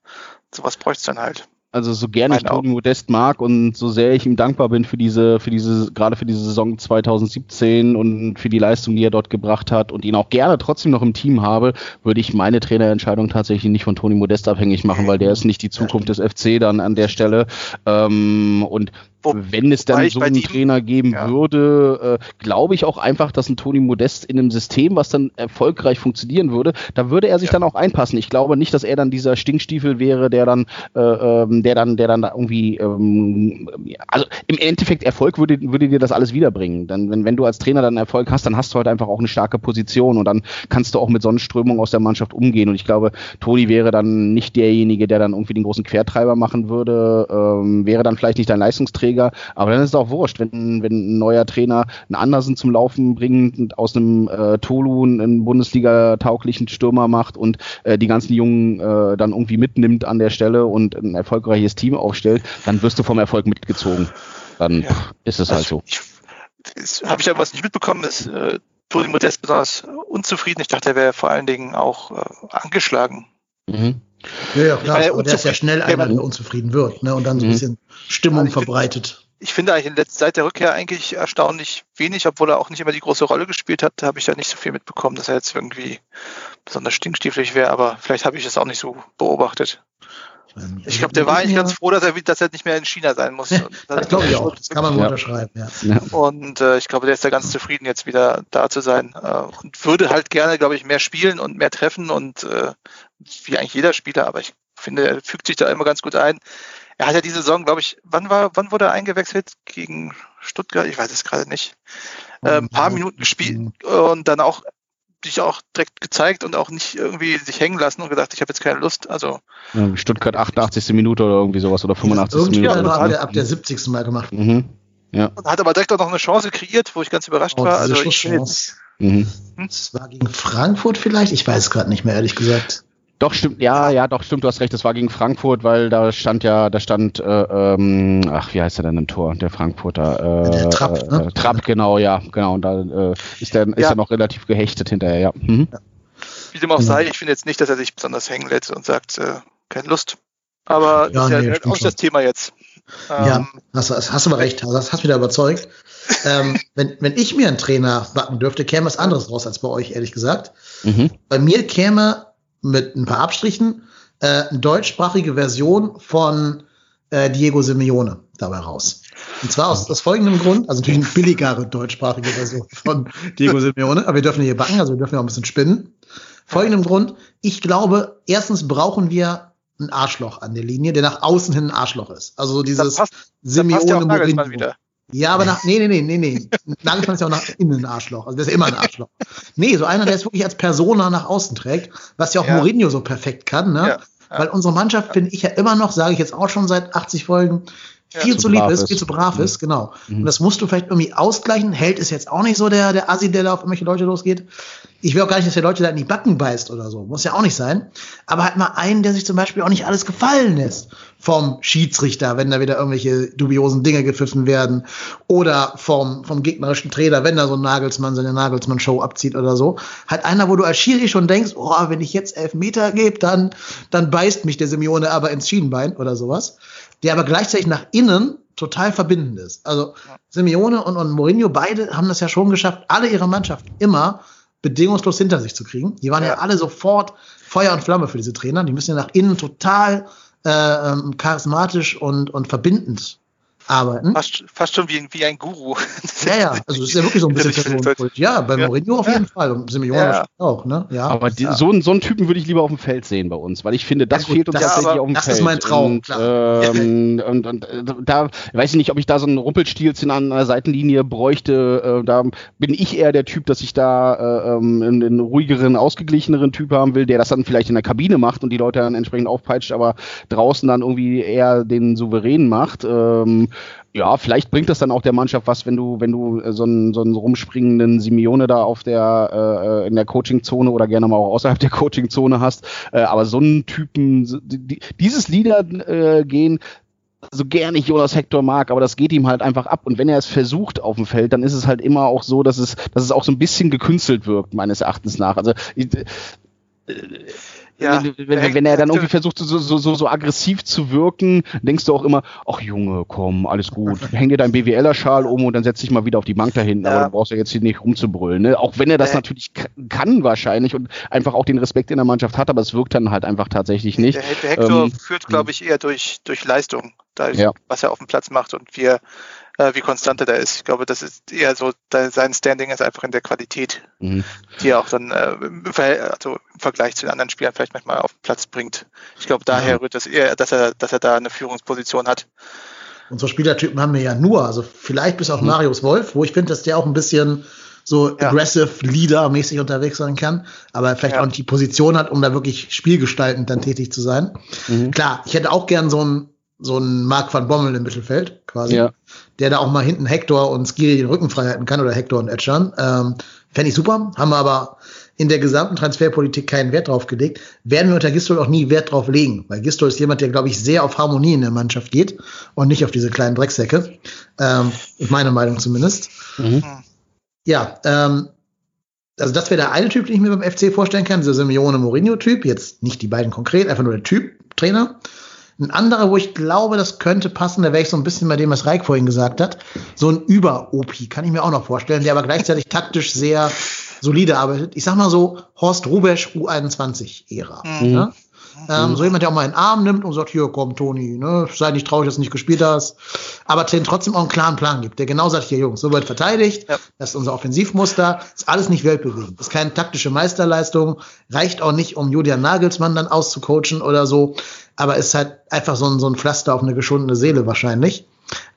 sowas bräuchte es dann halt. Also so gerne ich Toni Modest mag und so sehr ich ihm dankbar bin für diese, für diese, gerade für diese Saison 2017 und für die Leistung, die er dort gebracht hat und ihn auch gerne trotzdem noch im Team habe, würde ich meine Trainerentscheidung tatsächlich nicht von Toni Modest abhängig machen, weil der ist nicht die Zukunft des FC dann an der Stelle. Ähm, und wenn es dann so einen ihm, Trainer geben ja. würde, äh, glaube ich auch einfach, dass ein Toni Modest in einem System, was dann erfolgreich funktionieren würde, da würde er sich ja. dann auch einpassen. Ich glaube nicht, dass er dann dieser Stinkstiefel wäre, der dann, äh, ähm, der dann, der dann da irgendwie, ähm, also im Endeffekt Erfolg würde, würde dir das alles wiederbringen. Dann, wenn, wenn du als Trainer dann Erfolg hast, dann hast du halt einfach auch eine starke Position und dann kannst du auch mit Sonnenströmung aus der Mannschaft umgehen. Und ich glaube, Toni wäre dann nicht derjenige, der dann irgendwie den großen Quertreiber machen würde, ähm, wäre dann vielleicht nicht dein Leistungsträger Bundesliga. Aber dann ist es auch wurscht, wenn, wenn ein neuer Trainer einen Andersen zum Laufen bringt und aus einem äh, Tolu einen Bundesliga-tauglichen Stürmer macht und äh, die ganzen Jungen äh, dann irgendwie mitnimmt an der Stelle und ein erfolgreiches Team aufstellt, dann wirst du vom Erfolg mitgezogen. Dann ja. ist es halt so. Habe ich ja was nicht mitbekommen, ist äh, Toni Modest besonders unzufrieden. Ich dachte, er wäre vor allen Dingen auch äh, angeschlagen. Mhm. Ja, ja, klar. Aber der ist ja schnell einer, der unzufrieden wird ne, und dann so ein mhm. bisschen Stimmung also verbreitet. ich finde eigentlich seit der Rückkehr eigentlich erstaunlich wenig, obwohl er auch nicht immer die große Rolle gespielt hat, habe ich da nicht so viel mitbekommen, dass er jetzt irgendwie besonders stinkstieflich wäre, aber vielleicht habe ich es auch nicht so beobachtet. Ich glaube, der war eigentlich ganz froh, dass er, dass er nicht mehr in China sein muss. das glaube ich auch. Das kann man ja. unterschreiben. Ja. Und äh, ich glaube, der ist da ganz zufrieden, jetzt wieder da zu sein. Äh, und würde halt gerne, glaube ich, mehr spielen und mehr treffen und äh, wie eigentlich jeder Spieler. Aber ich finde, er fügt sich da immer ganz gut ein. Er hat ja diese Saison, glaube ich, wann war, wann wurde er eingewechselt gegen Stuttgart? Ich weiß es gerade nicht. Äh, ein paar Minuten gespielt und dann auch sich auch direkt gezeigt und auch nicht irgendwie sich hängen lassen und gesagt, ich habe jetzt keine Lust. Also Stuttgart 88. Minute oder irgendwie sowas oder 85. Irgendwie Minute. Ja, ab, ab der 70. Mal gemacht. Mhm. Ja. Und hat aber direkt auch noch eine Chance kreiert, wo ich ganz überrascht oh, war. Also ich jetzt, mhm. Das war gegen Frankfurt vielleicht? Ich weiß es gerade nicht mehr, ehrlich gesagt. Doch, stimmt, ja, ja, doch, stimmt, du hast recht, das war gegen Frankfurt, weil da stand ja, da stand, äh, ähm, ach, wie heißt er denn im Tor, der Frankfurter? Äh, der Trapp, ne? Äh, Trapp, genau, ja, genau, und da äh, ist er ist ja. noch relativ gehechtet hinterher, ja. Mhm. ja. Wie dem auch genau. sei, ich finde jetzt nicht, dass er sich besonders hängen lässt und sagt, äh, keine Lust. Aber ja, das ist ja auch das Thema jetzt. Ja, ähm, hast, hast du mal recht, das hast mich da überzeugt. ähm, wenn, wenn ich mir einen Trainer backen dürfte, käme was anderes raus als bei euch, ehrlich gesagt. Mhm. Bei mir käme mit ein paar Abstrichen äh, eine deutschsprachige Version von äh, Diego Simeone dabei raus. Und zwar aus, aus folgendem Grund, also natürlich eine billigere deutschsprachige Version von Diego Simeone, aber wir dürfen hier backen, also wir dürfen ja auch ein bisschen spinnen. Folgendem Grund, ich glaube, erstens brauchen wir ein Arschloch an der Linie, der nach außen hin ein Arschloch ist. Also so dieses passt, Simeone Mourinho. Ja, aber nach, nee, nee, nee, nee, nee. Nagelsmann ist ja auch nach innen ein Arschloch. Also der ist immer ein Arschloch. Nee, so einer, der es wirklich als Persona nach außen trägt, was ja auch ja. Mourinho so perfekt kann, ne? Ja. Ja. Weil unsere Mannschaft, finde ich ja immer noch, sage ich jetzt auch schon seit 80 Folgen, viel zu, zu lieb ist, viel zu brav mhm. ist, genau. Mhm. Und das musst du vielleicht irgendwie ausgleichen. Held ist jetzt auch nicht so der, der Assi, der da auf irgendwelche Leute losgeht. Ich will auch gar nicht, dass der Leute da in die Backen beißt oder so. Muss ja auch nicht sein. Aber halt mal einen, der sich zum Beispiel auch nicht alles gefallen lässt vom Schiedsrichter, wenn da wieder irgendwelche dubiosen Dinge gepfiffen werden. Oder vom, vom gegnerischen Trainer, wenn da so ein Nagelsmann seine Nagelsmann-Show abzieht oder so. Halt einer, wo du als Schiri schon denkst, oh, wenn ich jetzt elf Meter gebe, dann, dann beißt mich der Simeone aber ins Schienenbein oder sowas der aber gleichzeitig nach innen total verbindend ist. Also Simeone und, und Mourinho, beide haben das ja schon geschafft, alle ihre Mannschaft immer bedingungslos hinter sich zu kriegen. Die waren ja, ja alle sofort Feuer und Flamme für diese Trainer. Die müssen ja nach innen total äh, ähm, charismatisch und, und verbindend arbeiten. Fast, fast schon wie, wie ein Guru. Ja, ja, also es ist ja wirklich so ein bisschen Personenkult. Ja, bei ja. Mourinho auf jeden Fall und Simeone ja. auch, ne? Ja. Aber die, so, so einen Typen würde ich lieber auf dem Feld sehen bei uns, weil ich finde, das ja, fehlt uns das, tatsächlich auf dem das Feld. Das ist mein Traum, und, klar. Ähm, und, und, und, da weiß ich nicht, ob ich da so einen Rumpelstilzchen an der Seitenlinie bräuchte. Äh, da bin ich eher der Typ, dass ich da äh, ähm, einen, einen ruhigeren, ausgeglicheneren Typ haben will, der das dann vielleicht in der Kabine macht und die Leute dann entsprechend aufpeitscht, aber draußen dann irgendwie eher den Souverän macht. Ähm, ja, vielleicht bringt das dann auch der Mannschaft was, wenn du, wenn du äh, so einen, so einen rumspringenden Simeone da auf der äh, in der Coachingzone oder gerne mal auch außerhalb der Coachingzone hast. Äh, aber so einen Typen, die, dieses Lieder äh, gehen, so gerne ich Jonas Hector mag, aber das geht ihm halt einfach ab. Und wenn er es versucht auf dem Feld, dann ist es halt immer auch so, dass es, dass es auch so ein bisschen gekünstelt wirkt, meines Erachtens nach. Also ich, äh, ja, wenn, wenn, wenn, er dann irgendwie versucht, so, so, so, so aggressiv zu wirken, denkst du auch immer, ach Junge, komm, alles gut. Häng dir deinen BWLer-Schal um und dann setz dich mal wieder auf die Bank da hinten, ja. aber du brauchst ja jetzt hier nicht rumzubrüllen. Ne? Auch wenn er das äh. natürlich kann wahrscheinlich und einfach auch den Respekt in der Mannschaft hat, aber es wirkt dann halt einfach tatsächlich nicht. Der, der Hector ähm, führt, glaube ich, eher durch, durch Leistung, da ja. was er auf dem Platz macht und wir äh, wie konstant er da ist. Ich glaube, das ist eher so, sein Standing ist einfach in der Qualität, mhm. die er auch dann äh, im, also im Vergleich zu den anderen Spielern vielleicht manchmal auf den Platz bringt. Ich glaube, daher rührt das eher, dass er, dass er da eine Führungsposition hat. Unsere Spielertypen haben wir ja nur, also vielleicht bis auf mhm. Marius Wolf, wo ich finde, dass der auch ein bisschen so ja. aggressive Leader-mäßig unterwegs sein kann, aber vielleicht ja. auch nicht die Position hat, um da wirklich spielgestaltend dann tätig zu sein. Mhm. Klar, ich hätte auch gern so einen so ein Mark van Bommel im Mittelfeld quasi, ja. der da auch mal hinten Hector und Skiri den Rücken frei halten kann oder Hector und Edgern. Ähm, Fände ich super, haben wir aber in der gesamten Transferpolitik keinen Wert drauf gelegt, werden wir unter Gistol auch nie Wert drauf legen, weil Gistol ist jemand, der, glaube ich, sehr auf Harmonie in der Mannschaft geht und nicht auf diese kleinen Drecksäcke. Ähm, ist meine Meinung zumindest. Mhm. Ja, ähm, also das wäre der eine Typ, den ich mir beim FC vorstellen kann, dieser Simeone Mourinho-Typ, jetzt nicht die beiden konkret, einfach nur der Typ, Trainer. Ein anderer, wo ich glaube, das könnte passen, da wäre ich so ein bisschen bei dem, was Reik vorhin gesagt hat. So ein Über-OP kann ich mir auch noch vorstellen, der aber gleichzeitig taktisch sehr solide arbeitet. Ich sag mal so, Horst Rubesch U21-Ära. Mhm. Ne? Ähm, so jemand, der auch mal einen Arm nimmt und sagt, hier, komm, Toni, ne, sei nicht traurig, dass du nicht gespielt hast. Aber den trotzdem auch einen klaren Plan gibt, der genau sagt, hier, Jungs, so wird verteidigt, ja. das ist unser Offensivmuster, ist alles nicht weltbewegend, ist keine taktische Meisterleistung, reicht auch nicht, um Julian Nagelsmann dann auszucoachen oder so, aber ist halt einfach so ein, so ein Pflaster auf eine geschundene Seele wahrscheinlich.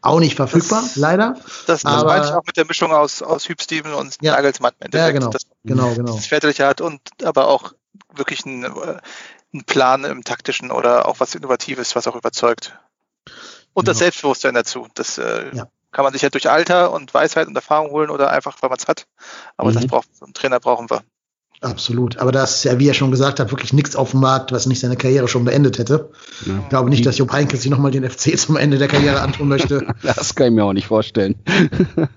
Auch nicht verfügbar, das, leider. Das, das aber, meine ich auch mit der Mischung aus, aus Hüb Steven und ja, Nagelsmann. Ja, genau, das, genau, genau. Das Väterliche hat und aber auch wirklich ein, einen Plan im taktischen oder auch was Innovatives, was auch überzeugt. Und genau. das Selbstbewusstsein dazu. Das äh, ja. kann man sich ja durch Alter und Weisheit und Erfahrung holen oder einfach, weil man es hat. Aber mhm. das braucht, einen Trainer brauchen wir. Absolut. Aber da ist ja, wie er schon gesagt hat, wirklich nichts auf dem Markt, was nicht seine Karriere schon beendet hätte. Ja. Ich glaube nicht, dass Jupp Heynckes sich nochmal den FC zum Ende der Karriere antun möchte. das kann ich mir auch nicht vorstellen.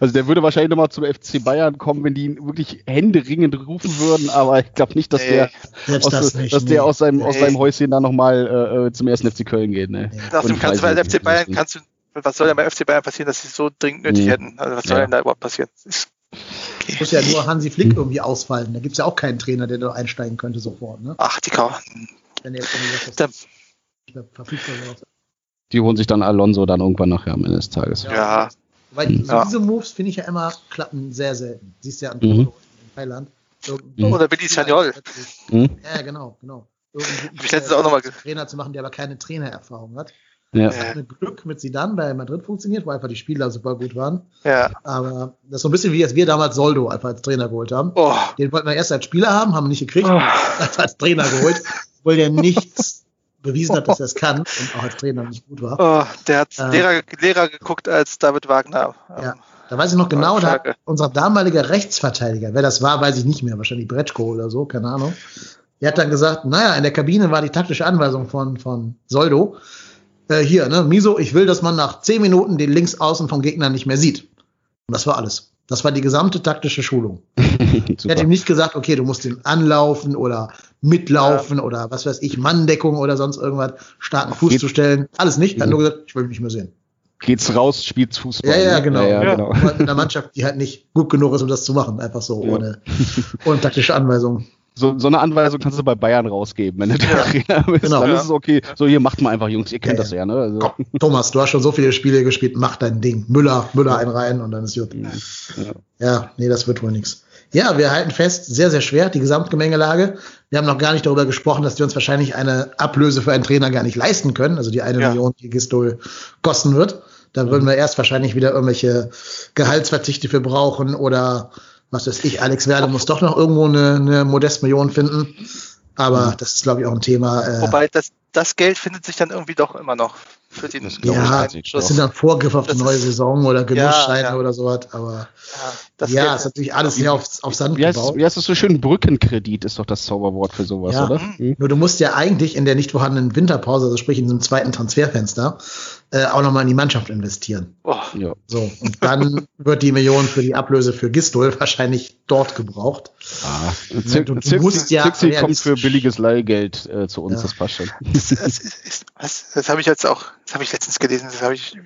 Also der würde wahrscheinlich nochmal zum FC Bayern kommen, wenn die ihn wirklich händeringend rufen würden, aber ich glaube nicht, dass nee, der, aus, das nicht, dass nee. der aus seinem, nee. aus seinem Häuschen dann nochmal äh, äh, zum ersten FC Köln geht. Ne? Nee. Sagst, du kannst bei FC Bayern, kannst du, was soll denn bei FC Bayern passieren, dass sie so dringend nötig hätten? Also was soll ja. denn da überhaupt passieren? Ist es muss ja nur Hansi Flick irgendwie ausfallen. Da gibt es ja auch keinen Trainer, der da einsteigen könnte sofort. Ne? Ach, die Kau. Wenn er jetzt verfügbar Die holen sich dann Alonso dann irgendwann nachher am Ende des Tages. Ja. ja. Weil mhm. so diese Moves finde ich ja immer klappen sehr selten. Siehst du ja an mhm. in Thailand. Mhm. Oder Billy Sagnol. Mhm. Ja, genau, genau. Irgendwie ich letztens auch nochmal Trainer zu machen, der aber keine Trainererfahrung hat. Ja. Das hat mit Glück mit Sidan bei Madrid funktioniert, wo einfach die Spieler super gut waren. Ja. Aber das ist so ein bisschen wie als wir damals Soldo einfach als Trainer geholt haben. Oh. Den wollten wir erst als Spieler haben, haben wir nicht gekriegt, oh. als Trainer geholt, weil der nichts bewiesen hat, dass er es kann und auch als Trainer nicht gut war. Oh, der hat äh, Lehrer, Lehrer geguckt als David Wagner. Ja. Da weiß ich noch genau, da unser damaliger Rechtsverteidiger, wer das war, weiß ich nicht mehr, wahrscheinlich Bretschko oder so, keine Ahnung. Der hat dann gesagt, naja, in der Kabine war die taktische Anweisung von, von Soldo, äh, hier, ne, Miso, ich will, dass man nach zehn Minuten den Linksaußen vom Gegner nicht mehr sieht. Und das war alles. Das war die gesamte taktische Schulung. er hat ihm nicht gesagt, okay, du musst den anlaufen oder mitlaufen ja. oder was weiß ich, Manndeckung oder sonst irgendwas, starken Fuß Geht. zu stellen. Alles nicht. Er hat nur gesagt, ich will mich nicht mehr sehen. Geht's raus, spielt's Fußball. Ja, ja, ne? genau. Ja, ja, genau. In einer Mannschaft, die halt nicht gut genug ist, um das zu machen. Einfach so, ohne, ohne taktische Anweisungen so, so eine Anweisung kannst du bei Bayern rausgeben, wenn du der Trainer bist. Genau. Dann ist es okay. So, hier macht mal einfach, Jungs, ihr kennt ja, das ja, ne? Also. Komm, Thomas, du hast schon so viele Spiele gespielt, mach dein Ding. Müller, Müller ein rein und dann ist gut. Ja, ja nee, das wird wohl nichts. Ja, wir halten fest, sehr, sehr schwer, die Gesamtgemengelage. Wir haben noch gar nicht darüber gesprochen, dass wir uns wahrscheinlich eine Ablöse für einen Trainer gar nicht leisten können, also die eine ja. Million, die Gistol kosten wird. Da würden wir erst wahrscheinlich wieder irgendwelche Gehaltsverzichte für brauchen oder was weiß ich, Alex Werder muss doch noch irgendwo eine, eine Modest-Million finden. Aber mhm. das ist, glaube ich, auch ein Thema. Äh, Wobei das, das Geld findet sich dann irgendwie doch immer noch für den das Ja, das sind dann Vorgriffe auf die neue Saison oder Genussscheine ja, ja. oder sowas. Aber ja, ja ist natürlich alles sehr auf, auf Sand wie heißt, gebaut. Wie heißt das so schön? Brückenkredit ist doch das Zauberwort für sowas, ja. oder? Mhm. Nur du musst ja eigentlich in der nicht vorhandenen Winterpause, also sprich in einem zweiten Transferfenster, äh, auch nochmal in die Mannschaft investieren. Oh. Ja. So, und dann wird die Million für die Ablöse für Gistol wahrscheinlich dort gebraucht. Ah, Zir du, du musst ja Zirkzee kommt für billiges Leihgeld äh, zu uns, ja. das passt schon. Das, das, das habe ich jetzt auch, das habe ich letztens gelesen, das habe ich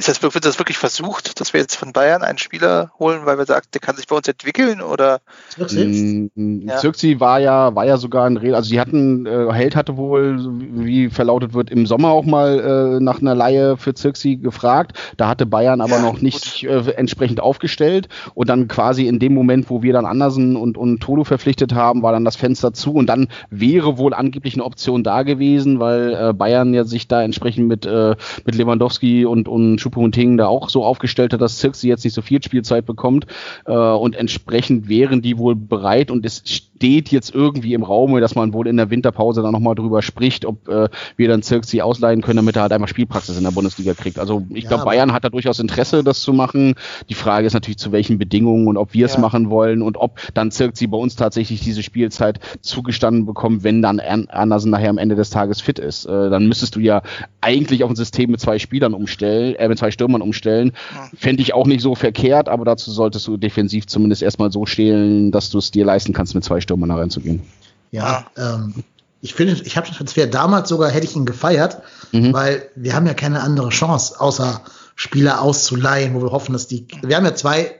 ist das, wird das wirklich versucht, dass wir jetzt von Bayern einen Spieler holen, weil wir sagen, der kann sich bei uns entwickeln oder? Zirkzee ja. war ja, war ja sogar ein Rede, also die hatten, äh, Held hatte wohl, wie verlautet wird, im Sommer auch mal äh, nach einer Laie für Zirkzee gefragt. Da hatte Bayern aber ja, noch nicht äh, entsprechend aufgestellt und dann quasi in dem Moment, wo wir dann Andersen und, und Tolo verpflichtet haben, war dann das Fenster zu und dann wäre wohl angeblich eine Option da gewesen, weil äh, Bayern ja sich da entsprechend mit, äh, mit Lewandowski und, und Choupo-Moting da auch so aufgestellt hat, dass Zirksi jetzt nicht so viel Spielzeit bekommt äh, und entsprechend wären die wohl bereit und es steht jetzt irgendwie im Raume, dass man wohl in der Winterpause dann nochmal drüber spricht, ob äh, wir dann Zirksi ausleihen können, damit er halt einfach Spielpraxis in der Bundesliga kriegt. Also ich ja, glaube, Bayern hat da durchaus Interesse, das zu machen. Die Frage ist natürlich, zu welchen Bedingungen und ob wir es ja. machen wollen und ob dann Zirksi bei uns tatsächlich diese Spielzeit zugestanden bekommt, wenn dann Andersen nachher am Ende des Tages fit ist. Äh, dann müsstest du ja eigentlich auf ein System mit zwei Spielern umstellen, äh, mit zwei Stürmern umstellen. Fände ich auch nicht so verkehrt, aber dazu solltest du defensiv zumindest erstmal so stehlen, dass du es dir leisten kannst, mit zwei Stürmern da reinzugehen. Ja, ähm, ich finde, ich habe den Transfer damals sogar, hätte ich ihn gefeiert, mhm. weil wir haben ja keine andere Chance, außer Spieler auszuleihen, wo wir hoffen, dass die, wir haben ja zwei,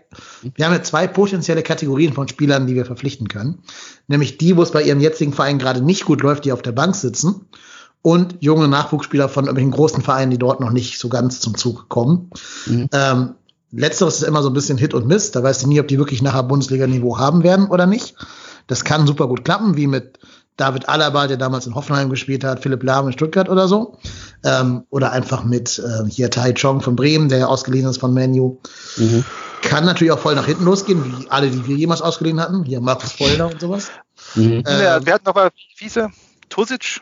wir haben ja zwei potenzielle Kategorien von Spielern, die wir verpflichten können. Nämlich die, wo es bei ihrem jetzigen Verein gerade nicht gut läuft, die auf der Bank sitzen und junge Nachwuchsspieler von irgendwelchen großen Vereinen, die dort noch nicht so ganz zum Zug kommen. Mhm. Ähm, letzteres ist immer so ein bisschen Hit und Miss. Da weißt du nie, ob die wirklich nachher Bundesliga-Niveau haben werden oder nicht. Das kann super gut klappen, wie mit David Alaba, der damals in Hoffenheim gespielt hat, Philipp Lahm in Stuttgart oder so. Ähm, oder einfach mit äh, hier Tai Chong von Bremen, der ja ausgeliehen ist von Manu. Mhm. Kann natürlich auch voll nach hinten losgehen, wie alle, die wir jemals ausgeliehen hatten. Hier Markus Vollner und sowas. Mhm. Äh, ja, wir hatten noch mal Fiese, Tosic,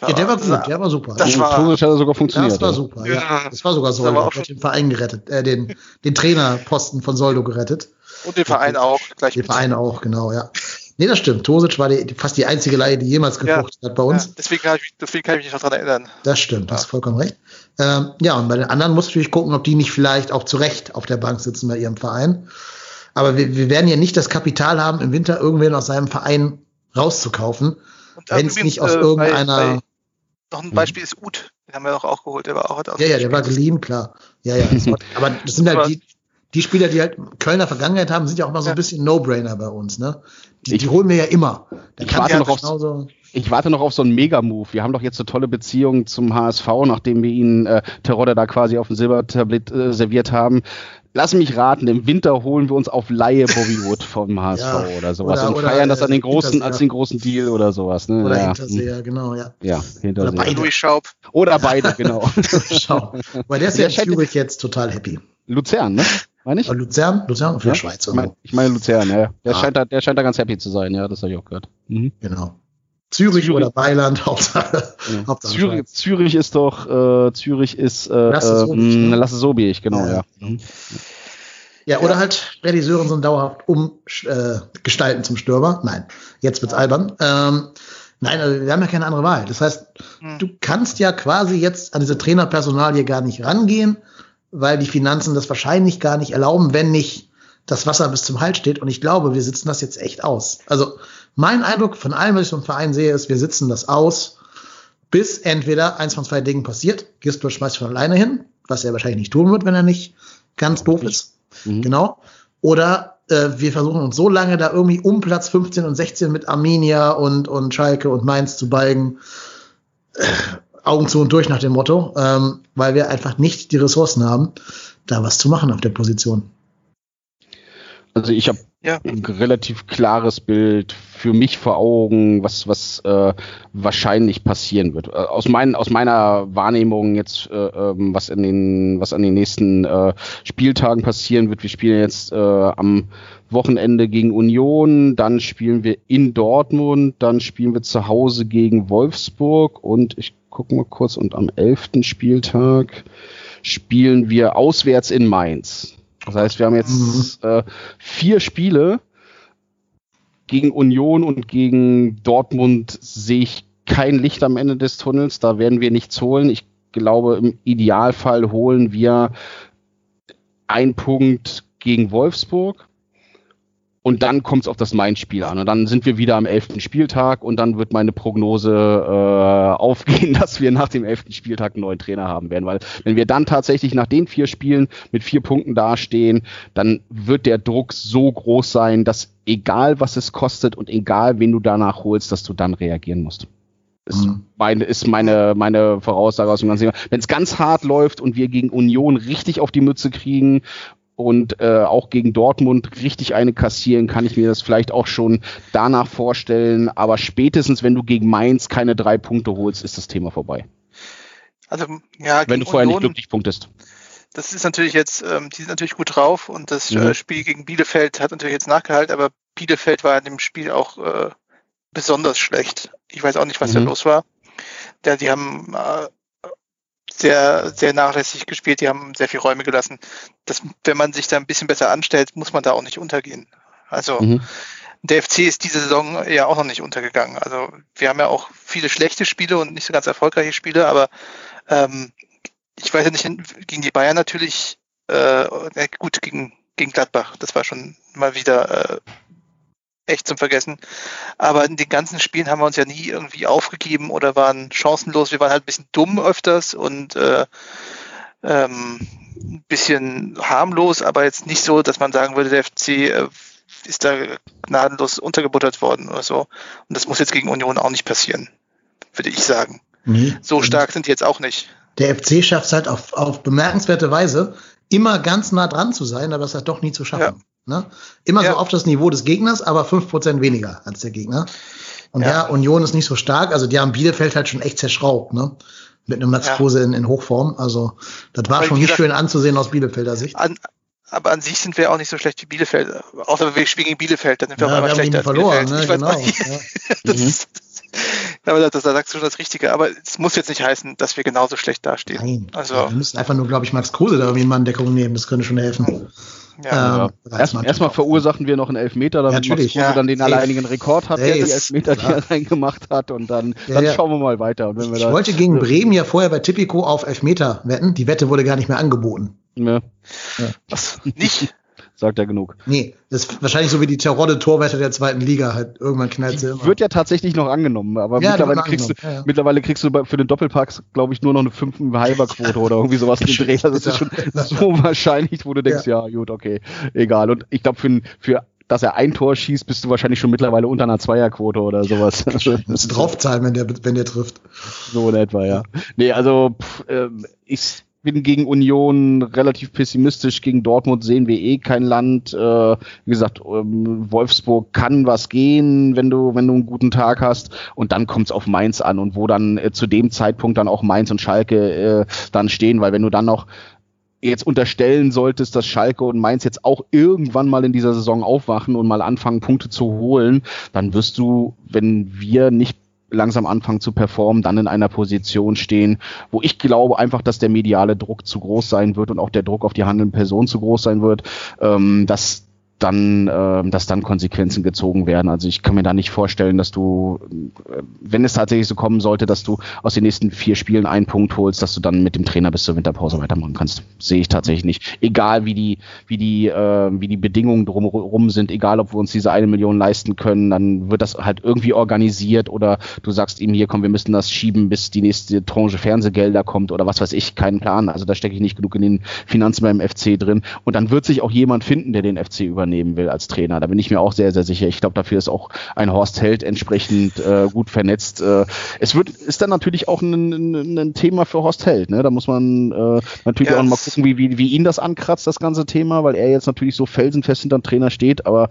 war, ja, der war gut, der war super. Das also, war, hat sogar funktioniert. Das war super, ja. ja. Das war sogar Soldo, hat den Verein gerettet, äh, den, den Trainerposten von Soldo gerettet. Und den Verein auch. Gleich den Verein auch, genau, ja. Nee, das stimmt. Tosic war die, fast die einzige Leihe, die jemals gefruchtet ja, hat bei uns. Ja, deswegen, kann ich, deswegen kann ich mich noch daran erinnern. Das stimmt, ja. hast vollkommen recht. Ähm, ja, und bei den anderen muss natürlich gucken, ob die nicht vielleicht auch zu Recht auf der Bank sitzen bei ihrem Verein. Aber wir, wir werden ja nicht das Kapital haben, im Winter irgendwen aus seinem Verein rauszukaufen wenn es nicht aus äh, irgendeiner. Bei, bei noch ein hm. Beispiel ist Ut, den haben wir doch auch geholt, der war auch Ja, ja, der war geliehen, klar. Ja, ja. aber das sind halt die, die Spieler, die halt Kölner Vergangenheit haben, sind ja auch immer so ein bisschen No-Brainer bei uns, ne? Die, die holen wir ja immer. ich warte, noch auf, ich warte noch auf so einen Mega-Move. Wir haben doch jetzt eine tolle Beziehung zum HSV, nachdem wir ihn äh, Terodde da quasi auf dem Silbertablett äh, serviert haben lass mich raten, im Winter holen wir uns auf Laie Bobbywood vom HSV ja, oder sowas oder, und oder feiern das an den großen, als den großen Deal oder sowas. Ne? Oder ja. Hinterseher, genau, ja. Ja, Hinterseher. Oder beide. Schaub. Oder beide, genau. Schau. Weil der ist ja Zürich jetzt total happy. Luzern, ne? Meine ich? Luzern? Luzern für ja? Schweiz. Ich meine, ich meine Luzern, ja. Der, ja. Scheint da, der scheint da ganz happy zu sein, ja, das habe ich auch gehört. Mhm. Genau. Zürich, Zürich, oder Mailand, Hauptsache. Ja. Hauptsache Zürich, Zürich, ist doch, äh, Zürich ist, äh, Lasse Sobich, äh, Lasse Sobich genau, ja. ja. Ja, oder halt Freddy Sörensen dauerhaft umgestalten äh, zum Stürmer. Nein, jetzt wird's albern. Ähm, nein, also wir haben ja keine andere Wahl. Das heißt, hm. du kannst ja quasi jetzt an diese Trainerpersonalie gar nicht rangehen, weil die Finanzen das wahrscheinlich gar nicht erlauben, wenn nicht das Wasser bis zum Hals steht. Und ich glaube, wir sitzen das jetzt echt aus. Also mein Eindruck von allem, was ich vom Verein sehe, ist, wir sitzen das aus, bis entweder eins von zwei Dingen passiert. Gistor schmeißt von alleine hin, was er wahrscheinlich nicht tun wird, wenn er nicht ganz doof ist. Mhm. Genau. Oder äh, wir versuchen uns so lange da irgendwie um Platz 15 und 16 mit Arminia und, und Schalke und Mainz zu balgen. Äh, Augen zu und durch nach dem Motto, ähm, weil wir einfach nicht die Ressourcen haben, da was zu machen auf der Position. Also ich habe ja. ein relativ klares Bild für mich vor Augen, was, was äh, wahrscheinlich passieren wird. Äh, aus, mein, aus meiner Wahrnehmung jetzt, äh, ähm, was, in den, was an den nächsten äh, Spieltagen passieren wird. Wir spielen jetzt äh, am Wochenende gegen Union, dann spielen wir in Dortmund, dann spielen wir zu Hause gegen Wolfsburg und ich gucke mal kurz, und am elften Spieltag spielen wir auswärts in Mainz. Das heißt, wir haben jetzt mhm. äh, vier Spiele gegen Union und gegen Dortmund sehe ich kein Licht am Ende des Tunnels. Da werden wir nichts holen. Ich glaube, im Idealfall holen wir einen Punkt gegen Wolfsburg und dann kommt es auf das Main-Spiel an. Und dann sind wir wieder am elften Spieltag und dann wird meine Prognose äh, aufgehen, dass wir nach dem elften Spieltag einen neuen Trainer haben werden. Weil wenn wir dann tatsächlich nach den vier Spielen mit vier Punkten dastehen, dann wird der Druck so groß sein, dass egal was es kostet und egal wen du danach holst, dass du dann reagieren musst. Ist, mhm. meine, ist meine, meine Voraussage aus dem ganzen Wenn es ganz hart läuft und wir gegen Union richtig auf die Mütze kriegen und äh, auch gegen Dortmund richtig eine kassieren, kann ich mir das vielleicht auch schon danach vorstellen. Aber spätestens, wenn du gegen Mainz keine drei Punkte holst, ist das Thema vorbei. Also ja, wenn du vorher Union, nicht glücklich punktest. Das ist natürlich jetzt, ähm, die sind natürlich gut drauf und das mhm. äh, Spiel gegen Bielefeld hat natürlich jetzt nachgehalten, aber Bielefeld war in dem Spiel auch äh, besonders schlecht. Ich weiß auch nicht, was mhm. da los war. Ja, die haben äh, sehr, sehr nachlässig gespielt. Die haben sehr viel Räume gelassen. Das, wenn man sich da ein bisschen besser anstellt, muss man da auch nicht untergehen. Also mhm. der FC ist diese Saison ja auch noch nicht untergegangen. Also wir haben ja auch viele schlechte Spiele und nicht so ganz erfolgreiche Spiele, aber ähm, ich weiß ja nicht, gegen die Bayern natürlich, äh, gut, gegen, gegen Gladbach, das war schon mal wieder äh, echt zum Vergessen. Aber in den ganzen Spielen haben wir uns ja nie irgendwie aufgegeben oder waren chancenlos. Wir waren halt ein bisschen dumm öfters und äh, ähm, ein bisschen harmlos, aber jetzt nicht so, dass man sagen würde, der FC äh, ist da gnadenlos untergebuttert worden oder so. Und das muss jetzt gegen Union auch nicht passieren, würde ich sagen. Nee. So stark sind die jetzt auch nicht. Der FC schafft es halt auf, auf bemerkenswerte Weise, immer ganz nah dran zu sein, aber es hat doch nie zu schaffen. Ja. Ne? Immer ja. so auf das Niveau des Gegners, aber fünf Prozent weniger als der Gegner. Und ja. ja. Union ist nicht so stark. Also die haben Bielefeld halt schon echt zerschraubt, ne? Mit einem Max Kruse in, in Hochform. Also das war aber schon nicht schön anzusehen aus Bielefelder Sicht. An, aber an sich sind wir auch nicht so schlecht wie Bielefeld. Außer wir spielen gegen Bielefeld, dann sind wir ja, auch immer schlechter als verloren, Bielefeld. Ne? Genau. das, mhm. ist, aber da, da sagst du schon das Richtige. Aber es muss jetzt nicht heißen, dass wir genauso schlecht dastehen. Nein. Also, wir müssen einfach nur, glaube ich, Max Kruse da irgendwie in Manndeckung nehmen. Das könnte schon helfen. Ja, ähm, Erstmal erst verursachen wir noch einen Elfmeter, damit Max Kruse ja, dann den alleinigen Rekord hat, der die Elfmeter, die er reingemacht hat. Und dann, dann ja, schauen wir mal weiter. ich da, wollte gegen Bremen ja vorher bei Tipico auf Elfmeter wetten. Die Wette wurde gar nicht mehr angeboten. Ja. Was? Nicht? Sagt er genug. Nee, das ist wahrscheinlich so wie die Terodde-Torwette der zweiten Liga, halt irgendwann knallt sie immer. Wird ja tatsächlich noch angenommen, aber ja, mittlerweile, kriegst du, ja, ja. mittlerweile kriegst du für den Doppelpack, glaube ich, nur noch eine 5 halber Quote oder irgendwie sowas in Dreh. Das ist schon so wahrscheinlich, wo du denkst, ja, gut, okay, egal. Und ich glaube, für, für dass er ein Tor schießt, bist du wahrscheinlich schon mittlerweile unter einer Zweierquote oder sowas. Du musst draufzahlen, wenn der, wenn der trifft. So in etwa, ja. Nee, also pff, äh, ich bin gegen Union relativ pessimistisch. Gegen Dortmund sehen wir eh kein Land. Äh, wie gesagt, ähm, Wolfsburg kann was gehen, wenn du, wenn du einen guten Tag hast. Und dann kommt es auf Mainz an und wo dann äh, zu dem Zeitpunkt dann auch Mainz und Schalke äh, dann stehen, weil wenn du dann noch jetzt unterstellen solltest, dass Schalke und Mainz jetzt auch irgendwann mal in dieser Saison aufwachen und mal anfangen, Punkte zu holen, dann wirst du, wenn wir nicht langsam anfangen zu performen, dann in einer Position stehen, wo ich glaube einfach, dass der mediale Druck zu groß sein wird und auch der Druck auf die handelnden Personen zu groß sein wird, ähm, dass dann, äh, dass dann Konsequenzen gezogen werden. Also ich kann mir da nicht vorstellen, dass du, äh, wenn es tatsächlich so kommen sollte, dass du aus den nächsten vier Spielen einen Punkt holst, dass du dann mit dem Trainer bis zur Winterpause weitermachen kannst. Sehe ich tatsächlich nicht. Egal wie die, wie die, äh, wie die Bedingungen drumherum sind, egal ob wir uns diese eine Million leisten können, dann wird das halt irgendwie organisiert oder du sagst ihm hier, komm, wir müssen das schieben, bis die nächste Tranche Fernsehgelder kommt oder was weiß ich, keinen Plan. Also da stecke ich nicht genug in den Finanzen beim FC drin. Und dann wird sich auch jemand finden, der den FC über übernehmen will als Trainer. Da bin ich mir auch sehr, sehr sicher. Ich glaube, dafür ist auch ein Horst Held entsprechend äh, gut vernetzt. Äh, es wird, ist dann natürlich auch ein, ein, ein Thema für Horst Held. Ne? Da muss man äh, natürlich yes. auch mal gucken, wie, wie, wie ihn das ankratzt, das ganze Thema, weil er jetzt natürlich so felsenfest hinter dem Trainer steht. Aber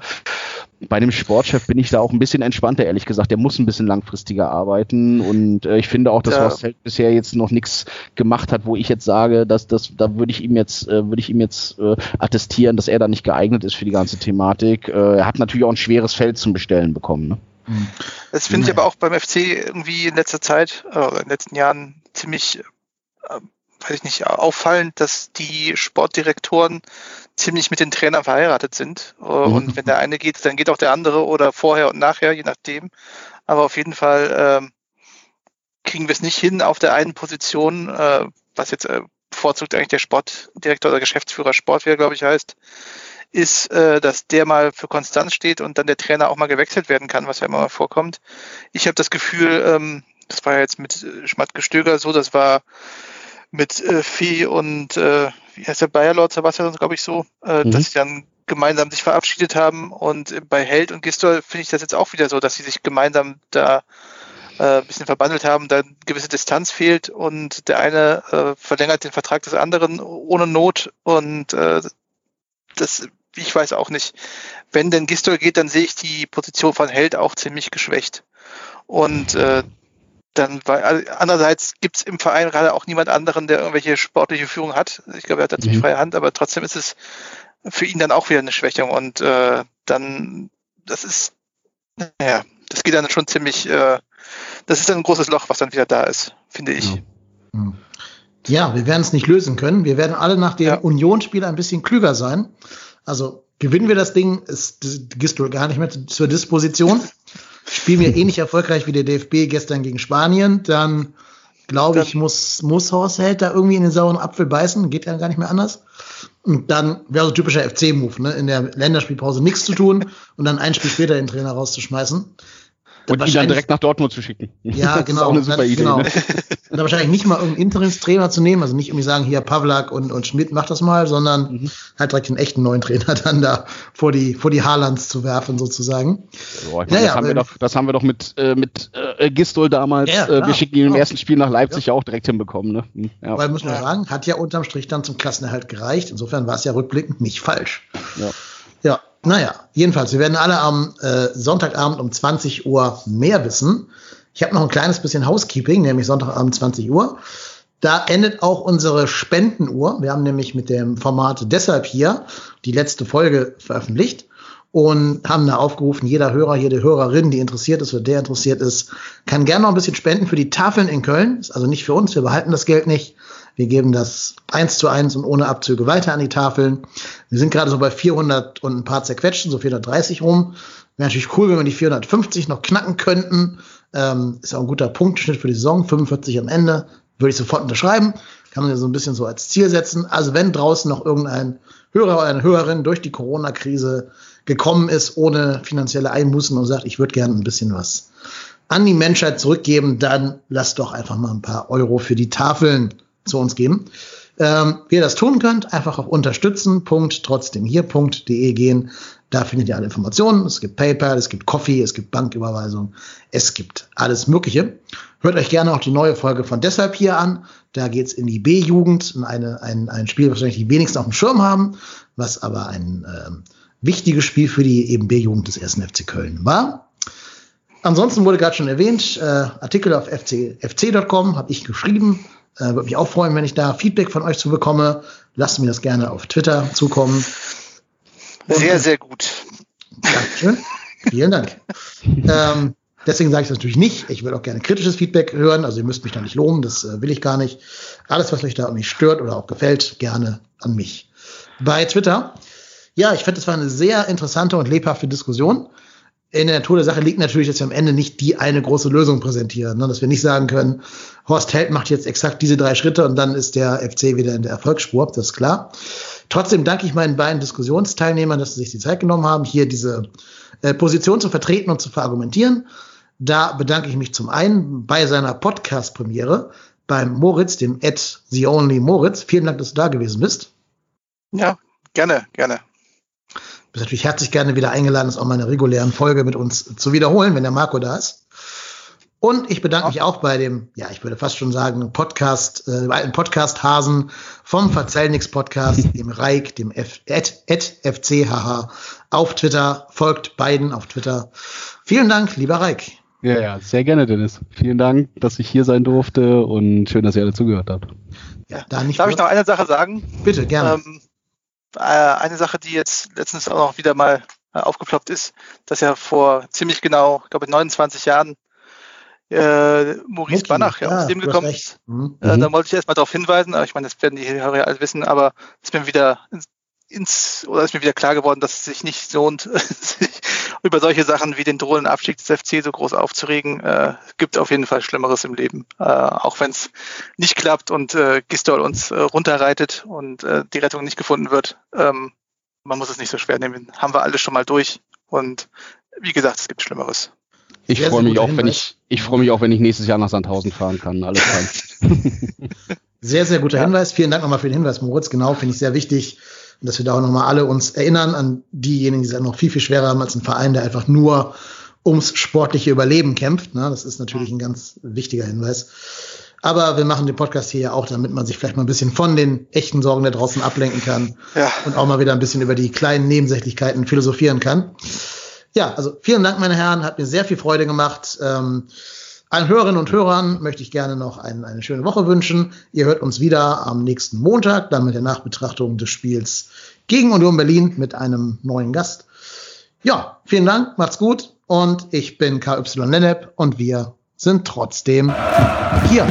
bei dem Sportchef bin ich da auch ein bisschen entspannter, ehrlich gesagt. Der muss ein bisschen langfristiger arbeiten und äh, ich finde auch, dass ja. Horst Held bisher jetzt noch nichts gemacht hat, wo ich jetzt sage, dass das, da würde ich ihm jetzt, äh, würde ich ihm jetzt äh, attestieren, dass er da nicht geeignet ist für die ganze Thematik. Äh, er hat natürlich auch ein schweres Feld zum Bestellen bekommen. Ne? Das finde ich aber auch beim FC irgendwie in letzter Zeit, äh, in den letzten Jahren ziemlich äh, weiß ich nicht, auffallend, dass die Sportdirektoren ziemlich mit den Trainern verheiratet sind. Mhm. Und wenn der eine geht, dann geht auch der andere oder vorher und nachher, je nachdem. Aber auf jeden Fall ähm, kriegen wir es nicht hin auf der einen Position, äh, was jetzt äh, bevorzugt eigentlich der Sportdirektor oder Geschäftsführer Sport, wie er glaube ich heißt, ist, äh, dass der mal für Konstanz steht und dann der Trainer auch mal gewechselt werden kann, was ja immer mal vorkommt. Ich habe das Gefühl, ähm, das war ja jetzt mit Schmatt-Gestöger so, das war mit äh, Vieh und äh, wie heißt der Bayer Lord Sebastian, glaube ich so, äh, mhm. dass sie dann gemeinsam sich verabschiedet haben. Und bei Held und Gistor finde ich das jetzt auch wieder so, dass sie sich gemeinsam da äh, ein bisschen verbandelt haben, da eine gewisse Distanz fehlt und der eine äh, verlängert den Vertrag des anderen ohne Not und äh, das, ich weiß auch nicht. Wenn denn Gistor geht, dann sehe ich die Position von Held auch ziemlich geschwächt. Und äh, dann war, also andererseits gibt es im Verein gerade auch niemand anderen, der irgendwelche sportliche Führung hat. Ich glaube, er hat da ziemlich mhm. freie Hand, aber trotzdem ist es für ihn dann auch wieder eine Schwächung und äh, dann, das ist, naja, das geht dann schon ziemlich, äh, das ist dann ein großes Loch, was dann wieder da ist, finde ich. Ja, ja wir werden es nicht lösen können. Wir werden alle nach dem ja. Unionsspiel ein bisschen klüger sein. Also gewinnen wir das Ding, ist Gistol gar nicht mehr zur Disposition spielen wir ähnlich erfolgreich wie der DFB gestern gegen Spanien, dann glaube ich, muss, muss Horst Held da irgendwie in den sauren Apfel beißen, geht ja gar nicht mehr anders. Und dann wäre so typischer FC-Move, ne? in der Länderspielpause nichts zu tun und dann ein Spiel später den Trainer rauszuschmeißen. Und ihn dann direkt nach Dortmund zu schicken. Ja, das genau. Ist auch eine super dann, Idee. Genau. Ne? Und wahrscheinlich nicht mal irgendeinen Interimstrainer zu nehmen, also nicht irgendwie sagen, hier Pavlak und, und Schmidt macht das mal, sondern mhm. halt direkt einen echten neuen Trainer dann da vor die, vor die Haarlands zu werfen, sozusagen. So, ich meine, das, haben wir doch, das haben wir doch mit, äh, mit äh, Gistol damals, ja, äh, wir schicken ihn im ersten Spiel nach Leipzig ja. auch direkt hinbekommen. Ne? Hm, ja. Weil, muss man sagen, hat ja unterm Strich dann zum Klassenerhalt gereicht. Insofern war es ja rückblickend nicht falsch. Ja. Ja, naja, jedenfalls, wir werden alle am äh, Sonntagabend um 20 Uhr mehr wissen. Ich habe noch ein kleines bisschen Housekeeping, nämlich Sonntagabend 20 Uhr. Da endet auch unsere Spendenuhr. Wir haben nämlich mit dem Format deshalb hier die letzte Folge veröffentlicht und haben da aufgerufen, jeder Hörer, jede Hörerin, die interessiert ist oder der interessiert ist, kann gerne noch ein bisschen spenden für die Tafeln in Köln. Ist also nicht für uns, wir behalten das Geld nicht. Wir geben das eins zu eins und ohne Abzüge weiter an die Tafeln. Wir sind gerade so bei 400 und ein paar zerquetschen, so 430 rum. Wäre natürlich cool, wenn wir die 450 noch knacken könnten. Ähm, ist auch ein guter Punktschnitt für die Saison, 45 am Ende. Würde ich sofort unterschreiben. Kann man ja so ein bisschen so als Ziel setzen. Also wenn draußen noch irgendein Hörer oder eine Hörerin durch die Corona-Krise gekommen ist, ohne finanzielle Einbußen und sagt, ich würde gerne ein bisschen was an die Menschheit zurückgeben, dann lasst doch einfach mal ein paar Euro für die Tafeln zu uns geben. Ähm, wie ihr das tun könnt, einfach auf unterstützen.trotzdemhier.de gehen. Da findet ihr alle Informationen. Es gibt PayPal, es gibt Coffee, es gibt Banküberweisung, es gibt alles Mögliche. Hört euch gerne auch die neue Folge von Deshalb hier an. Da geht's in die B-Jugend, eine, ein, ein Spiel, was wahrscheinlich die wenigsten auf dem Schirm haben, was aber ein äh, wichtiges Spiel für die eben B-Jugend des 1. FC Köln war. Ansonsten wurde gerade schon erwähnt, äh, Artikel auf fc, fc.com habe ich geschrieben. Äh, Würde mich auch freuen, wenn ich da Feedback von euch zu bekomme. Lasst mir das gerne auf Twitter zukommen. Und, sehr, sehr gut. Dankeschön. Vielen Dank. ähm, Deswegen sage ich das natürlich nicht. Ich will auch gerne kritisches Feedback hören. Also ihr müsst mich da nicht loben, das äh, will ich gar nicht. Alles, was euch da nicht stört oder auch gefällt, gerne an mich. Bei Twitter. Ja, ich finde, es war eine sehr interessante und lebhafte Diskussion. In der Natur der Sache liegt natürlich, dass wir am Ende nicht die eine große Lösung präsentieren. Ne? Dass wir nicht sagen können, Horst Held macht jetzt exakt diese drei Schritte und dann ist der FC wieder in der Erfolgsspur. Das ist klar. Trotzdem danke ich meinen beiden Diskussionsteilnehmern, dass sie sich die Zeit genommen haben, hier diese äh, Position zu vertreten und zu verargumentieren. Da bedanke ich mich zum einen bei seiner Podcast-Premiere beim Moritz, dem Ed The Only Moritz. Vielen Dank, dass du da gewesen bist. Ja, gerne, gerne. Du bist natürlich herzlich gerne wieder eingeladen, das auch mal eine regulären Folge mit uns zu wiederholen, wenn der Marco da ist. Und ich bedanke mich auch bei dem, ja, ich würde fast schon sagen, Podcast, äh, alten Podcast-Hasen vom Verzellnix Podcast, dem Reik, dem F at, at FCHH auf Twitter. Folgt beiden auf Twitter. Vielen Dank, lieber Reik. Ja, ja, sehr gerne, Dennis. Vielen Dank, dass ich hier sein durfte und schön, dass ihr alle zugehört habt. Ja, da nicht Darf ich noch eine Sache sagen? Bitte, gerne. Ähm, äh, eine Sache, die jetzt letztens auch noch wieder mal äh, aufgeploppt ist, dass ja vor ziemlich genau, ich glaube 29 Jahren äh, Maurice okay, Banach ja, aus dem gekommen ist. Mhm. Äh, da wollte ich erstmal darauf hinweisen, aber ich meine, das werden die Hörer ja alle wissen, aber ist mir wieder ins, ins, oder ist mir wieder klar geworden, dass es sich nicht lohnt, sich über solche Sachen wie den drohenden Abstieg des FC so groß aufzuregen. Äh, gibt auf jeden Fall Schlimmeres im Leben. Äh, auch wenn es nicht klappt und äh, Gistol uns äh, runterreitet und äh, die Rettung nicht gefunden wird. Ähm, man muss es nicht so schwer nehmen. Haben wir alles schon mal durch. Und wie gesagt, es gibt Schlimmeres. Ich freue mich auch, wenn ich, ich freue mich auch, wenn ich nächstes Jahr nach Sandhausen fahren kann. Alles fein. sehr, sehr guter ja. Hinweis. Vielen Dank nochmal für den Hinweis, Moritz. Genau, finde ich sehr wichtig. Und dass wir da auch nochmal alle uns erinnern an diejenigen, die es noch viel, viel schwerer haben als ein Verein, der einfach nur ums sportliche Überleben kämpft. Ne? Das ist natürlich ein ganz wichtiger Hinweis. Aber wir machen den Podcast hier ja auch, damit man sich vielleicht mal ein bisschen von den echten Sorgen da draußen ablenken kann ja. und auch mal wieder ein bisschen über die kleinen Nebensächlichkeiten philosophieren kann. Ja, also vielen Dank, meine Herren, hat mir sehr viel Freude gemacht. Ähm, allen Hörerinnen und Hörern möchte ich gerne noch ein, eine schöne Woche wünschen. Ihr hört uns wieder am nächsten Montag, dann mit der Nachbetrachtung des Spiels gegen Union Berlin mit einem neuen Gast. Ja, vielen Dank, macht's gut und ich bin KY Lennep und wir sind trotzdem hier.